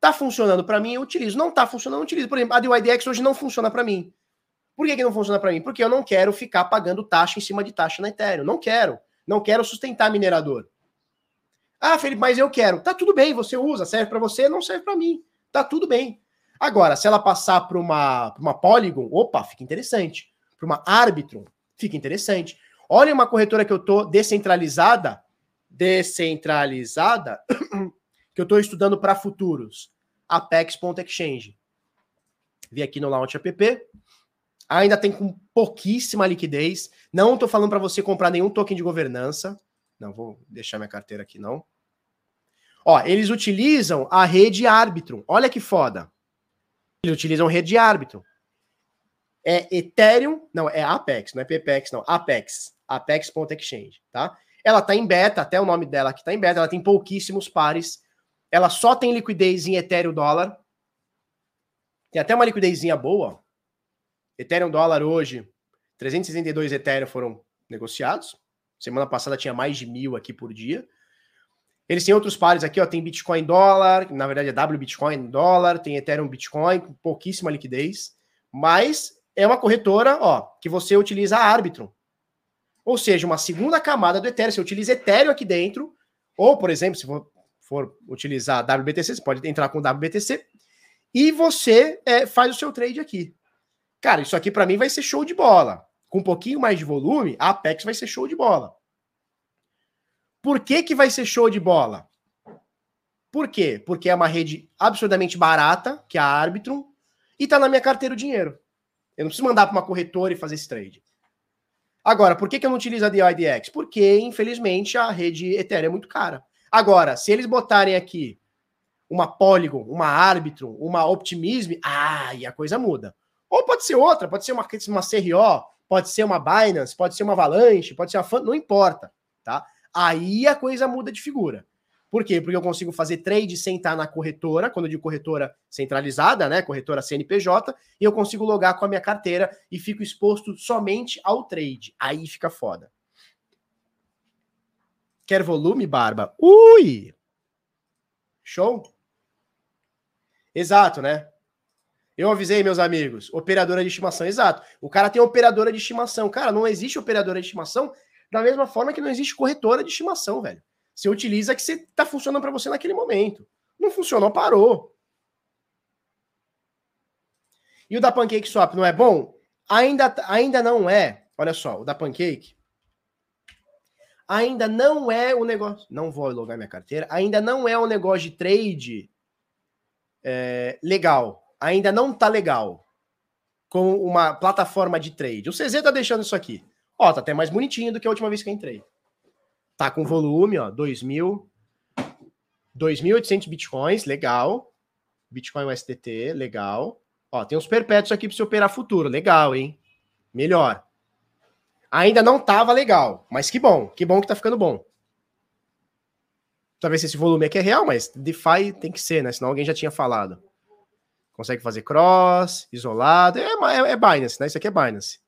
tá funcionando para mim, eu utilizo. Não tá funcionando, eu utilizo. Por exemplo, a DYDX hoje não funciona para mim. Por que, que não funciona para mim? Porque eu não quero ficar pagando taxa em cima de taxa na Ethereum. Não quero. Não quero sustentar minerador. Ah, Felipe, mas eu quero. Tá tudo bem, você usa, serve para você, não serve para mim. Tá tudo bem. Agora, se ela passar para uma, uma Polygon, opa, fica interessante. Para uma Arbitrum, fica interessante. Olha uma corretora que eu tô descentralizada, descentralizada, [clears throat] que eu estou estudando para futuros. Apex.exchange. Vi aqui no Launch App. Ainda tem com pouquíssima liquidez. Não estou falando para você comprar nenhum token de governança. Não, vou deixar minha carteira aqui, não. Ó, eles utilizam a rede Arbitrum. Olha que foda. Eles utilizam rede de árbitro. É Ethereum, não, é Apex, não é PPX, não, Apex, Apex.exchange, tá? Ela tá em beta, até o nome dela aqui tá em beta, ela tem pouquíssimos pares, ela só tem liquidez em Ethereum dólar, tem até uma liquidezinha boa, Ethereum dólar hoje, 362 Ethereum foram negociados, semana passada tinha mais de mil aqui por dia, eles têm outros pares aqui, ó, tem Bitcoin dólar, na verdade é W Bitcoin dólar, tem Ethereum Bitcoin, com pouquíssima liquidez, mas é uma corretora, ó, que você utiliza a Arbitrum. Ou seja, uma segunda camada do Ethereum, você utiliza Ethereum aqui dentro, ou, por exemplo, se for, for utilizar WBTC, você pode entrar com WBTC, e você é, faz o seu trade aqui. Cara, isso aqui para mim vai ser show de bola. Com um pouquinho mais de volume, a Apex vai ser show de bola. Por que, que vai ser show de bola? Por quê? Porque é uma rede absurdamente barata, que é a Arbitrum, e tá na minha carteira o dinheiro. Eu não preciso mandar para uma corretora e fazer esse trade. Agora, por que, que eu não utilizo a DIDX? Porque, infelizmente, a rede Ethereum é muito cara. Agora, se eles botarem aqui uma Polygon, uma Arbitrum, uma Optimism, ah, e a coisa muda. Ou pode ser outra, pode ser uma, uma CRO, pode ser uma Binance, pode ser uma Avalanche, pode ser uma Fan, não importa, tá? Aí a coisa muda de figura. Por quê? Porque eu consigo fazer trade sem estar na corretora, quando eu digo corretora centralizada, né? Corretora CNPJ, e eu consigo logar com a minha carteira e fico exposto somente ao trade. Aí fica foda. Quer volume, Barba? Ui! Show? Exato, né? Eu avisei, meus amigos, operadora de estimação. Exato. O cara tem operadora de estimação. Cara, não existe operadora de estimação da mesma forma que não existe corretora de estimação, velho. Você utiliza que você tá funcionando para você naquele momento. Não funcionou, parou. E o da Pancake Swap não é bom? Ainda, ainda não é. Olha só, o da Pancake ainda não é o negócio. Não vou logar minha carteira. Ainda não é o negócio de trade é, legal. Ainda não tá legal com uma plataforma de trade. O CZ tá deixando isso aqui. Ó, tá até mais bonitinho do que a última vez que eu entrei. Tá com volume, ó, 2.000, 2.800 bitcoins, legal. Bitcoin USDT, legal. Ó, tem uns perpétuos aqui para você operar futuro, legal, hein? Melhor. Ainda não tava legal, mas que bom, que bom que tá ficando bom. Talvez esse volume aqui é real, mas DeFi tem que ser, né? Senão alguém já tinha falado. Consegue fazer cross, isolado. É, é, é Binance, né? Isso aqui é Binance.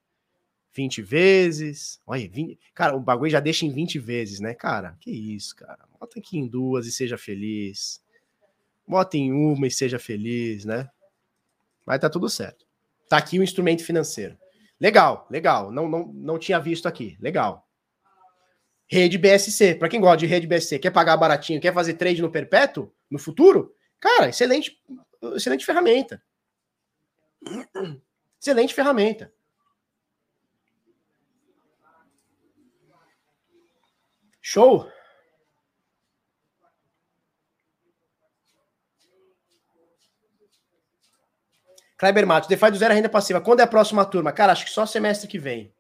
20 vezes. Olha, 20... cara, o bagulho já deixa em 20 vezes, né, cara? Que isso, cara. Bota aqui em duas e seja feliz. Bota em uma e seja feliz, né? Vai tá tudo certo. Tá aqui o instrumento financeiro. Legal, legal. Não, não, não tinha visto aqui. Legal. Rede BSC. Para quem gosta de rede BSC, quer pagar baratinho, quer fazer trade no perpétuo, no futuro? Cara, excelente, excelente ferramenta. Excelente ferramenta. Show? Kleber Matos, DeFi do zero renda passiva. Quando é a próxima turma? Cara, acho que só semestre que vem.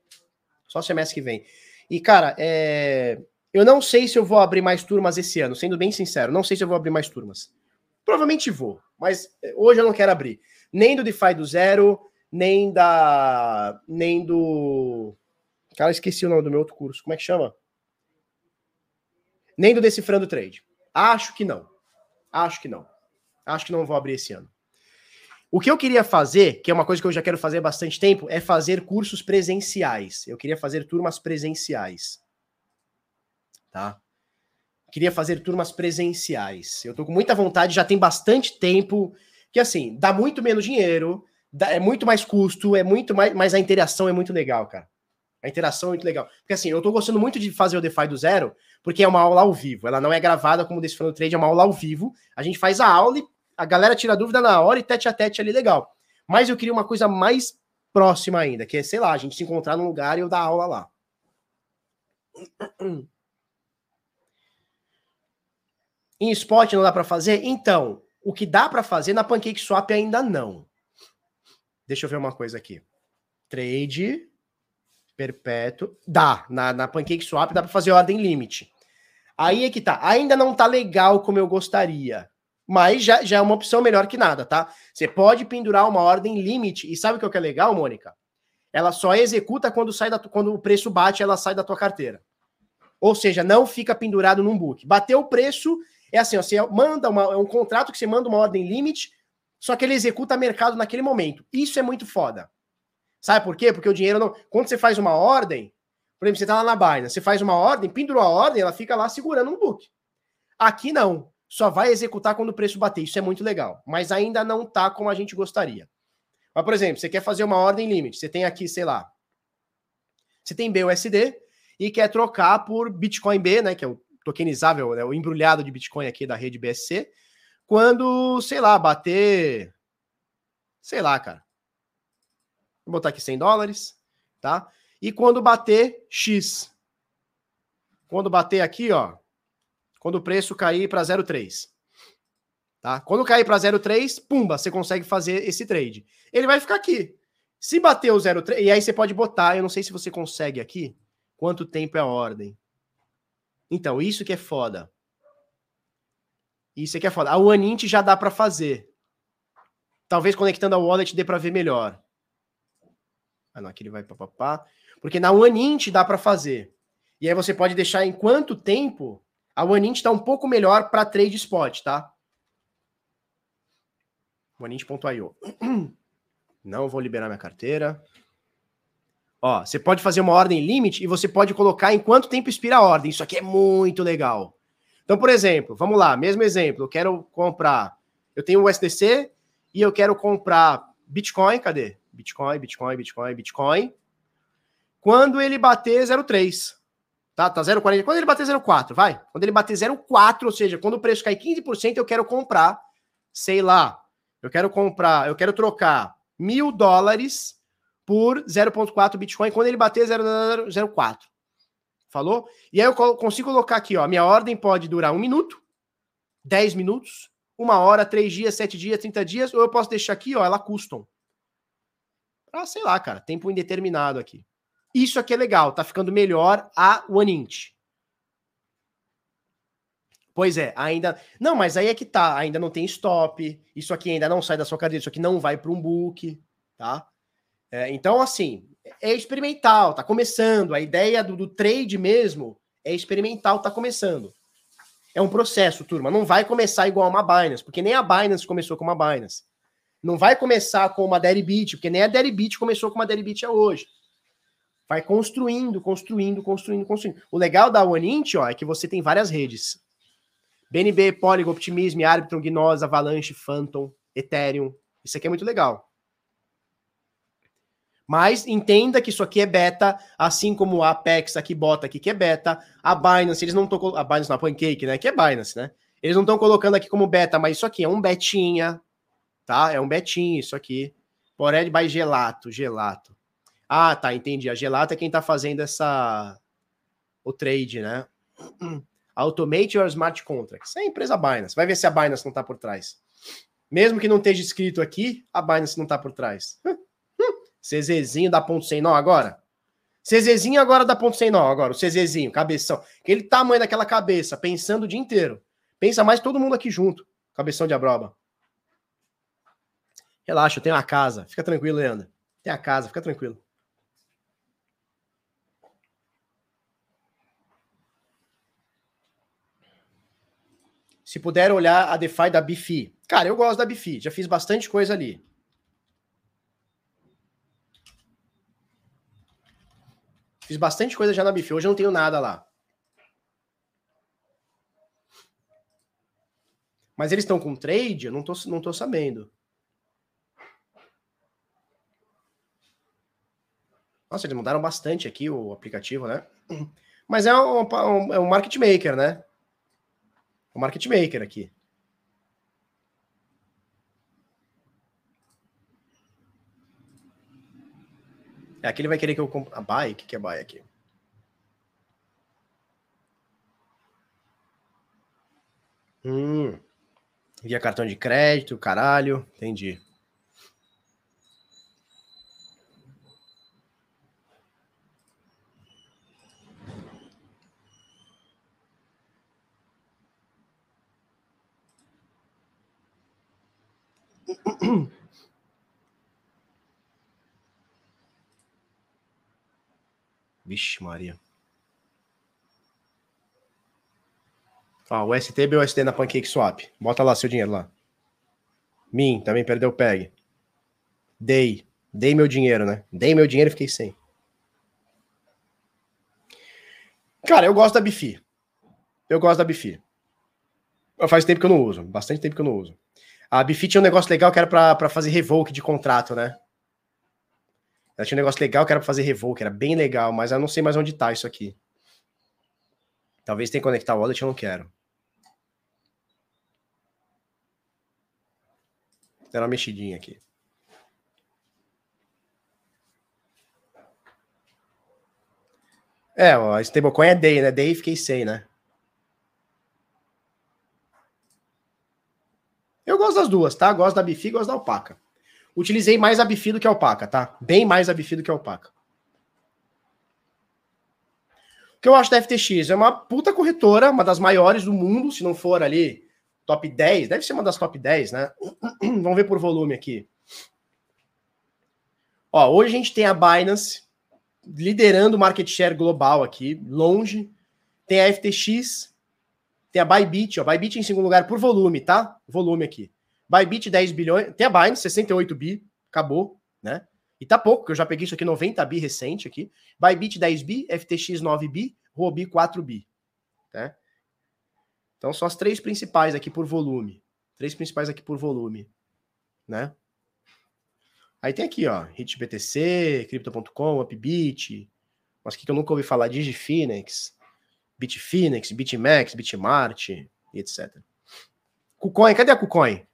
Só semestre que vem. E, cara, é... eu não sei se eu vou abrir mais turmas esse ano, sendo bem sincero. Não sei se eu vou abrir mais turmas. Provavelmente vou, mas é, hoje eu não quero abrir. Nem do DeFi do zero, nem da. Nem do. Cara, esqueci o nome do meu outro curso. Como é que chama? Nem do Decifrando Trade. Acho que não. Acho que não. Acho que não vou abrir esse ano. O que eu queria fazer, que é uma coisa que eu já quero fazer há bastante tempo, é fazer cursos presenciais. Eu queria fazer turmas presenciais. Tá? Queria fazer turmas presenciais. Eu tô com muita vontade, já tem bastante tempo, que assim, dá muito menos dinheiro, dá, é muito mais custo, é muito mais, mas a interação é muito legal, cara. A interação é muito legal. Porque assim, eu tô gostando muito de fazer o DeFi do zero, porque é uma aula ao vivo. Ela não é gravada como desse Decifrando Trade, é uma aula ao vivo. A gente faz a aula e a galera tira dúvida na hora e tete a tete ali legal. Mas eu queria uma coisa mais próxima ainda, que é, sei lá, a gente se encontrar num lugar e eu dar aula lá. Em spot não dá para fazer? Então, o que dá para fazer na Pancake Swap ainda não. Deixa eu ver uma coisa aqui. Trade perpétuo. Dá. Na, na Pancake Swap dá para fazer ordem limite. Aí é que tá. Ainda não tá legal como eu gostaria. Mas já, já é uma opção melhor que nada, tá? Você pode pendurar uma ordem limite. E sabe o que é legal, Mônica? Ela só executa quando, sai da, quando o preço bate, ela sai da tua carteira. Ou seja, não fica pendurado num book. Bateu o preço, é assim, ó, você manda uma, é um contrato que você manda uma ordem limite, só que ele executa mercado naquele momento. Isso é muito foda. Sabe por quê? Porque o dinheiro não. Quando você faz uma ordem, por exemplo, você tá lá na Binance, você faz uma ordem, pendurou a ordem, ela fica lá segurando um book. Aqui não. Só vai executar quando o preço bater. Isso é muito legal. Mas ainda não tá como a gente gostaria. Mas, por exemplo, você quer fazer uma ordem limite. Você tem aqui, sei lá. Você tem BUSD e quer trocar por Bitcoin B, né? Que é o tokenizável, né, o embrulhado de Bitcoin aqui da rede BSC. Quando, sei lá, bater. Sei lá, cara. Vou botar aqui 100 dólares, tá? E quando bater X. Quando bater aqui, ó, quando o preço cair para 0,3. Tá? Quando cair para 0,3, pumba, você consegue fazer esse trade. Ele vai ficar aqui. Se bater o 0,3, e aí você pode botar, eu não sei se você consegue aqui, quanto tempo é a ordem. Então, isso que é foda. Isso aqui é foda. A OneInt já dá para fazer. Talvez conectando a wallet dê para ver melhor. Ah, não, aqui ele vai papapá. Porque na OneInt dá para fazer. E aí você pode deixar em quanto tempo a OneInt está um pouco melhor para trade spot, tá? OneInt.io. [clears throat] Não vou liberar minha carteira. Ó, você pode fazer uma ordem limite e você pode colocar em quanto tempo expira a ordem. Isso aqui é muito legal. Então, por exemplo, vamos lá, mesmo exemplo, eu quero comprar, eu tenho o USDC e eu quero comprar Bitcoin, cadê? Bitcoin, Bitcoin, Bitcoin, Bitcoin. Quando ele bater 0,3, tá? Tá 0,40. Quando ele bater 0,4, vai. Quando ele bater 0,4, ou seja, quando o preço cai 15%, eu quero comprar, sei lá, eu quero comprar, eu quero trocar mil dólares por 0,4 Bitcoin quando ele bater 0,04. Falou? E aí eu consigo colocar aqui, ó. Minha ordem pode durar um minuto, 10 minutos, uma hora, três dias, sete dias, 30 dias, ou eu posso deixar aqui, ó, ela custom. Ah, sei lá, cara, tempo indeterminado aqui. Isso aqui é legal, tá ficando melhor a OneInt. Pois é, ainda. Não, mas aí é que tá, ainda não tem stop. Isso aqui ainda não sai da sua cadeira, isso aqui não vai para um book, tá? É, então, assim, é experimental, tá começando. A ideia do, do, trade mesmo é experimental, tá começando. É um processo, turma. Não vai começar igual uma Binance, porque nem a Binance começou com uma Binance. Não vai começar com uma Deribit, porque nem a Deribit começou com uma Deribit hoje. Vai construindo, construindo, construindo, construindo. O legal da OneInt, ó, é que você tem várias redes. BNB, Polygon, Optimism, Arbitrum, Gnose, Avalanche, Phantom, Ethereum. Isso aqui é muito legal. Mas entenda que isso aqui é beta, assim como a Apex aqui bota aqui que é beta, a Binance, eles não estão a Binance na Pancake, né, que é Binance, né? Eles não estão colocando aqui como beta, mas isso aqui é um betinha, tá? É um betinho isso aqui. Pored by Gelato, Gelato. Ah, tá, entendi. A Gelato é quem tá fazendo essa o trade, né? [clears throat] Automate your smart contracts. É a empresa Binance. Vai ver se a Binance não tá por trás. Mesmo que não esteja escrito aqui, a Binance não tá por trás. [laughs] CZzinho da ponto sem nó agora. CZzinho agora da ponto sem nó agora. O CZzinho, cabeção. Aquele tamanho daquela cabeça, pensando o dia inteiro. Pensa mais todo mundo aqui junto. Cabeção de abroba. Relaxa, eu tenho a casa. Fica tranquilo, Leandro. Tem a casa, fica tranquilo. Se puder olhar a DeFi da Bifi. Cara, eu gosto da Bifi. Já fiz bastante coisa ali. Fiz bastante coisa já na Bifi. Hoje eu não tenho nada lá. Mas eles estão com trade? Eu não tô, não tô sabendo. Nossa, eles mudaram bastante aqui o aplicativo, né? Mas é um, é um market maker, né? Um market maker aqui. É, aqui ele vai querer que eu compre. A buy? O que é buy aqui? Hum. Via cartão de crédito, caralho. Entendi. [coughs] Vixe, Maria. Ó, o STB ou na Pancake Swap. Bota lá seu dinheiro lá. Min, também perdeu o PEG. Dei. Dei meu dinheiro, né? Dei meu dinheiro e fiquei sem. Cara, eu gosto da Bifi. Eu gosto da Bifi. Faz tempo que eu não uso. Bastante tempo que eu não uso. A Bifi tinha um negócio legal que era para fazer revoke de contrato, né? Ela tinha um negócio legal que era pra fazer revoke, era bem legal, mas eu não sei mais onde tá isso aqui. Talvez tenha que conectar o wallet, eu não quero. Era uma mexidinha aqui. É, a stablecoin é day, né? Day fiquei sem, né? Gosto das duas, tá? Gosto da Bifi gosto da Alpaca. Utilizei mais a Bifi do que a Alpaca, tá? Bem mais a Bifi do que a Alpaca. O que eu acho da FTX? É uma puta corretora, uma das maiores do mundo, se não for ali top 10, deve ser uma das top 10, né? [clears throat] Vamos ver por volume aqui. Ó, hoje a gente tem a Binance liderando o market share global aqui, longe. Tem a FTX, tem a Bybit, ó, Bybit em segundo lugar por volume, tá? Volume aqui. Bybit 10 bilhões, tem a Binance 68 bi, acabou, né? E tá pouco, que eu já peguei isso aqui 90 bi recente aqui. Bybit 10 bi, FTX 9 bi, Huobi 4 bi, tá? Então são as três principais aqui por volume. Três principais aqui por volume, né? Aí tem aqui, ó, HitBTC, Crypto.com, Upbit, mas que eu nunca ouvi falar, DigiFinex, Bitfinex, Bitmax, Bitmart e etc. KuCoin, cadê a KuCoin?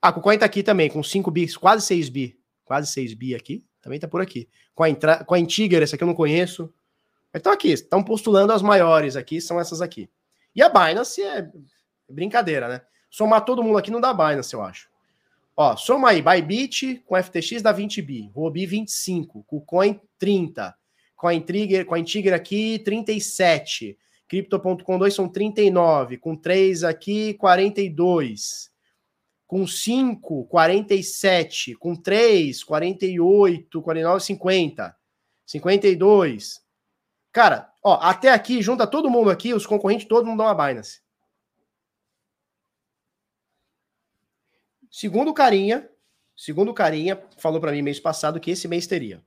Ah, a KuCoin tá aqui também, com 5 bi, quase 6 bi, quase 6 bi aqui, também tá por aqui. Coin, Coin Tiger, essa aqui eu não conheço. Mas estão aqui, estão postulando as maiores aqui, são essas aqui. E a Binance é brincadeira, né? Somar todo mundo aqui não dá Binance, eu acho. Ó, soma aí, Bybit com FTX dá 20 bi, Robi 25, KuCoin 30, CoinTrigger, CoinTiger aqui 37, Crypto.com 2 são 39, com 3 aqui 42, com 5 47, com 3 48, 49 50, 52. Cara, ó, até aqui junta todo mundo aqui, os concorrentes todo mundo dão uma Binance. Segundo o Carinha, segundo o Carinha, falou para mim mês passado que esse mês teria.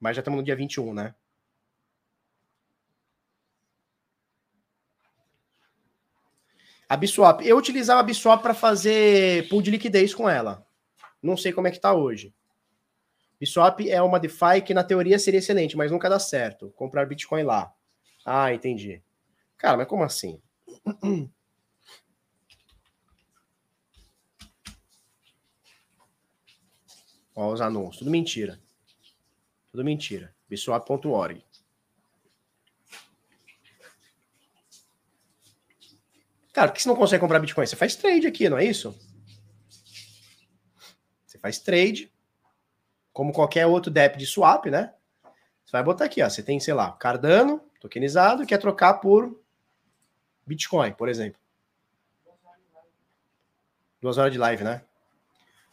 Mas já estamos no dia 21, né? A Biswap. Eu utilizava a Biswap para fazer pool de liquidez com ela. Não sei como é que tá hoje. Biswap é uma DeFi que na teoria seria excelente, mas nunca dá certo. Comprar Bitcoin lá. Ah, entendi. Cara, mas como assim? [clears throat] Ó, os anúncios. Tudo mentira. Tudo mentira. Biswap.org. Cara, por que você não consegue comprar Bitcoin? Você faz trade aqui, não é isso? Você faz trade, como qualquer outro DEP de swap, né? Você vai botar aqui, ó. Você tem, sei lá, Cardano, tokenizado, quer trocar por Bitcoin, por exemplo. Duas horas de live, né?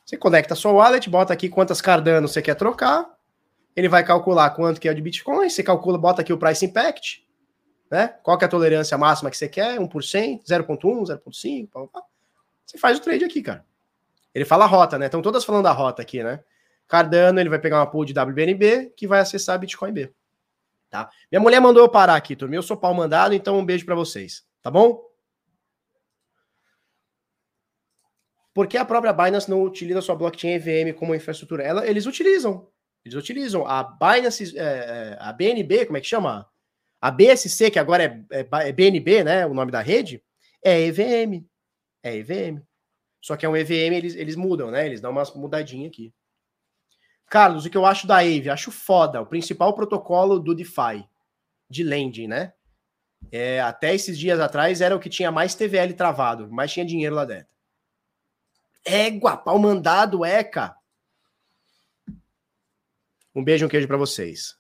Você conecta a sua wallet, bota aqui quantas Cardano você quer trocar, ele vai calcular quanto que é de Bitcoin, você calcula, bota aqui o Price Impact, né? Qual que é a tolerância máxima que você quer? 1%, 0.1, 0.5, você faz o trade aqui, cara. Ele fala a rota, né? Estão todas falando da rota aqui, né? Cardano, ele vai pegar uma pool de WBNB que vai acessar Bitcoin B. Tá? Minha mulher mandou eu parar aqui, turma. Eu sou pau mandado, então um beijo para vocês. Tá bom? Por que a própria Binance não utiliza sua blockchain EVM como infraestrutura? Ela, eles utilizam. Eles utilizam. A Binance, é, é a BNB, como é que chama? A BSC, que agora é, é, é, BNB, né? O nome da rede, é EVM. É EVM. Só que é um EVM, eles, eles mudam, né? Eles dão uma mudadinha aqui. Carlos, o que eu acho da Ave? Acho foda. O principal protocolo do DeFi, de lending, né? É, até esses dias atrás era o que tinha mais TVL travado, mais tinha dinheiro lá dentro. Égua, pau mandado, Eca. Um beijo e um queijo para vocês.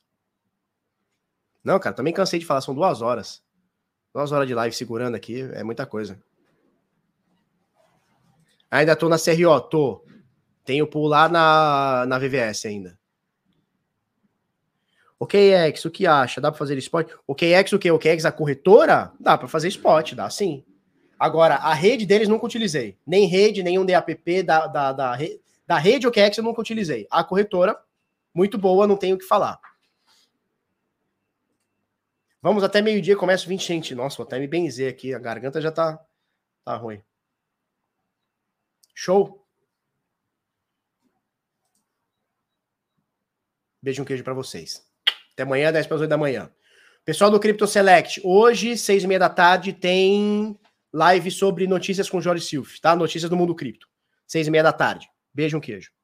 Não, cara, também cansei de falar, são duas horas. Duas horas de live segurando aqui, é muita coisa. Ainda tô na CRO, tô. Tenho pular na, na VVS ainda. OKEx, o que acha? Dá para fazer spot? OKEx, o que? OKEx, a corretora? Dá para fazer spot, dá sim. Agora, a rede deles nunca utilizei. Nem rede, nenhum DAPP da, da, da, da rede OKEx eu nunca utilizei. A corretora, muito boa, não tenho o que falar. Vamos até meio-dia, começa 20 gente. Nossa, vou até me benzer aqui, a garganta já tá, tá ruim. Show? Beijo um queijo para vocês. Até amanhã, 10 para as 8 da manhã. Pessoal do Crypto Select, hoje, 6 e meia da tarde, tem live sobre notícias com Jorge Silf, tá? Notícias do mundo cripto. Seis e meia da tarde. Beijo, um queijo.